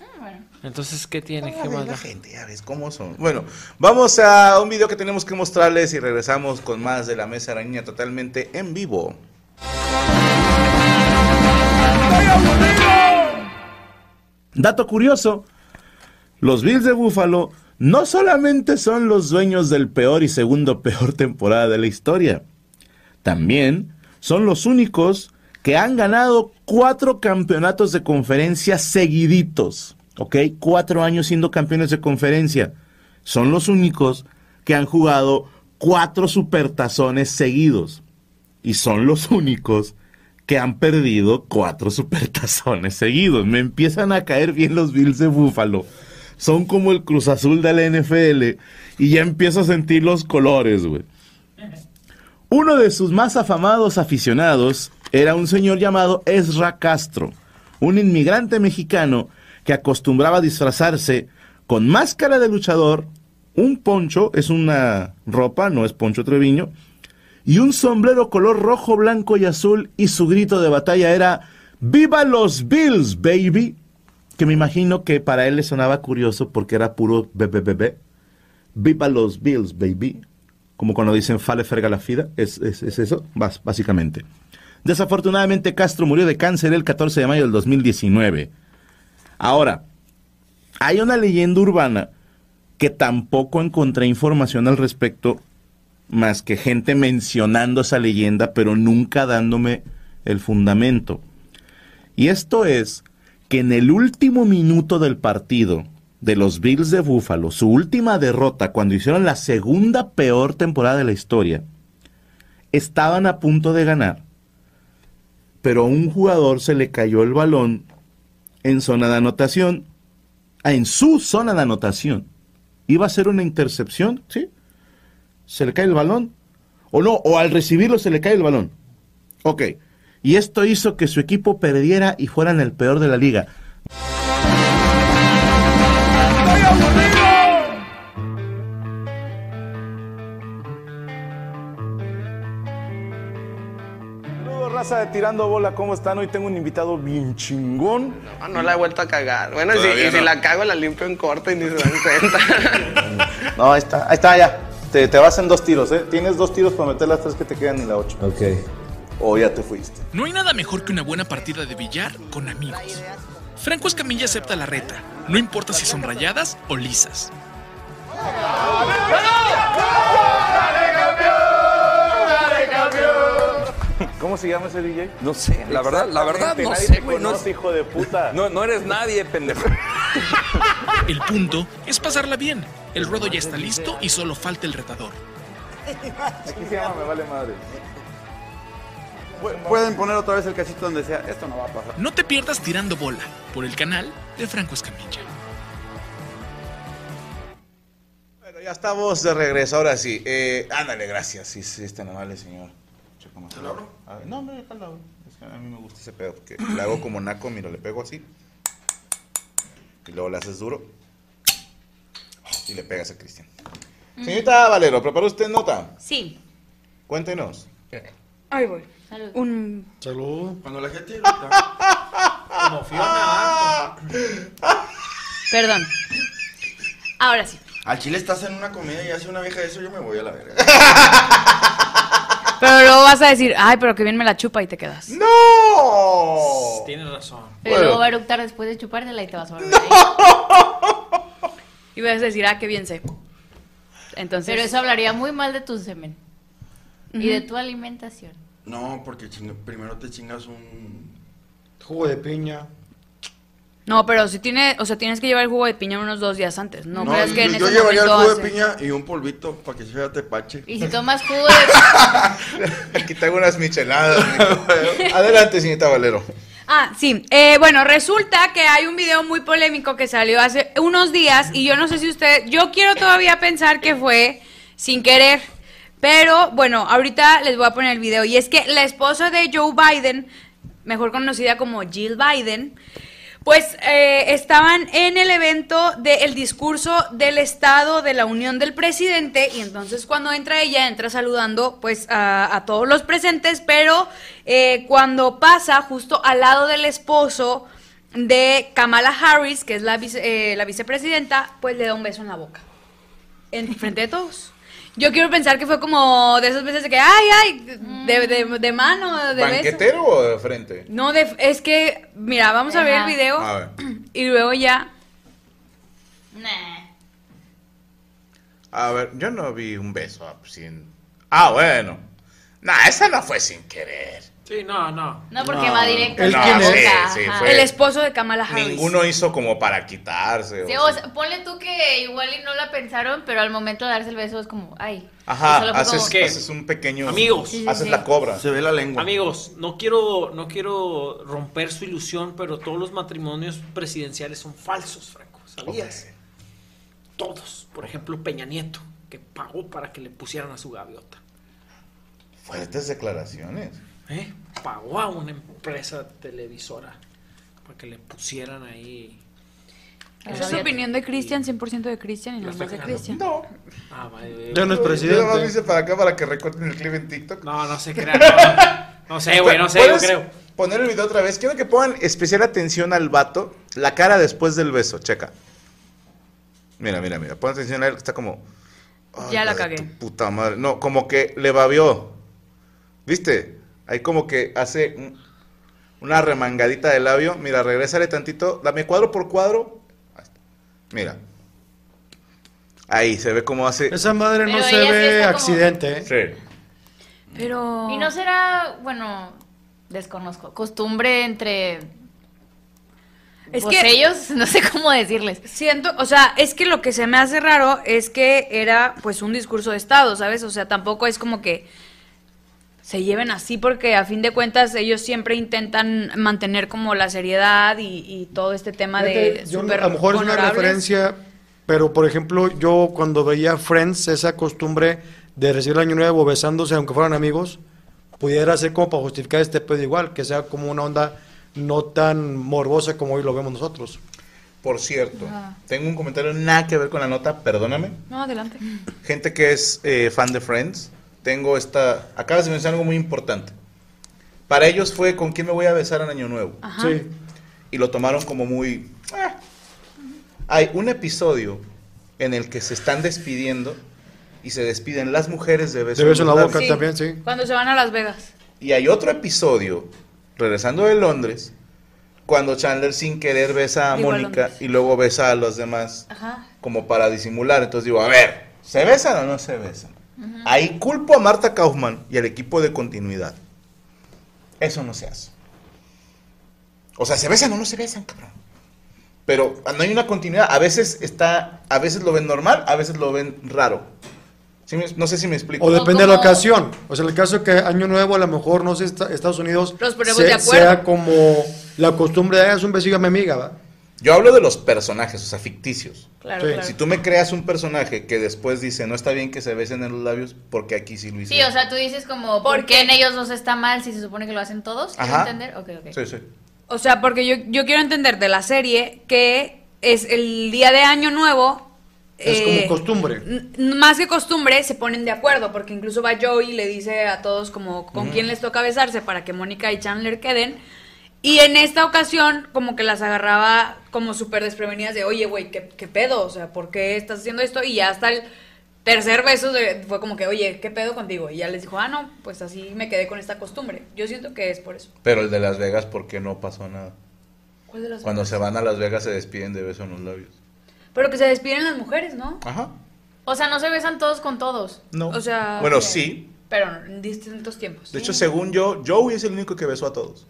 Ah, bueno. Entonces, ¿qué tiene? ¿Qué más la gente, ya ves cómo son. Bueno, vamos a un video que tenemos que mostrarles y regresamos con más de la mesa araña totalmente en vivo. Dato curioso, los Bills de Buffalo no solamente son los dueños del peor y segundo peor temporada de la historia, también son los únicos que han ganado cuatro campeonatos de conferencia seguiditos, ¿ok? Cuatro años siendo campeones de conferencia. Son los únicos que han jugado cuatro supertazones seguidos. y son los únicos que han perdido cuatro supertazones seguidos. Me empiezan a caer bien los Bills de Búfalo. Son como el Cruz Azul de la NFL y ya empiezo a sentir los colores, güey. Uno de sus más afamados aficionados era un señor llamado Ezra Castro, un inmigrante mexicano que acostumbraba a disfrazarse con máscara de luchador, un poncho, es una ropa, no es poncho treviño, y un sombrero color rojo, blanco y azul, y su grito de batalla era ¡Viva los Bills, baby! Que me imagino que para él le sonaba curioso porque era puro bebé bebé. ¡Viva los Bills, baby! Como cuando dicen Fale ferga la fida, es, es, es eso, básicamente. Desafortunadamente Castro murió de cáncer el 14 de mayo del 2019. Ahora, hay una leyenda urbana que tampoco encontré información al respecto, más que gente mencionando esa leyenda, pero nunca dándome el fundamento. Y esto es que en el último minuto del partido de los Bills de Buffalo, su última derrota cuando hicieron la segunda peor temporada de la historia, estaban a punto de ganar, pero a un jugador se le cayó el balón en zona de anotación, ah, en su zona de anotación. Iba a ser una intercepción, ¿sí? Se le cae el balón. O no, o al recibirlo se le cae el balón. Ok. Y esto hizo que su equipo perdiera y fueran el peor de la liga. Saludos, raza de Tirando Bola, ¿cómo están? Hoy tengo un invitado bien chingón. No, no la he vuelto a cagar. Bueno, si, y si la cago, la limpio en corte y ni se dan cuenta. No, ahí está, ahí está, ya. Te, te vas en dos tiros, ¿eh? Tienes dos tiros para meter las tres que te quedan en la ocho. Ok. O ya te fuiste. No hay nada mejor que una buena partida de billar con amigos. Franco Escamilla acepta la reta, no importa si son rayadas o lisas. ¿Cómo se llama ese DJ? No sé, la verdad, la verdad no Nadie sé, te güey. No, conoce, hijo de puta. no, no eres nadie, pendejo. El punto es pasarla bien. El ruedo ya está listo y solo falta el retador. Aquí se llama Me Vale Madre. Pueden poner otra vez el cachito donde sea. Esto no va a pasar. No te pierdas tirando bola por el canal de Franco Escamilla. Bueno, ya estamos de regreso, ahora sí. Eh, ándale, gracias. Sí, sí, es tan amable, señor. Más. A ver, No, hombre, güey. Es que a mí me gusta ese pedo, porque le hago como naco, mira, le pego así. Y luego le haces duro. Y le pegas a Cristian. Señorita Valero, ¿preparó usted nota? Sí. Cuéntenos. Ahí voy. Salud. Un... Salud. Cuando la gente. Como Fiona. Perdón. Ahora sí. Al chile estás en una comida y hace una vieja eso, yo me voy a la verga. Pero luego vas a decir, ay, pero que bien me la chupa y te quedas. ¡No! Tienes razón. Pero Bueno. luego va a eructar después de chupártela y te vas a volver ahí. Y vas a decir, ah, qué bien sé. Entonces. Pero eso hablaría muy mal de tu semen. Y de tu alimentación. No, porque chinga- primero te chingas un. Jugo de piña. No, pero si tiene, o sea, tienes que llevar el jugo de piña unos dos días antes. No, creas que en yo ese llevaría el jugo de piña y un polvito para que se vea tepache. Y si tomas jugo de... Aquí tengo unas micheladas. Adelante, señorita Valero. Ah, sí. Eh, bueno, resulta que hay un video muy polémico que salió hace unos días y yo no sé si usted, yo quiero todavía pensar que fue sin querer, pero bueno, ahorita les voy a poner el video y es que la esposa de Joe Biden, mejor conocida como Jill Biden, pues eh, estaban en el evento del discurso del Estado de la Unión del Presidente y entonces cuando entra ella entra saludando pues a, todos los presentes, pero eh, cuando pasa justo al lado del esposo de Kamala Harris, que es la, vice- eh, la vicepresidenta, pues le da un beso en la boca, en frente de todos. Yo quiero pensar que fue como de esas veces de que, ay, ay, de, de- de mano, de beso. ¿Banquetero o de frente? No, de, es que, mira, vamos a ver el video A ver. y luego ya. Nah. A ver, yo no vi un beso sin. Ah, bueno. Nah, esa no fue sin querer. Sí, no, no. No, porque No. va directo ¿Él a la boca. Sí, sí, El esposo de Kamala Harris. Ninguno hizo como para quitarse. Sí, o o sea. sea, ponle tú que igual y no la pensaron, pero al momento de darse el beso es como, ay. Ajá, haces, como- ¿Qué? haces un pequeño. Amigos. Sí, sí, Haces sí. la cobra. Se ve la lengua. Amigos, no quiero, no quiero romper su ilusión, pero todos los matrimonios presidenciales son falsos, Franco. ¿Sabías? Todos. Por ejemplo, Peña Nieto, que pagó para que le pusieran a su gaviota. Fuertes declaraciones. ¿Eh? Pagó a una empresa televisora para que le pusieran ahí. Esa es su opinión de Cristian, 100% de Cristian y ¿La no más de? Cristian. No. Ah, vale. Ya no es Yo nada más presidente. hice para acá para que recorten el clip en TikTok. No, no se crean. No, no sé, güey, no sé, yo ¿Puedes creo. Poner el video otra vez. Quiero que pongan especial atención al vato. La cara después del beso. Checa. Mira, mira, mira. Pon atención a él. que Está como. "Ay, Ya la cagué. Puta madre. No, como que le babió. ¿Viste? Ahí como que hace un- una remangadita de labio. Mira, regrésale tantito. Dame cuadro por cuadro. Ahí está. Mira. Ahí se ve cómo hace. Esa madre no Pero se ella sí ve está como- accidente, ¿eh? Sí. Pero. Y no será, bueno, desconozco, costumbre entre Es pues, que- ellos, no sé cómo decirles. Siento, o sea, es que lo que se me hace raro es que era pues un discurso de Estado, ¿sabes? O sea, tampoco es como que se lleven así porque a fin de cuentas ellos siempre intentan mantener como la seriedad y, y todo este tema de yo no- súper a lo mejor es una referencia, pero por ejemplo, yo cuando veía Friends, esa costumbre de recibir el año nuevo besándose, aunque fueran amigos, pudiera ser como para justificar este pedo igual, que sea como una onda no tan morbosa como hoy lo vemos nosotros. Por cierto, tengo un comentario nada que ver con la nota, perdóname. No, adelante. Gente que es eh, fan de Friends, tengo esta... Acabas de mencionar algo muy importante. Para ellos fue con quién me voy a besar en Año Nuevo. Ajá. Sí. Y lo tomaron como muy... "Ah". Hay un episodio en el que se están despidiendo y se despiden las mujeres de beso, De beso en la boca labios. también, sí. Cuando se van a Las Vegas. Y hay otro episodio, regresando de Londres, cuando Chandler sin querer besa a Digo, Mónica y luego besa a los demás Ajá. como para disimular. Entonces digo, a ver, ¿se besan o no se besan? Ahí culpo a Marta Kaufman y al equipo de continuidad. Eso no se hace. O sea, ¿se besan o no se besan, cabrón? Pero no hay una continuidad. A veces está, a veces lo ven normal, a veces lo ven raro. ¿Sí me- no sé si me explico. O depende de la ocasión. O sea, en el caso que Año Nuevo, a lo mejor, no sé, esta- Estados Unidos Los ponemos se- de acuerdo. sea como la costumbre de "Ah, es un besillo a mi amiga, ¿va? Yo hablo de los personajes, o sea, ficticios. Claro, Sí. claro. Si tú me creas un personaje que después dice, no está bien que se besen en los labios, porque aquí sí lo Sí, hicieron. o sea, tú dices como, ¿por qué en ellos dos está mal si se supone que lo hacen todos? ¿Quieres Ajá. entender? Ok, ok. Sí, sí. O sea, porque yo, yo quiero entender de la serie que es el día de Año Nuevo. Es eh, como costumbre. n- Más que costumbre, se ponen de acuerdo, porque incluso va Joey y le dice a todos como con quién les toca besarse para que Mónica y Chandler queden. Y en esta ocasión, como que las agarraba como súper desprevenidas de, oye, güey, ¿qué, ¿qué pedo? O sea, ¿por qué estás haciendo esto? Y ya hasta el tercer beso de- fue como que, oye, ¿qué pedo contigo? Y ya les dijo, ah, no, pues así me quedé con esta costumbre. Yo siento que es por eso. Pero el de Las Vegas, ¿por qué no pasó nada? ¿Cuál de las Cuando se van a Las Vegas se despiden de beso en los labios. Pero que se despiden las mujeres, ¿no? Ajá. O sea, no se besan todos con todos. No. O sea, bueno, sí. Pero en distintos tiempos. De hecho, según yo, Joey es el único que besó a todos.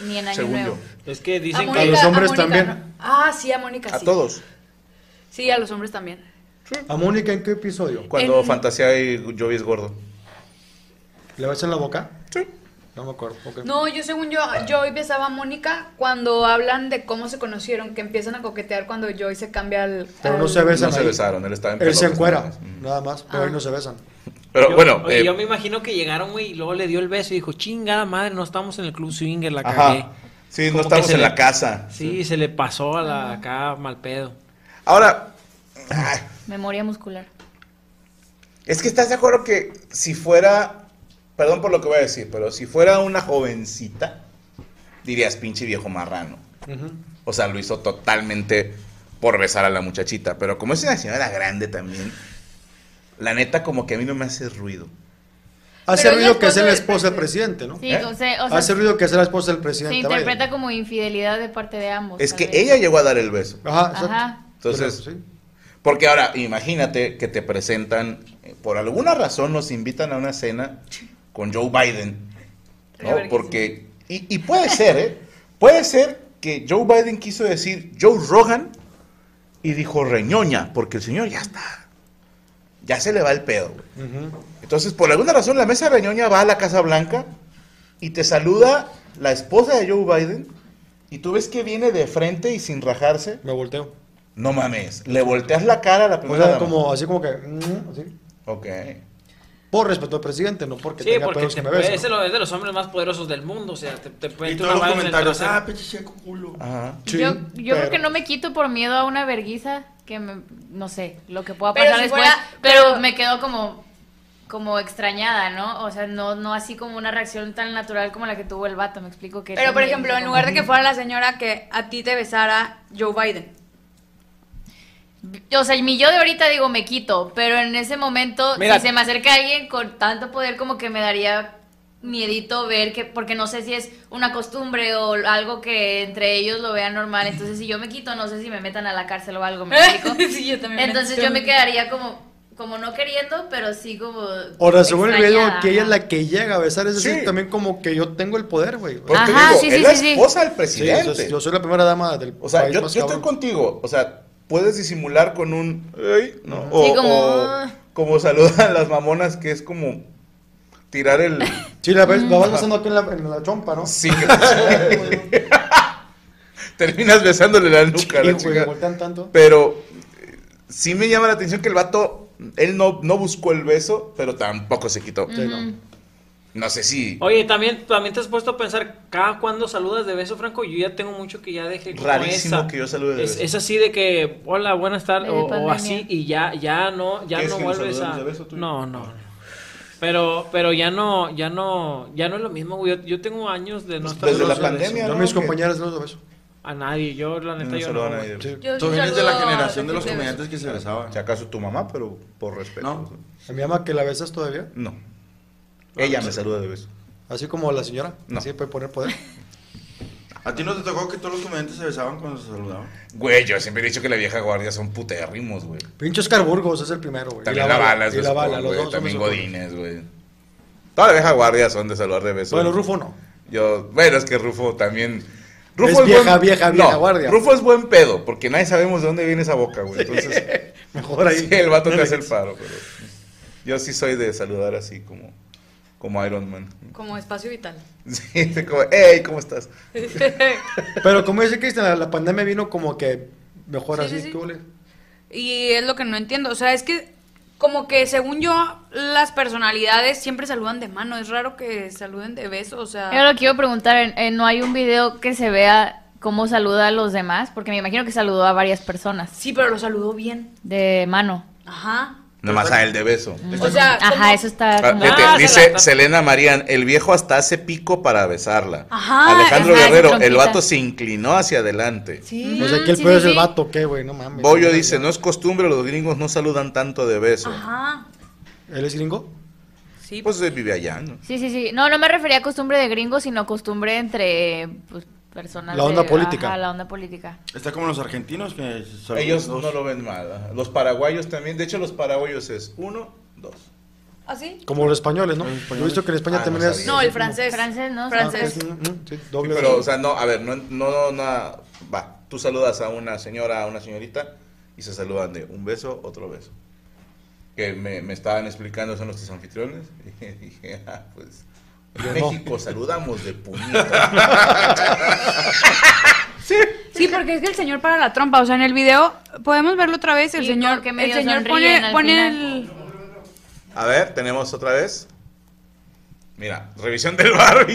Ni en Año Según Nuevo. Es que A dicen Mónica- A los hombres Mónica, también. ¿no? Ah, sí, a Mónica A sí. todos. Sí, a los hombres también. ¿A Mónica en qué episodio? Cuando En- fantasea y Joey es gordo. ¿Le besan la boca? Sí. No me acuerdo. ok. No, yo según yo, Joy besaba a Mónica cuando hablan de cómo se conocieron, que empiezan a coquetear cuando Joy se cambia al... Pero no se besan No se ahí. besaron, él estaba en Él se encuera, nada más. Nada más, pero Ah. ahí no se besan. Pero Yo- bueno, oye, eh, yo me imagino que llegaron, güey, y luego le dio el beso y dijo, chingada madre, no estamos en el club swinger, la cagué. Sí, Como no estamos en le- la casa. Sí, se le pasó a la acá mal pedo. Ahora, ay, Memoria muscular. es que estás de acuerdo que si fuera, perdón por lo que voy a decir, pero si fuera una jovencita, dirías pinche viejo marrano. O sea, lo hizo totalmente por besar a la muchachita. Pero como es una señora grande también, la neta como que a mí no me hace ruido. Hace Pero ruido que sea la esposa del presidente. presidente, ¿no? Sí, ¿Eh? o sea, o sea, Hace ruido que sea la esposa del se presidente. vaya. interpreta como infidelidad de parte de ambos. Es que vez. ella llegó a dar el beso. Ajá, exacto. Ajá. Entonces, Pero, sí. porque ahora imagínate que te presentan, eh, por alguna razón nos invitan a una cena con Joe Biden ¿no? Porque, y, y puede ser, ¿eh? Puede ser que Joe Biden quiso decir Joe Rogan y dijo reñoña, porque el señor ya está. Ya se le va el pedo. güey. Entonces, por alguna razón, la mesa reñoña va a la Casa Blanca y te saluda la esposa de Joe Biden y tú ves que viene de frente y sin rajarse. Me volteo. No mames, le volteas la cara a la O primera sea, dama. como, así como que. mm, así. Ok. Por respeto al presidente, no porque Sí, tenga porque pedos te que me puede- besen. es, de los, es de los hombres más poderosos del mundo. O sea, te, te puede Y todos los comentarios, ah, pinche culo. Ajá. Sí, yo yo creo que no me quito por miedo a una verguiza que me, no sé, lo que pueda Pero pasar si después, fuera- pero, pero- me quedo como como extrañada, ¿no? O sea, no no así como una reacción tan natural como la que tuvo el vato, me explico que Pero, por ejemplo, en lugar de que fuera la señora que a ti te besara Joe Biden. O sea, mi yo de ahorita digo me quito, pero en ese momento, Mira. si se me acerca alguien con tanto poder, como que me daría miedito ver que, porque no sé si es una costumbre o algo que entre ellos lo vean normal. Entonces, si yo me quito, no sé si me metan a la cárcel o algo, ¿me explico? sí, yo también. Entonces yo me quedaría como, como no queriendo, pero sí como. Ahora, según el video, que ella es la que llega a besar, es decir, Sí. también como que yo tengo el poder, güey. Porque Ajá, digo, sí, sí, es la sí, sí. esposa del presidente. yo, yo soy la primera dama del O sea, país yo, más yo estoy contigo. O sea, puedes disimular con un. "Ey", ¿no? O, Sí, como- o como saludan las mamonas, que es como tirar el. Sí, la, ves- la vas besando aquí en la, en la chompa, ¿no? Sí, que Terminas besándole la nuca la chica. tanto. Pero sí me llama la atención que el vato. Él no, no buscó el beso, pero tampoco se quitó. Sí, no. No sé si. Oye, también, también te has puesto a pensar, cada cuando saludas de beso, Franco, yo ya tengo mucho que ya dejé Rarísimo esa. que yo salude de es, beso. es así de que, hola, buenas tardes, De o, o pandemia. así, y ya, ya no, ya ¿Qué es no vuelves a... de beso? No, no, no. Pero, pero ya no, ya no, ya no es lo mismo, güey. Yo, yo tengo años de no estar desde la pandemia, Yo ¿no? a mis Que- compañeros no los beso. A nadie, yo la neta No yo saludo no. a güey. nadie. Sí. Yo Tú sí vienes de la saludo a generación de los gente comediantes que se besaban. Si acaso tu mamá, pero por respeto. No. A mi ama que la besas todavía, No. Ella me saluda de beso. así como la señora, No. así puede poner poder. ¿A ti no te tocó que todos los comediantes se besaban cuando se saludaban? Güey, yo siempre he dicho que la vieja guardia son putérrimos, güey. Pinche Oscar Burgos es el primero, güey. También Y la bala es y de la sopor, bala, los güey. También. Godines, güey. Toda la vieja guardia son de saludar de beso. Bueno, Rufo no. Yo, bueno, es que Rufo también. Es vieja, vieja, vieja guardia. Rufo es buen pedo, porque nadie sabemos de dónde viene esa boca, güey. Entonces, Mejor ahí. sí, el vato te hace el paro, pero. Yo sí soy de saludar así como, como Iron Man. Como espacio vital. Sí, como, hey, ¿cómo estás? Pero como dice Cristian, la, la pandemia vino como que mejor Sí, así. sí, sí. ¿qué huele? Y es lo que no entiendo. O sea, es que como que según yo, las personalidades siempre saludan de mano. Es raro que saluden de beso. O sea, Yo lo quiero preguntar, ¿no hay un video que se vea cómo saluda a los demás? Porque me imagino que saludó a varias personas sí, pero lo saludó bien. de mano. Ajá. Nomás a él de beso. O sea, Ajá, eso está Ah, como... fíjate, Ah, dice Selena Marian, el viejo hasta hace pico para besarla. Ajá, Alejandro ajá, Guerrero, el vato se inclinó hacia adelante. Sí. O sea, que el sí, peor sí, es el vato, ¿qué, güey? No mames. Bollo dice, no es costumbre, los gringos no saludan tanto de beso. Ajá. ¿Él es gringo? Sí. Pues vive allá, ¿no? Sí, sí, sí. No, no me refería a costumbre de gringos, sino costumbre entre pues, personas La onda de- política. Ajá, la onda política. Está como los argentinos que saludan Ellos dos. no lo ven mal. Los paraguayos también. De hecho, los paraguayos es uno, dos. ¿Así? Como los españoles, ¿no? Los Yo he visto que en España Ah, también no es... No, el francés. Francés, ¿no? Francés. Mm, mm, sí, Sí, doble. pero, o sea, no, a ver, no, no, no, va. Tú saludas a una señora, a una señorita y se saludan de un beso, otro beso. Que me, me estaban explicando, son nuestros anfitriones. Y dije, ah, pues. En. México saludamos de puñita. Sí, porque es que el señor para la trompa. O sea, en el video, podemos verlo otra vez. El Sí, señor, que el señor pone, pone el. A ver, tenemos otra vez. Mira, revisión del bar,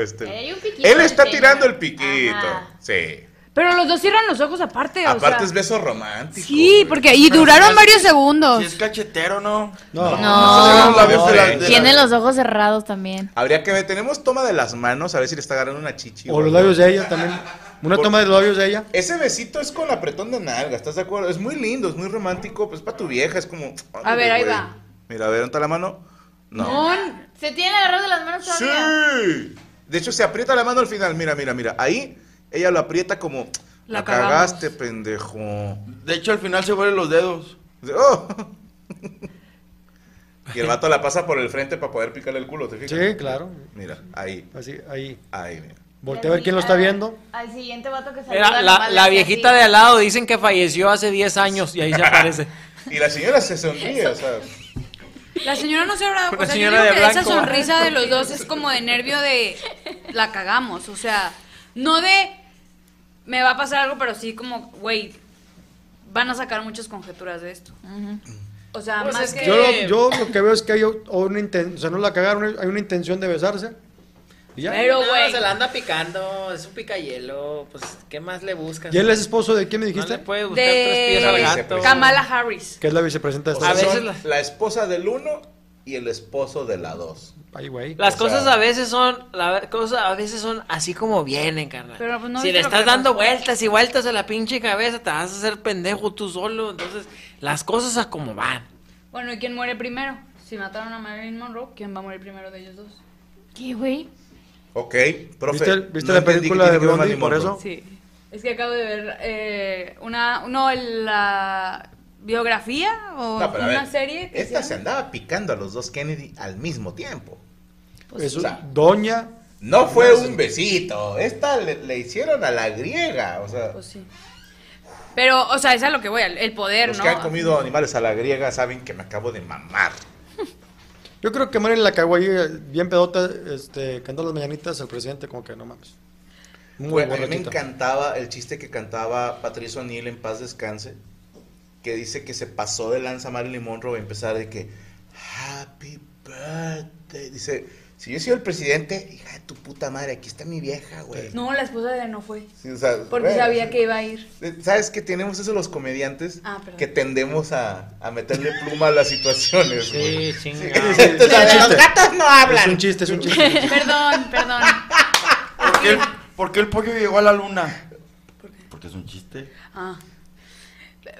este. Piquito Él está señor. tirando el piquito. Ajá. Sí. Pero los dos cierran los ojos aparte. o Aparte sea. es beso romántico. Sí, güey. porque. Y Pero duraron si es- varios segundos. Si es cachetero, ¿no? No. No. la- Tiene la- los ojos cerrados también. Habría que ver, tenemos toma de las manos, a ver si le está agarrando una chichi. O güey. los labios de ella también. Una Por- toma de los labios de ella. Ese besito es con apretón de nalga, ¿estás de acuerdo? Es muy lindo, es muy romántico, pues para tu vieja, es como... A ver, ahí güey. va. Mira, a ver, ¿dónde está la mano? No. Mon- ¿Se tiene agarrado de las manos todavía? ¡Sí! De hecho, se aprieta la mano al final, mira, mira, mira. Ahí, ella lo aprieta como... La La, cagamos". cagaste, pendejo. De hecho, al final se vuelven los dedos. Oh. Y el vato la pasa por el frente para poder picarle el culo, ¿te fijas? Sí, claro. Mira, ahí, Así, ahí. ahí, mira. Voltea a ver quién lo está viendo. Al siguiente vato que salió. Mira, la, la viejita de al lado dicen que falleció hace 10 años y ahí se aparece. Y la señora se sonríe, o sea, La señora no se habrá. O sea, yo digo que esa sonrisa de los dos es como de nervio de. La cagamos. O sea, no de. Me va a pasar algo, pero sí como, güey. Van a sacar muchas conjeturas de esto. O sea, Pues más es que. Yo, lo- yo lo que veo es que hay una intención, o sea, no la cagaron, hay una intención de besarse. Y ya. Pero, No, güey. se la anda picando, es un picayelo, pues, ¿qué más le buscas? ¿Y él es esposo de quién me No dijiste? le puede buscar tres pies al De gato. Kamala Harris. Que es la vicepresidenta de Estados la- la esposa del uno y el esposo de la dos. Ay, güey. Las O cosas sea- a veces son, las cosas a veces son así como vienen, carnal. Pero, pues, ¿no si le estás dando vueltas y vueltas a la pinche cabeza, te vas a hacer pendejo tú solo. Entonces, las cosas a como van. Bueno, ¿y quién muere primero? Si mataron a Marilyn Monroe, ¿quién va a morir primero de ellos dos? ¿Qué, güey? Ok, profe. ¿Viste, viste no la película de Blondie por eso? Sí. Es que acabo de ver eh, una. No, la biografía o No, pero a una ver, serie. que esta se andaba picando a los dos Kennedy al mismo tiempo. Es o sea, doña. No fue un besito. Esta le, le hicieron a la griega. O sea, Pues sí. Pero, o sea, es a lo que voy, el poder, los ¿no? que han comido animales a la griega saben que me acabo de mamar. Yo creo que Marilyn la cagó ahí eh, bien pedota, este, cantando las mañanitas al presidente, como que no mames. Muy Güey, a mí me encantaba el chiste que cantaba Patricio O'Neill en paz descanse. Que dice que se pasó de lanza Marilyn Monroe a empezar de que Happy birthday. Dice, si yo soy el presidente, hija de tu puta madre, aquí está mi vieja, güey. No, la esposa de él no fue. Sí, o sea, Porque güey, sabía que iba a ir. ¿Sabes que tenemos eso los comediantes? Ah, perdón. que tendemos a, a meterle pluma a las situaciones. güey. Sí, Sí, sí, entonces, Es los gatos no Es hablan. un chiste, es un chiste. Perdón, perdón. ¿Por qué, el, por qué el pollo llegó a la luna? Porque es un chiste. Ah.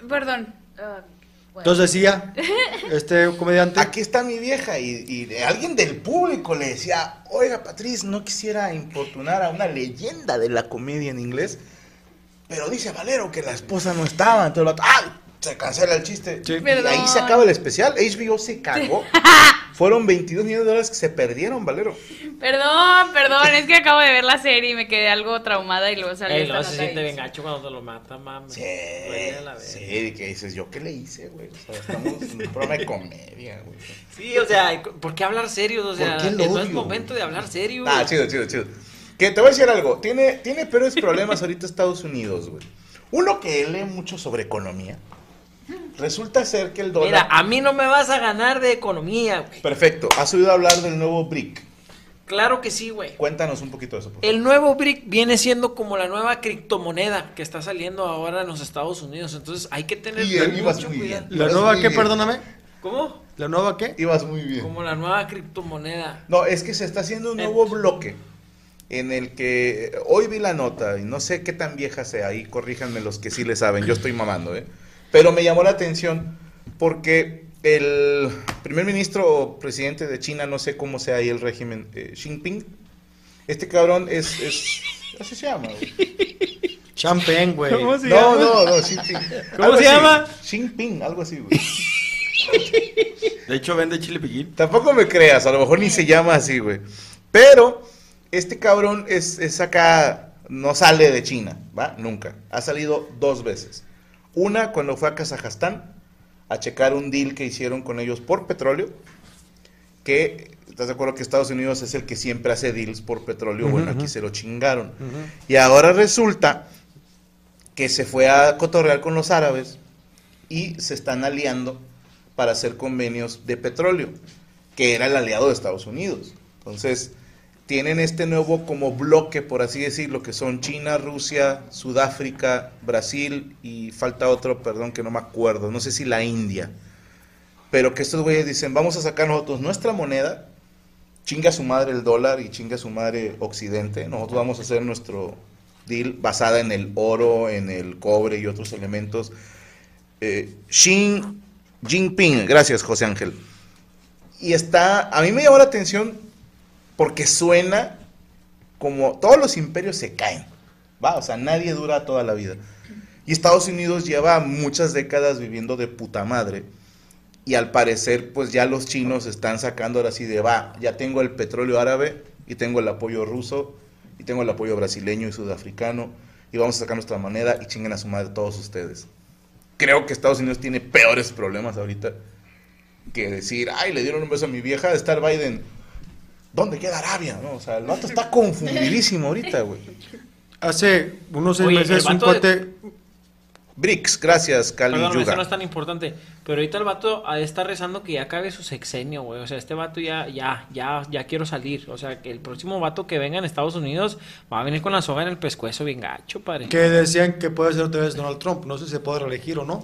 Perdón. Ah, bueno. Entonces decía, este comediante, Aquí está mi vieja y, y de alguien del público le decía, oiga Patriz, no quisiera importunar a una leyenda de la comedia en inglés, pero dice Valero que la esposa no estaba, entonces otro, ¡ay! Se cancela el chiste. Sí. Y ahí se acaba el especial, HBO se cagó. Fueron 22 millones de dólares que se perdieron, Valero. Perdón, perdón, es que acabo de ver la serie y me quedé algo traumada y luego salió esta luego se siente y- bien gacho cuando te lo mata, mames. Sí, la sí, y que dices, ¿yo qué le hice, güey? O sea, estamos en un programa de comedia, güey. Sí, o sea, ¿por qué hablar serios? O sea, ¿Por qué el no es momento de hablar serio. Ah, chido, chido, chido. Que te voy a decir algo. Tiene, tiene peores problemas ahorita Estados Unidos, güey. Uno que lee mucho sobre economía. Resulta ser que el dólar. Mira, a mí no me vas a ganar de economía, güey. Perfecto. ¿Has oído hablar del nuevo BRIC? Claro que sí, güey. Cuéntanos un poquito de eso, por favor. El nuevo BRIC viene siendo como la nueva criptomoneda que está saliendo ahora en los Estados Unidos. Entonces hay que tener Y ahí ibas mucho muy cuidado. bien. ¿la Ibas nueva muy qué, bien. perdóname? ¿Cómo? ¿La nueva qué? Ibas muy bien. Como la nueva criptomoneda. No, es que se está haciendo un nuevo bloque en el que eh, hoy vi la nota y no sé qué tan vieja sea, ahí corríjanme los que sí le saben, yo estoy mamando, ¿eh? Pero me llamó la atención porque el primer ministro o presidente de China, no sé cómo sea ahí el régimen, eh, Xi Jinping, este cabrón es, es así se llama, güey. Champagne, güey. ¿Cómo se No, llama? no, no, Xi Jinping. ¿Cómo Algo se así. llama? Xi Jinping, algo así, güey. De hecho, vende chile piquín. Tampoco me creas, a lo mejor ni se llama así, güey. Pero este cabrón es, es acá, no sale de China, ¿va? Nunca. Ha salido dos veces. Una cuando fue a Kazajstán a checar un deal que hicieron con ellos por petróleo, que, ¿estás de acuerdo que Estados Unidos es el que siempre hace deals por petróleo? Bueno, aquí se lo chingaron. Y ahora resulta que se fue a cotorrear con los árabes y se están aliando para hacer convenios de petróleo, que era el aliado de Estados Unidos. Entonces, tienen este nuevo como bloque, por así decirlo, que son China, Rusia, Sudáfrica, Brasil y falta otro, perdón, que no me acuerdo, no sé si la India. Pero que estos güeyes dicen, vamos a sacar nosotros nuestra moneda, chinga su madre el dólar y chinga su madre Occidente, nosotros vamos a hacer nuestro deal basada en el oro, en el cobre y otros elementos. Eh, Xi Jinping, gracias José Ángel. Y está, a mí me llamó la atención porque suena como todos los imperios se caen, ¿va? O sea, nadie dura toda la vida. Y Estados Unidos lleva muchas décadas viviendo de puta madre. Y al parecer, pues ya los chinos están sacando ahora sí de va, ya tengo el petróleo árabe y tengo el apoyo ruso y tengo el apoyo brasileño y sudafricano y vamos a sacar nuestra moneda y chinguen a su madre todos ustedes. Creo que Estados Unidos tiene peores problemas ahorita que decir, ay, le dieron un beso a mi vieja, de estar Biden. ¿Dónde queda Arabia? No, o sea, el vato está confundidísimo ahorita, güey. Hace unos seis Oye, meses un de- cuate... Bricks, gracias, Cali Perdón, eso Yuga. no es tan importante. Pero ahorita el vato ah, está rezando que ya acabe su sexenio, güey. O sea, este vato ya, ya, ya, ya quiero salir. O sea, que el próximo vato que venga en Estados Unidos va a venir con la soga en el pescuezo bien gacho, padre. que decían que puede ser otra vez Donald Trump. No sé si se puede reelegir o no,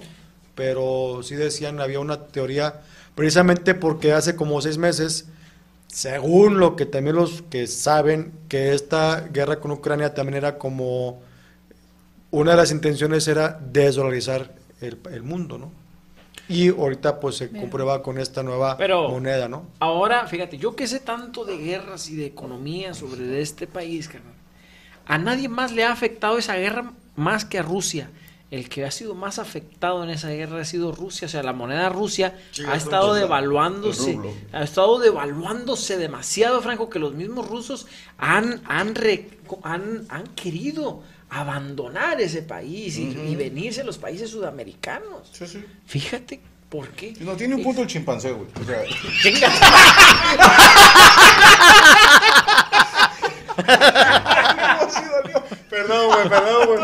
pero sí decían, había una teoría, precisamente porque hace como seis meses, según lo que también los que saben, que esta guerra con Ucrania también era como, una de las intenciones era desdolarizar el, el mundo, ¿no? Y ahorita pues se comprueba con esta nueva Pero- moneda, ¿no? Ahora, fíjate, yo que sé tanto de guerras y de economía sobre de este país, carnal. A nadie más le ha afectado esa guerra más que a Rusia. El que ha sido más afectado en esa guerra ha sido Rusia. O sea, la moneda Rusia Sí, ha es estado ruso, devaluándose. Ha estado devaluándose demasiado, Franco, que los mismos rusos han, han, re- han, han querido abandonar ese país y, y venirse a los países sudamericanos. Sí, sí. Fíjate por qué. No, tiene un punto el chimpancé, güey. O sea, güey, perdón, güey.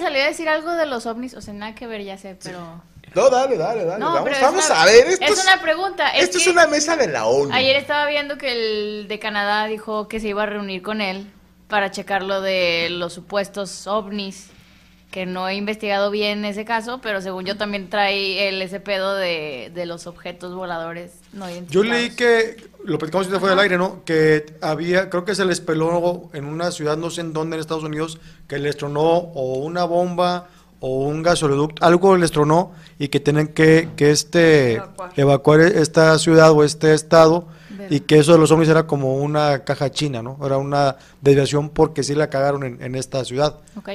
Salió a decir algo de los ovnis, o sea, nada que ver, ya sé, pero... No, dale, dale, dale. No, vamos una- a ver. Esto es una pregunta, es esto es una mesa de la ONU. Ayer estaba viendo que el de Canadá dijo que se iba a reunir con él para checar lo de los supuestos ovnis, que no he investigado bien ese caso, pero según yo también trae el ese pedo de, de los objetos voladores no Yo leí que, lo platicamos fuera del aire, ¿no? Que había, creo que se les peló en una ciudad, no sé en dónde, en Estados Unidos, que les tronó o una bomba o un gasoducto, algo les tronó y que tienen que, que este, Evacuar. evacuar esta ciudad o este estado y que eso de los ovnis era como una caja china, ¿no? Era una desviación porque sí la cagaron en, en esta ciudad. Ok.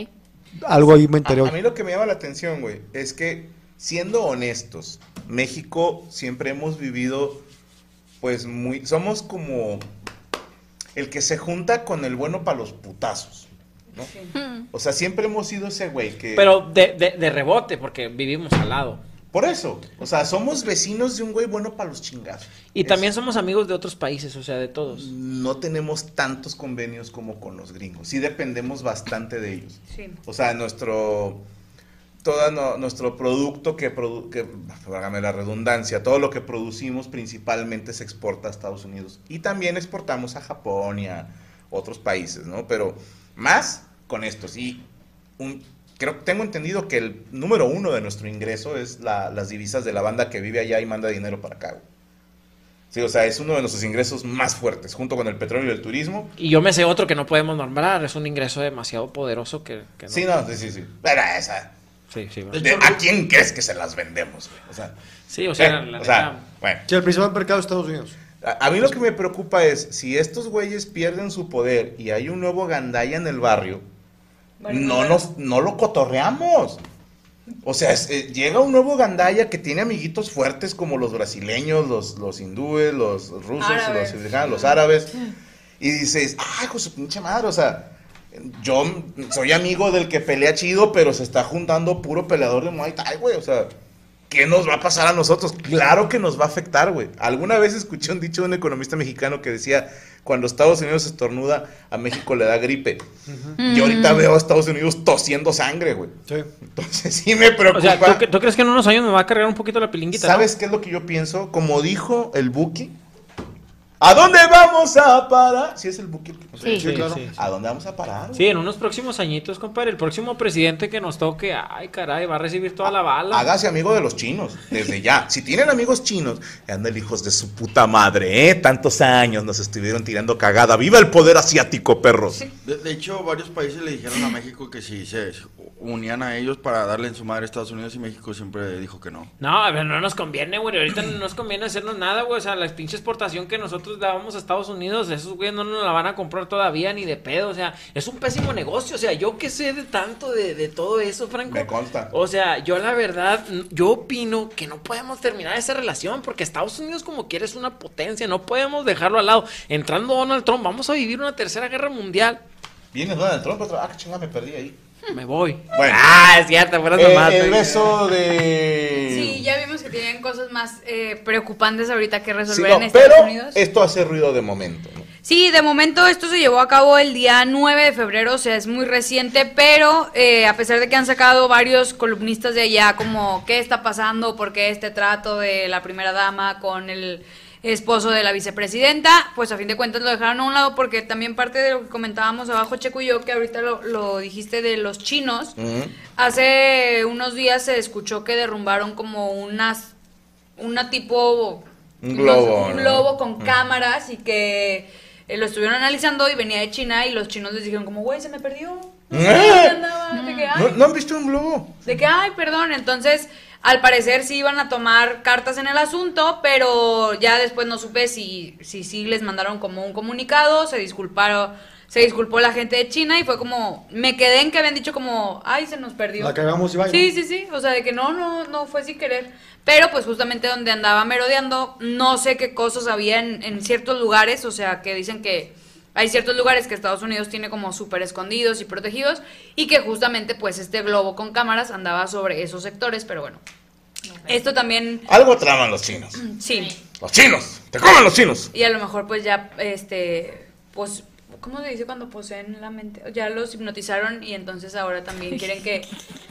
Algo ahí me enteré A, a mí lo que me llama la atención, güey, es que siendo honestos, México siempre hemos vivido, pues muy, somos como el que se junta con el bueno para los putazos, ¿no? O sea, siempre hemos sido ese güey que... Pero de, de, de rebote, porque vivimos al lado. Por eso, o sea, somos vecinos de un güey bueno para los chingazos. Y Es- también somos amigos de otros países, o sea, de todos. No tenemos tantos convenios como con los gringos. Sí dependemos bastante de ellos. Sí. O sea, nuestro todo no- nuestro producto que, produ- que válgame la redundancia, todo lo que producimos principalmente se exporta a Estados Unidos y también exportamos a Japón y a otros países, ¿no? Pero más con estos y un creo tengo entendido que el número uno de nuestro ingreso es la- las divisas de la banda que vive allá y manda dinero para acá. güey. Sí, o sea, es uno de nuestros ingresos más fuertes, junto con el petróleo y el turismo. Y yo me sé otro que no podemos nombrar, es un ingreso demasiado poderoso que, que no. Sí, no, sí, sí, sí. Pero esa, Sí, sí, De ¿de- hecho, ¿a quién crees que se las vendemos? güey? O sea, Sí, o sea, eh, la o sea, bueno. Sí, el principal mercado de Estados Unidos. A, a mí lo que me preocupa es, si estos güeyes pierden su poder y hay un nuevo gandaya en el barrio, no, nos, no lo cotorreamos. O sea, es- eh, llega un nuevo gandaya que tiene amiguitos fuertes como los brasileños, los, los hindúes, los rusos, Árabes. los, los árabes. Y dices, ay, con su pinche madre, o sea, yo soy amigo del que pelea chido, pero se está juntando puro peleador de Muay Thai, güey, o sea, ¿qué nos va a pasar a nosotros? Claro que nos va a afectar, güey. Alguna vez escuché un dicho de un economista mexicano que decía, cuando Estados Unidos estornuda, a México le da gripe. Y ahorita veo a Estados Unidos tosiendo sangre, güey. Sí. Entonces sí me preocupa. O sea, ¿tú, cre- tú crees que en unos años me va a cargar un poquito la pilinguita? no? ¿Sabes qué es lo que yo pienso? Como dijo el Buki, ¿a dónde vamos a parar? Si es el Buki. el que- Sí. Sí, claro. sí, sí. ¿A dónde vamos a parar? güey? Sí, en unos próximos añitos, compadre, el próximo presidente que nos toque, ay, caray, va a recibir toda la bala. Hágase amigo de los chinos, desde ya. Si tienen amigos chinos, andan hijos de su puta madre, ¿eh? Tantos años nos estuvieron tirando cagada. ¡Viva el poder asiático, perros! De, de hecho, varios países le dijeron a México que si se unían a ellos para darle en su madre a Estados Unidos y México siempre dijo que no. No, a ver, no nos conviene, güey. Ahorita no nos conviene hacernos nada, güey. O sea, la pinche exportación que nosotros dábamos a Estados Unidos, esos güeyes no nos la van a comprar todavía ni de pedo. O sea, es un pésimo negocio. O sea, yo que sé de tanto de, de todo eso, Franco. Me consta. O sea, yo la verdad, yo opino que no podemos terminar esa relación porque Estados Unidos como quiere es una potencia. No podemos dejarlo al lado. Entrando Donald Trump, vamos a vivir una tercera guerra mundial. Viene Donald Trump, otra- ah, chingada, me perdí ahí. Me voy. Bueno. Ah, es cierto, fueras Eh, nomás, el beso de... Sí, ya vimos que tienen cosas más eh, preocupantes ahorita que Sí, resolver no, en Estados pero Unidos. esto hace ruido de momento. ¿no? Sí, de momento esto se llevó a cabo el día 9 de febrero, o sea, es muy reciente, pero eh, a pesar de que han sacado varios columnistas de allá, como qué está pasando, por qué este trato de la primera dama con el esposo de la vicepresidenta, pues a fin de cuentas lo dejaron a un lado porque también parte de lo que comentábamos abajo, Checo y yo, que ahorita lo, lo dijiste de los chinos, hace unos días se escuchó que derrumbaron como unas, una tipo Un globo, un ¿no? globo con cámaras y que eh, lo estuvieron analizando y venía de China y los chinos les dijeron como, güey, se me perdió. No ¿Eh? dónde andaba", de que, ¿No, no han visto un globo? De que, ay, perdón. Entonces, al parecer sí iban a tomar cartas en el asunto, pero ya después no supe si si sí les mandaron como un comunicado, se disculparon, se disculpó la gente de China y fue como, me quedé en que habían dicho como, ay, se nos perdió. La cagamos y vaya. Sí, sí, sí, o sea, de que no, no, no fue sin querer. Pero pues justamente donde andaba merodeando, no sé qué cosas había en, en ciertos lugares, o sea, que dicen que hay ciertos lugares que Estados Unidos tiene como súper escondidos y protegidos y que justamente pues este globo con cámaras andaba sobre esos sectores, pero bueno. Esto también, Algo traman los chinos. sí. Los chinos. Te comen los chinos. Y a lo mejor pues ya, este, pues, ¿cómo se dice cuando poseen la mente? Ya los hipnotizaron y entonces ahora también quieren que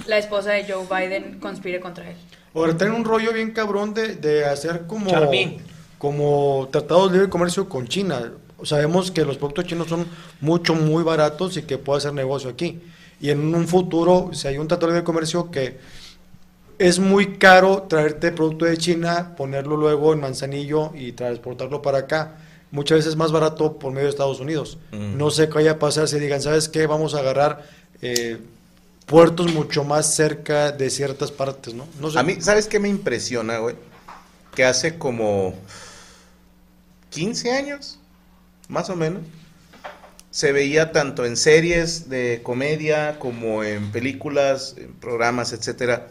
la esposa de Joe Biden conspire contra él. Ahora traen un rollo bien cabrón de, de hacer como, Charmín. como tratados de libre comercio con China. Sabemos que los productos chinos son mucho, muy baratos y que puede hacer negocio aquí. Y en un futuro, si hay un tratado de comercio que es muy caro traerte producto de China, ponerlo luego en Manzanillo y transportarlo para acá. Muchas veces es más barato por medio de Estados Unidos. Mm. No sé qué vaya a pasar si digan, ¿sabes qué? Vamos a agarrar eh, puertos mucho más cerca de ciertas partes, ¿no? no sé. A mí, ¿sabes qué me impresiona, güey? Que hace como 15 años, más o menos, se veía tanto en series de comedia como en películas, en programas, etcétera,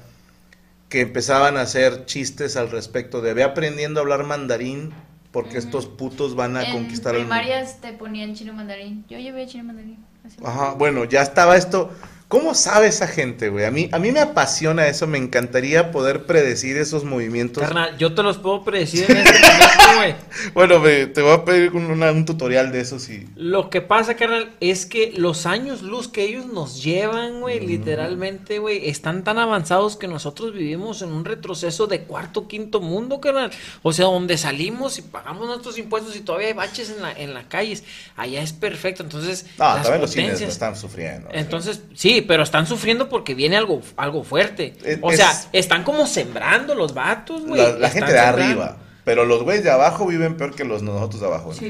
que empezaban a hacer chistes al respecto de ve aprendiendo a hablar mandarín porque estos putos van a en conquistar el mundo. primarias te ponían chino mandarín. Yo llevé chino mandarín. así. Ajá, bueno, ya estaba esto. ¿Cómo sabe esa gente, güey? A mí, a mí me apasiona eso, me encantaría poder predecir esos movimientos. Carnal, yo te los puedo predecir en este momento, güey. Bueno, me- te voy a pedir un, una- un tutorial de eso y... Lo que pasa, carnal, es que los años luz que ellos nos llevan, güey, literalmente, güey, están tan avanzados que nosotros vivimos en un retroceso de cuarto, quinto mundo, carnal. O sea, donde salimos y pagamos nuestros impuestos y todavía hay baches en la, en las calles. Allá es perfecto. Entonces, No, las también los cines lo potencias- están sufriendo. Entonces, sí, pero están sufriendo porque viene algo, algo fuerte. Es- o sea, es- están como sembrando los vatos, güey. la, gente de sembrando. arriba. Pero los güeyes de abajo viven peor que los nosotros de abajo. Sí.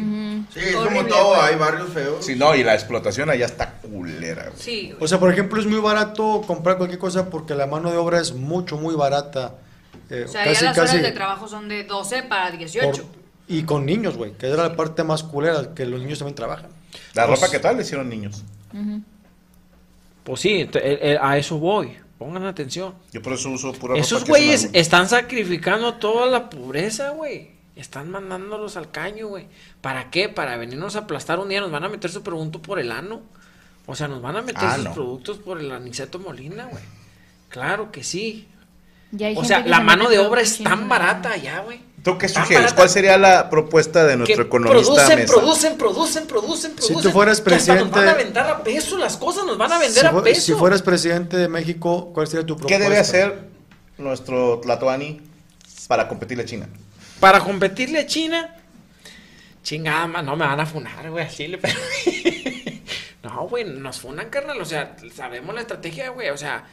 Sí, es como todo, güey. hay barrios feos. Sí, no, y la explotación allá está culera. güey. Sí. O sea, por ejemplo, es muy barato comprar cualquier cosa porque la mano de obra es mucho, muy barata. Eh, O sea, ya las horas de trabajo son de 12 para 18. por- y con niños, güey, que era la parte más culera, que los niños también trabajan. La Pues- ropa que tal le hicieron niños. Pues sí, te- eh, eh, a eso voy. Pongan atención. Yo por eso uso pura Esos güeyes están sacrificando toda la pobreza, güey. Están mandándolos al caño, güey. ¿Para qué? Para venirnos a aplastar un día. Nos van a meter su producto por el ano. O sea, nos van a meter Ah, sus no. productos por el aniceto Molina, güey. Claro que sí. O sea, la mano de obra es tan barata allá, güey. ¿Tú qué Tan sugieres? ¿Cuál sería la propuesta de que nuestro economista producen, Mesa? producen, producen, producen, Si producen. tú fueras que hasta Nos presidente- van a vender a peso las cosas, nos van a vender Si, a peso. si fueras presidente de México, ¿cuál sería tu propuesta? ¿Qué debe hacer nuestro Tlatoani para competirle a China? Para competirle a China, chingada, no me van a funar, güey, a Chile, pero... no, güey, nos funan, carnal, o sea, sabemos la estrategia, güey, o sea,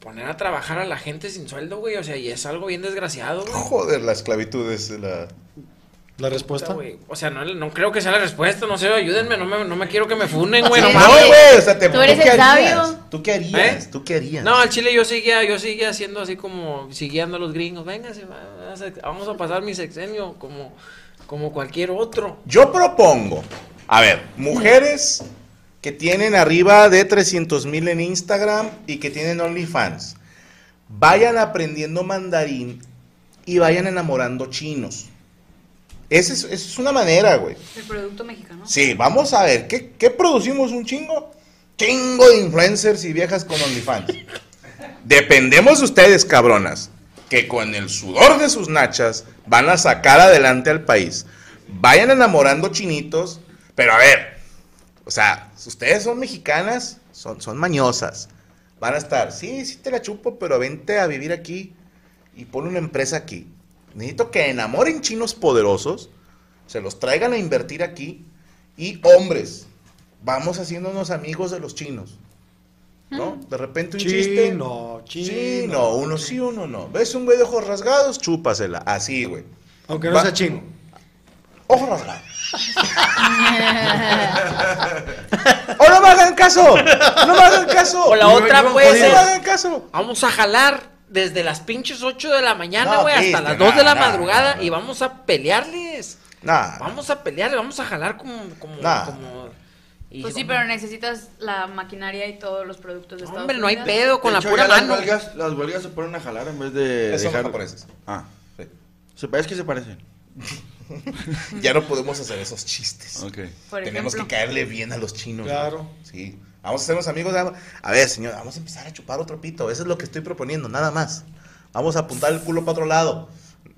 poner a trabajar a la gente sin sueldo, güey, o sea, y es algo bien desgraciado, güey. Joder, la esclavitud es la... ¿La respuesta? güey. O sea, no, no creo que sea la respuesta, no sé, ayúdenme, no me, no me quiero que me funen, güey, no mames. No, güey, o sea, te Tú eres ¿tú qué el harías? sabio. ¿Tú qué harías? ¿Eh? ¿Tú qué harías? No, al chile yo seguía, yo seguía haciendo así como, siguiendo a los gringos. Venga, vamos a pasar mi sexenio como, como cualquier otro. Yo propongo, a ver, mujeres que tienen arriba de 300 mil en Instagram y que tienen OnlyFans, vayan aprendiendo mandarín y vayan enamorando chinos. Esa es, esa es una manera, güey. El producto mexicano. Sí, vamos a ver, ¿qué, qué producimos un chingo? Chingo de influencers y viejas con OnlyFans. Dependemos de ustedes, cabronas, que con el sudor de sus nachas van a sacar adelante al país. Vayan enamorando chinitos, pero a ver, o sea, ustedes son mexicanas, son, son mañosas. Van a estar, sí, sí te la chupo, pero vente a vivir aquí y pon una empresa aquí. Necesito que enamoren chinos poderosos, se los traigan a invertir aquí y hombres, vamos haciéndonos amigos de los chinos. ¿No? De repente un chiste. Chino, chino. Sí, no, uno sí, uno no. ¿Ves un güey de ojos rasgados? Chúpasela. Así, güey. Aunque no Va- sea chino. Ojos rasgados. ¡Oh, no me hagan caso! ¡No me hagan caso! O la otra puede ¡No me ser, hagan caso! vamos a jalar desde las pinches 8 de la mañana, No, güey, hasta las 2 de la madrugada y vamos a pelearles. Nah. Vamos a pelearles, vamos a jalar como... como, Nah. como- y Pues sí, pero necesitas la maquinaria y todos los productos de Estados Hombre, no hay pedo con De la hecho, pura ya las mano. huelgas, las huelgas se ponen a jalar en vez de son dejar... japoneses. Ah, Sí. se parece que se parecen. Ya no podemos hacer esos chistes. Ok. Por Tenemos ejemplo. que caerle bien a los chinos. Claro. Sí. Vamos a hacernos amigos. de- A ver, señor, vamos a empezar a chupar otro pito. Eso es lo que estoy proponiendo, nada más. Vamos a apuntar el culo para otro lado.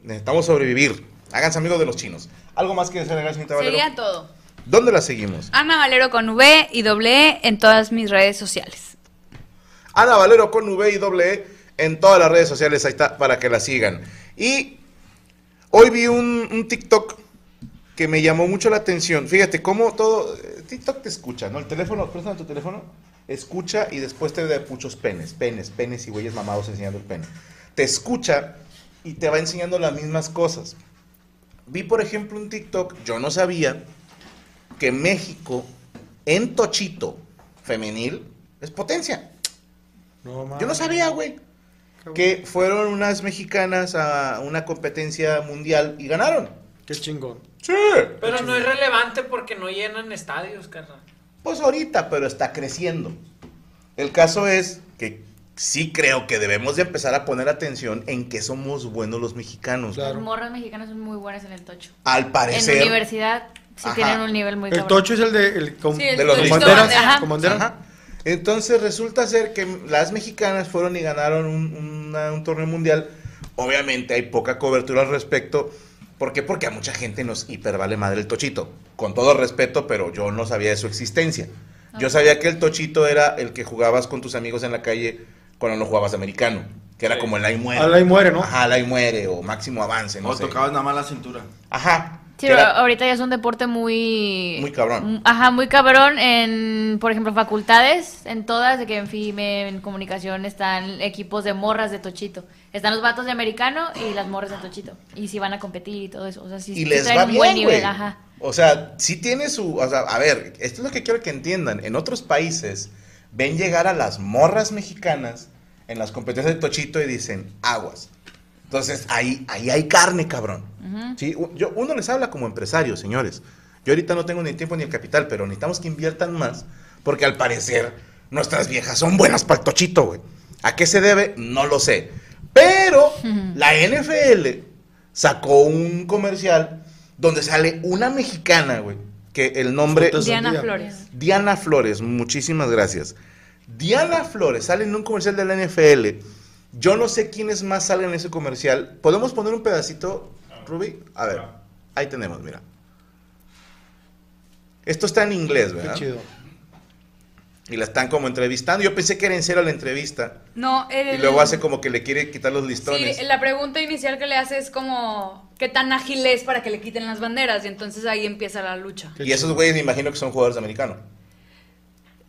Necesitamos sobrevivir. Háganse amigos de los chinos. ¿Algo más que decir, señorita Valero? Sería todo. ¿Dónde la seguimos? Ana Valero con V y doble E en todas mis redes sociales. Ana Valero con V y doble E en todas las redes sociales, ahí está, para que la sigan. Y hoy vi un, un TikTok que me llamó mucho la atención. Fíjate cómo todo, eh, TikTok te escucha, ¿no? El teléfono, préstame tu teléfono, escucha y después te da muchos penes, penes, penes y güeyes mamados enseñando el pene. Te escucha y te va enseñando las mismas cosas. Vi, por ejemplo, un TikTok, yo no sabía que México en tochito femenil es potencia. No, Yo no sabía, güey. Que fueron unas mexicanas a una competencia mundial y ganaron. Qué chingón. Sí. Pero no es relevante porque no llenan estadios, carnal. Pues ahorita, pero está creciendo. El caso es que sí creo que debemos de empezar a poner atención en que somos buenos los mexicanos. Las morras mexicanas son muy buenas en el tocho. Al parecer. En universidad sí Ajá. tienen un nivel muy El cabrón. tocho es el de, el con, Sí, el de los banderas. Ajá. con bandera. Ajá. Entonces resulta ser que las mexicanas fueron y ganaron un, una- un torneo mundial. Obviamente hay poca cobertura al respecto. ¿Por qué? Porque a mucha gente nos hipervale madre el tochito. Con todo respeto, pero yo no sabía de su existencia. Yo sabía que el tochito era el que jugabas con tus amigos en la calle cuando no jugabas americano. Que era como el ahí muere. Al ahí muere, ¿no? Ajá, el ahí muere o máximo avance, no O sé. tocabas nada más la cintura. Ajá. Sí, pero era- ahorita ya es un deporte muy... Muy cabrón. Ajá, muy cabrón en, por ejemplo, facultades, en todas, de que en FIME, en comunicación, están equipos de morras de tochito. Están los vatos de americano y las morras de tochito. Y si van a competir y todo eso. O sea, sí, y sí les traen va un bien, buen nivel, ajá. O sea, sí tiene su, o sea, a ver, esto es lo que quiero que entiendan. En otros países ven llegar a las morras mexicanas en las competencias de Tochito y dicen, aguas. Entonces, ahí, ahí hay carne, cabrón. Sí, yo, uno les habla como empresario, señores. Yo ahorita no tengo ni el tiempo ni el capital, pero necesitamos que inviertan más, porque al parecer nuestras viejas son buenas para el Tochito, güey. ¿A qué se debe? No lo sé. Pero la NFL sacó un comercial donde sale una mexicana, güey, que el nombre... Diana Flores. Diana Flores, muchísimas gracias. Diana Flores sale en un comercial de la NFL. Yo no sé quiénes más salen en ese comercial. ¿Podemos poner un pedacito, Ruby? A ver, ahí tenemos, mira. Esto está en inglés, Qué ¿verdad? chido. Y la están como entrevistando. Yo pensé que era en serio la entrevista. No, el- Y luego hace como que le quiere quitar los listones. Sí, la pregunta inicial que le hace es como, ¿qué tan ágil es para que le quiten las banderas? Y entonces ahí empieza la lucha. Y esos güeyes me imagino que son jugadores americanos.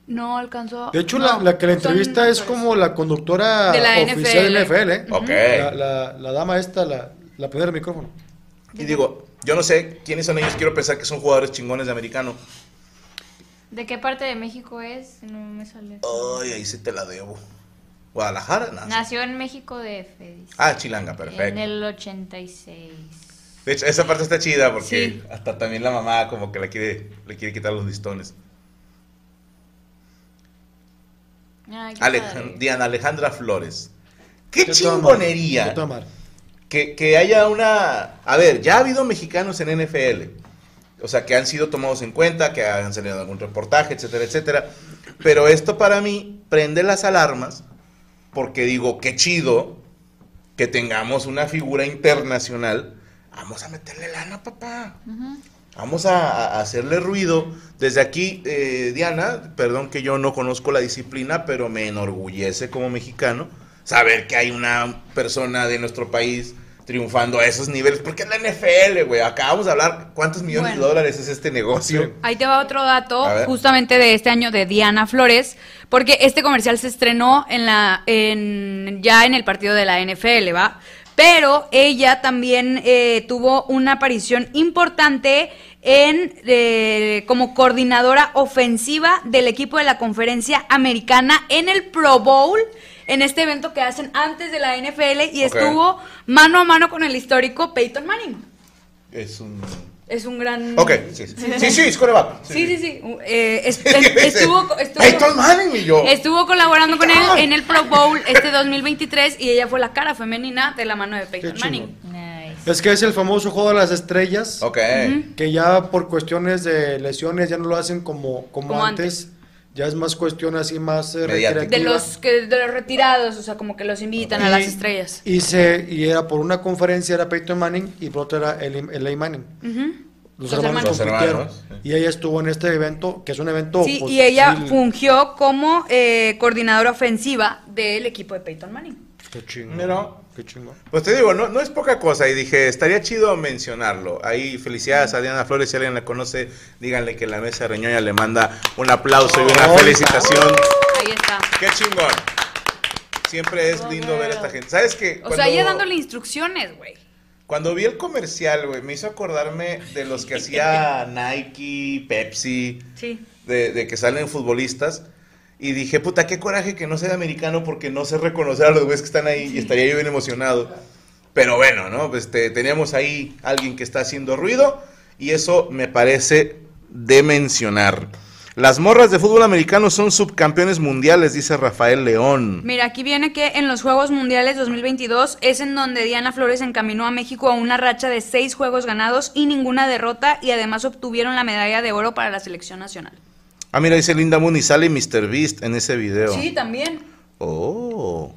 No alcanzó. De hecho, no, la, la que la entrevista es como la conductora De la oficial de la NFL. NFL, ¿eh? Ok. La, la- la dama esta, la, la primera del micrófono. Y digo, yo no sé quiénes son ellos. Quiero pensar que son jugadores chingones de americano. ¿De qué parte de México es? No me sale. Ay, ahí sí te la debo. ¿Guadalajara? Nació en México de Fedis. Ah, Chilanga, perfecto. En el 86. De hecho, esa parte está chida porque Sí. hasta también la mamá como que le quiere, le quiere quitar los listones. Ay. Diana Alejandra Flores. ¡Qué chingonería! qué. Que, que haya una... A ver, ya ha habido mexicanos en NFL. O sea, que han sido tomados en cuenta, que han salido en algún reportaje, etcétera, etcétera. Pero esto para mí prende las alarmas porque digo, qué chido que tengamos una figura internacional. Vamos a meterle lana, papá. Vamos a, a hacerle ruido. Desde aquí, eh, Diana, perdón que yo no conozco la disciplina, pero me enorgullece como mexicano saber que hay una persona de nuestro país triunfando a esos niveles, porque es la NFL, güey. Acabamos de hablar cuántos millones Bueno. de dólares es este negocio. Ahí te va otro dato, A justamente de este año de Diana Flores, porque este comercial se estrenó en la, en, ya en el partido de la NFL, ¿va? Pero ella también eh, tuvo una aparición importante en eh, como coordinadora ofensiva del equipo de la conferencia americana en el Pro Bowl, en este evento que hacen antes de la NFL, y estuvo mano a mano con el histórico Peyton Manning. Es un... Es un gran... Ok, sí, sí. Sí, sí, es coreback. Sí, sí, sí. Uh, eh, es- es- estuvo, estuvo, Peyton Manning y yo. estuvo colaborando con él en el Pro Bowl este 2023 y ella fue la cara femenina de la mano de Peyton Manning. Es que es el famoso juego de las estrellas. Ok. Que ya por cuestiones de lesiones ya no lo hacen como, como, Como antes. Ya es más cuestión así más eh. De los, que, de los retirados, o sea, como que los invitan a las estrellas. Y, se, y era por una conferencia era Peyton Manning y por otra era Eli, Manning. Ujú. Los, Los hermanos, hermanos. Los compitieron. hermanos, sí. Y ella estuvo en este evento, que es un evento... Sí, pues, y ella sí, fungió como eh, coordinadora ofensiva del equipo de Peyton Manning. Qué chingón. Mira. Qué chingón. Pues te digo, no, no es poca cosa y dije, estaría chido mencionarlo. Ahí felicidades a Diana Flores, si alguien la conoce, díganle que la mesa reñoña le manda un aplauso y una Oh, felicitación. Ahí está. Qué chingón. Siempre es lindo ver a esta gente. ¿Sabes qué? O sea, ella dándole instrucciones, güey. Cuando vi el comercial, güey, me hizo acordarme de los que hacía Nike, Pepsi, Sí. de, de que salen futbolistas. Y dije, puta, qué coraje que no sea americano porque no sé reconocer a los güeyes que están ahí y estaría yo bien emocionado. Pero bueno, ¿no? Pues este, teníamos ahí alguien que está haciendo ruido y eso me parece de mencionar. Las morras de fútbol americano son subcampeones mundiales, dice Rafael León. Mira, aquí viene que en los Juegos Mundiales 2022 es en donde Diana Flores encaminó a México a una racha de seis juegos ganados y ninguna derrota y además obtuvieron la medalla de oro para la selección nacional. Ah, mira, dice Linda Moon y sale Mr. Beast en ese video. Sí, también. Oh.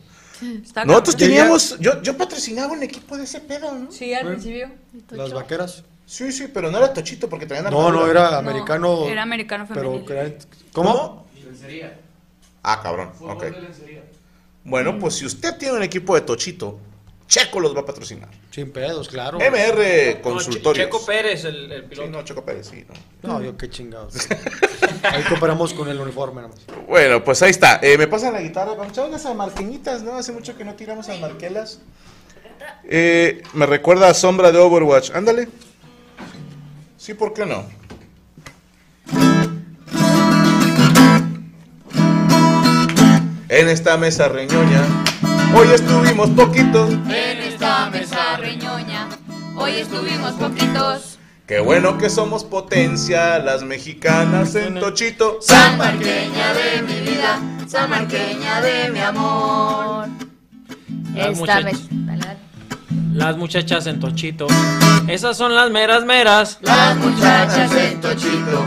Está Nosotros cabrón. teníamos, yo, yo patrocinaba un equipo de ese pedo, ¿no? Sí, al principio. Las vaqueras. Sí, sí, pero no era Tochito porque traían No, no, era No, americano. era americano femenil. Pero, era- ¿Cómo? Ah, cabrón, ok. Bueno, pues si usted tiene un equipo de Tochito, Checo los va a patrocinar. Sin pedos, claro. MR Consultorios. Checo Pérez, el, el Sí, piloto. no, Checo Pérez, sí, no. No, yo qué chingados. Ahí comparamos con el uniforme nada más. Bueno, pues ahí está. Eh, me pasan la guitarra. Vamos a echar unas marqueñitas, ¿no? Hace mucho que no tiramos a marquelas. Eh, me recuerda a Sombra de Overwatch. Ándale. Sí, ¿por qué no? En esta mesa reñoña, hoy estuvimos poquitos. En esta mesa reñoña, hoy estuvimos poquitos. Qué bueno que somos potencia, las mexicanas en Tochito. San Marqueña de mi vida, San Marqueña de mi amor. Las Esta muchachas. vez. dale, dale. Las muchachas en Tochito. Esas son las meras meras. Las muchachas en Tochito,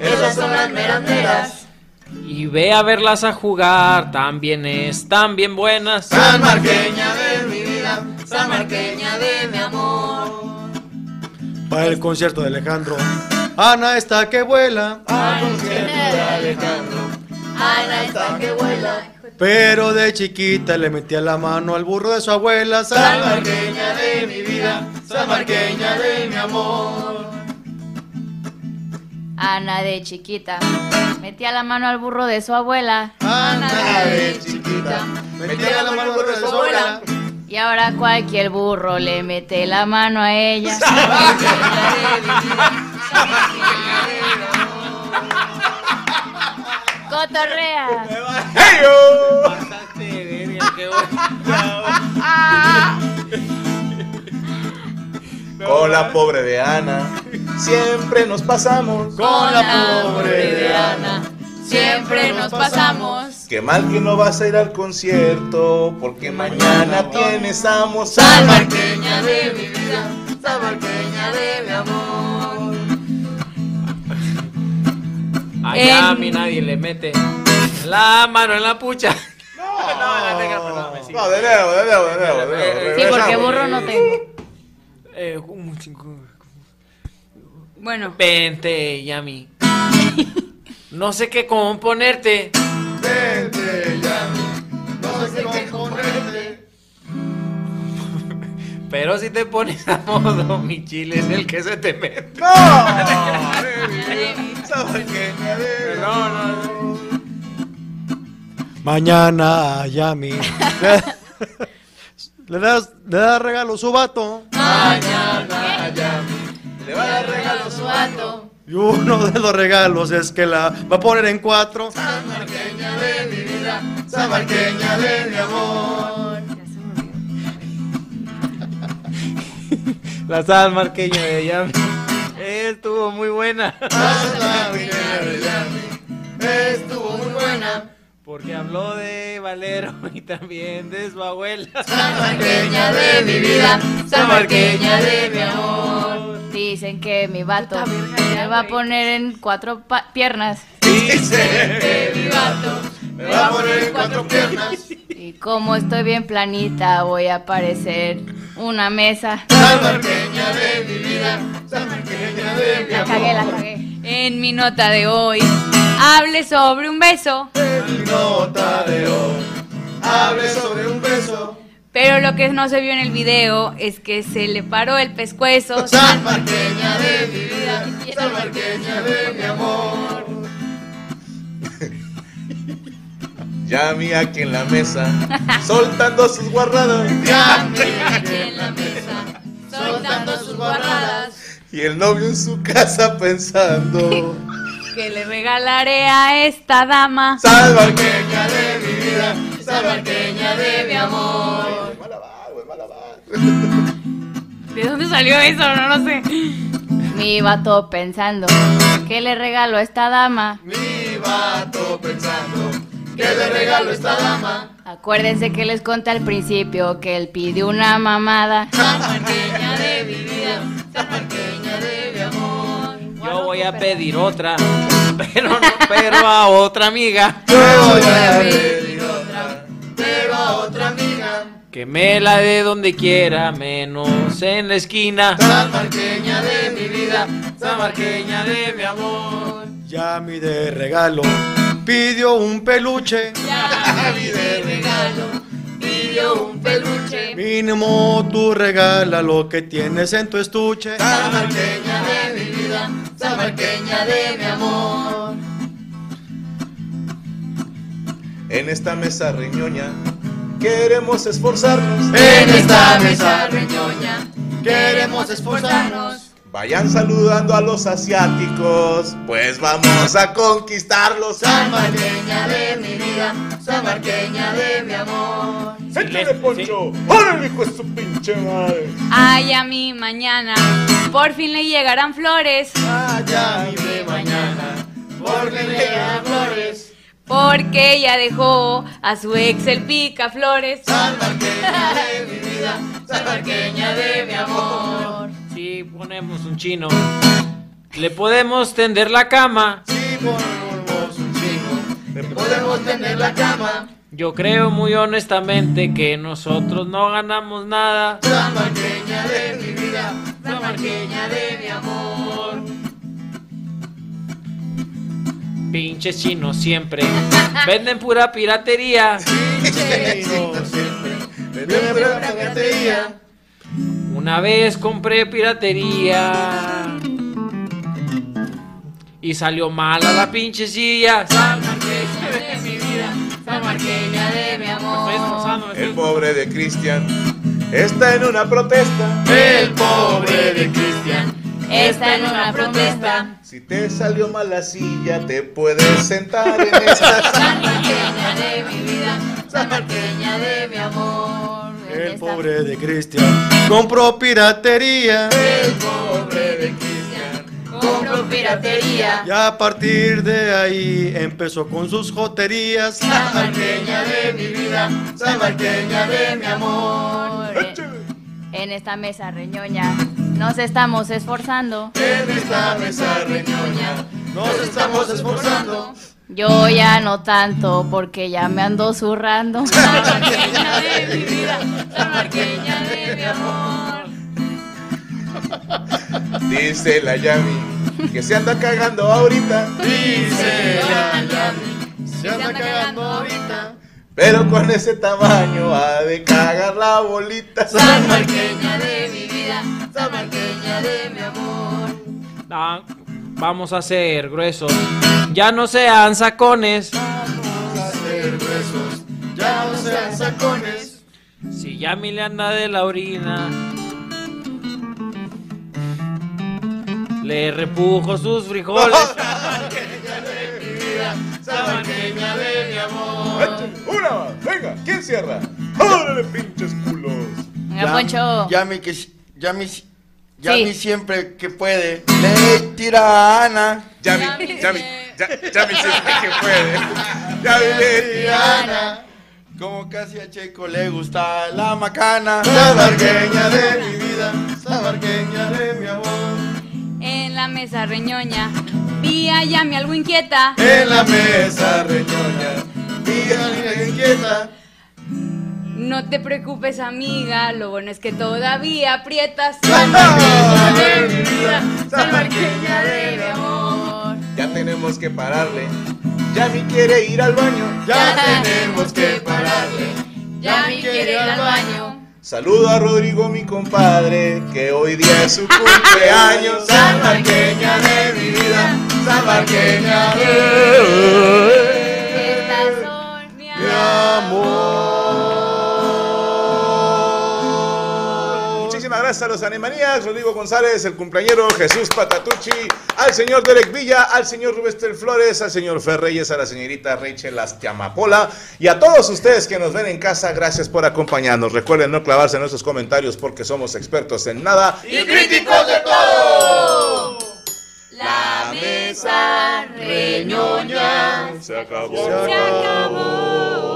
esas son las meras meras. Y ve a verlas a jugar. También están bien buenas. San Marqueña de mi vida, San Marqueña de mi amor. Para el concierto de Alejandro. Ana está que vuela, Alejandro, Ana está que vuela. pero de chiquita le metía la mano al burro de su abuela. San San Marqueña de mi vida, San Marqueña de mi amor. Ana de chiquita metía la mano al burro de su abuela. Ana de chiquita, metía la mano al burro de su abuela. Y ahora cualquier burro le mete la mano a ella. Cotorrea. Bastante verga, Con la pobre de Ana, siempre nos pasamos. Con la pobre de Ana, siempre nos pasamos. Qué mal que no vas a ir al concierto, porque mañana tienes amos. Salmarqueña de mi vida, salmarqueña de mi amor. Allá a mí nadie le mete la mano en la pucha. No, no, te creas, perdón. No, de nuevo, de nuevo, de nuevo. de nuevo. Sí, porque burro no tengo. Eh, un cinco- Bueno, Vente, Yami. No sé qué componerte. Vente, Yami, no sé qué componerte. Pero si te pones a modo, mi chile es el que se te mete. ¡No! No, no, Mañana Yami. Le, das, le das regalo su vato. mañana Yami le va a dar regalo su vato. Y uno de los regalos es que la va a poner en cuatro. Salmarqueña de mi vida, salmarqueña de mi amor. La sal marqueña de Yami. Estuvo muy buena. Salmarqueña de Yami, Estuvo muy buena. Porque habló de Valero y también de su abuela. Salmarqueña de mi vida, salmarqueña de mi amor. Dicen que mi vato me va a poner en cuatro pa- piernas. Dice Que mi vato me va a poner en cuatro piernas. Y como estoy bien planita, voy a parecer una mesa. Salmarqueña de mi vida, salmarqueña de mi La amor. cagué, la cagué. En mi nota de hoy, hable sobre un beso. En mi nota de hoy, hable sobre un beso. Pero lo que no se vio en el video es que se le paró el pescuezo. Salmarqueña de mi vida, salmarqueña de mi amor. Yami aquí en la mesa, soltando sus guarradas. Yami aquí en la mesa, soltando sus guardadas. Y el novio en su casa pensando. Que le regalaré a esta dama. Salmarqueña de mi vida, Salmarqueña de mi amor. ¿De dónde salió eso? No lo sé. Mi vato pensando, ¿qué le regalo a esta dama? Mi vato pensando que le regalo a esta dama. Acuérdense que les conté al principio que él pidió una mamada. Salmarqueña de mi vida, salmarqueña de mi amor. Yo voy a pedir otra, pero no, pero a otra amiga. Yo voy a pedir otra, pero a otra amiga. Que me la dé donde quiera, menos en la esquina. Salmarqueña de mi vida, salmarqueña de mi amor. Yami de regalo pidió un peluche. Yami de regalo, pidió un peluche. Mínimo tú regala lo que tienes en tu estuche. Salmarqueña de mi vida, salmarqueña de mi amor. En esta mesa riñoña queremos esforzarnos. En esta mesa reñoña, queremos esforzarnos. Vayan saludando a los asiáticos, pues vamos a conquistarlos. Salmarqueña de mi vida, salmarqueña de mi amor. ¡Échale, Poncho! ¡Órale, hijo de su pinche madre! Ay, a mí mañana, por fin le llegarán flores. Allá de mañana, porque le llegan flores. Porque ella dejó a su ex el pica flores. Salmarqueña de mi vida, salmarqueña de mi amor. Si ponemos un chino, le podemos tender la cama. Si ponemos un chino, le podemos tener la cama. Yo creo muy honestamente que nosotros no ganamos nada. Salmarqueña de mi vida, salmarqueña de mi amor. Pinches chinos siempre venden pura piratería. Chino siempre, le doy pura piratería. Una vez compré piratería y salió mala la pinche silla. Salmarqueña de mi vida, salmarqueña de mi amor. El pobre de Cristian está en una protesta. El pobre de Cristian Está en una protesta. Si te salió mal la silla, te puedes sentar en esta Salmarqueña de mi vida, salmarqueña de mi amor. El pobre de Cristian compró piratería. El pobre de Cristian compró piratería. Y a partir de ahí empezó con sus joterías. Salmarqueña de mi vida, salmarqueña de mi amor. En esta mesa reñoña nos estamos esforzando. En esta mesa reñoña nos estamos esforzando. Yo ya no tanto porque ya me ando zurrando. Salmarqueña de mi vida, salmarqueña de mi amor. Dice la Yami que se anda cagando ahorita. Dice la Yami, se anda cagando ahorita. Pero con ese tamaño ha de cagar la bolita. Salmarqueña de mi vida, salmarqueña de mi amor. Vamos a ser gruesos. Ya no sean sacones. Hacer gruesos, ya no sean sacones. Si ya mi le anda de la orina. Le repujo sus frijoles. Salmarqueña de mi amor. Una más, venga, ¿quién cierra? ¡Órale, pinches culos! Venga, Poncho. Yami que Yami Yami Sí. siempre que puede le tira a Ana. Yami, Yami, Ya- Yami siempre que puede. Yami le tira. Ana. Como casi a Checo le gusta la macana. Salmarqueña de mi vida, salmarqueña de mi amor. En la mesa reñoña vi a Yami algo inquieta. En la mesa reñoña, vida inquieta. No te preocupes, amiga, lo bueno es que todavía aprietas. Salmarqueña de mi vida, de mi amor. Ya tenemos que pararle. Yami quiere ir al baño. Ya tenemos que pararle. Yami quiere ir al baño. Saludo a Rodrigo, mi compadre, que hoy día es su cumpleaños. Salmarqueña de mi vida, salmarqueña Estas son mi de amor. Muchísimas gracias a los Animanías, Rodrigo González, el cumpleañero Jesús Patatucci, al señor Derek Villa, al señor Rubestel Flores, al señor Ferreyes, a la señorita Rachel Astiamapola y a todos ustedes que nos ven en casa, gracias por acompañarnos. Recuerden no clavarse en nuestros comentarios porque somos expertos en nada. Y críticos de todo. La mesa reñoña Se acabó. se acabó.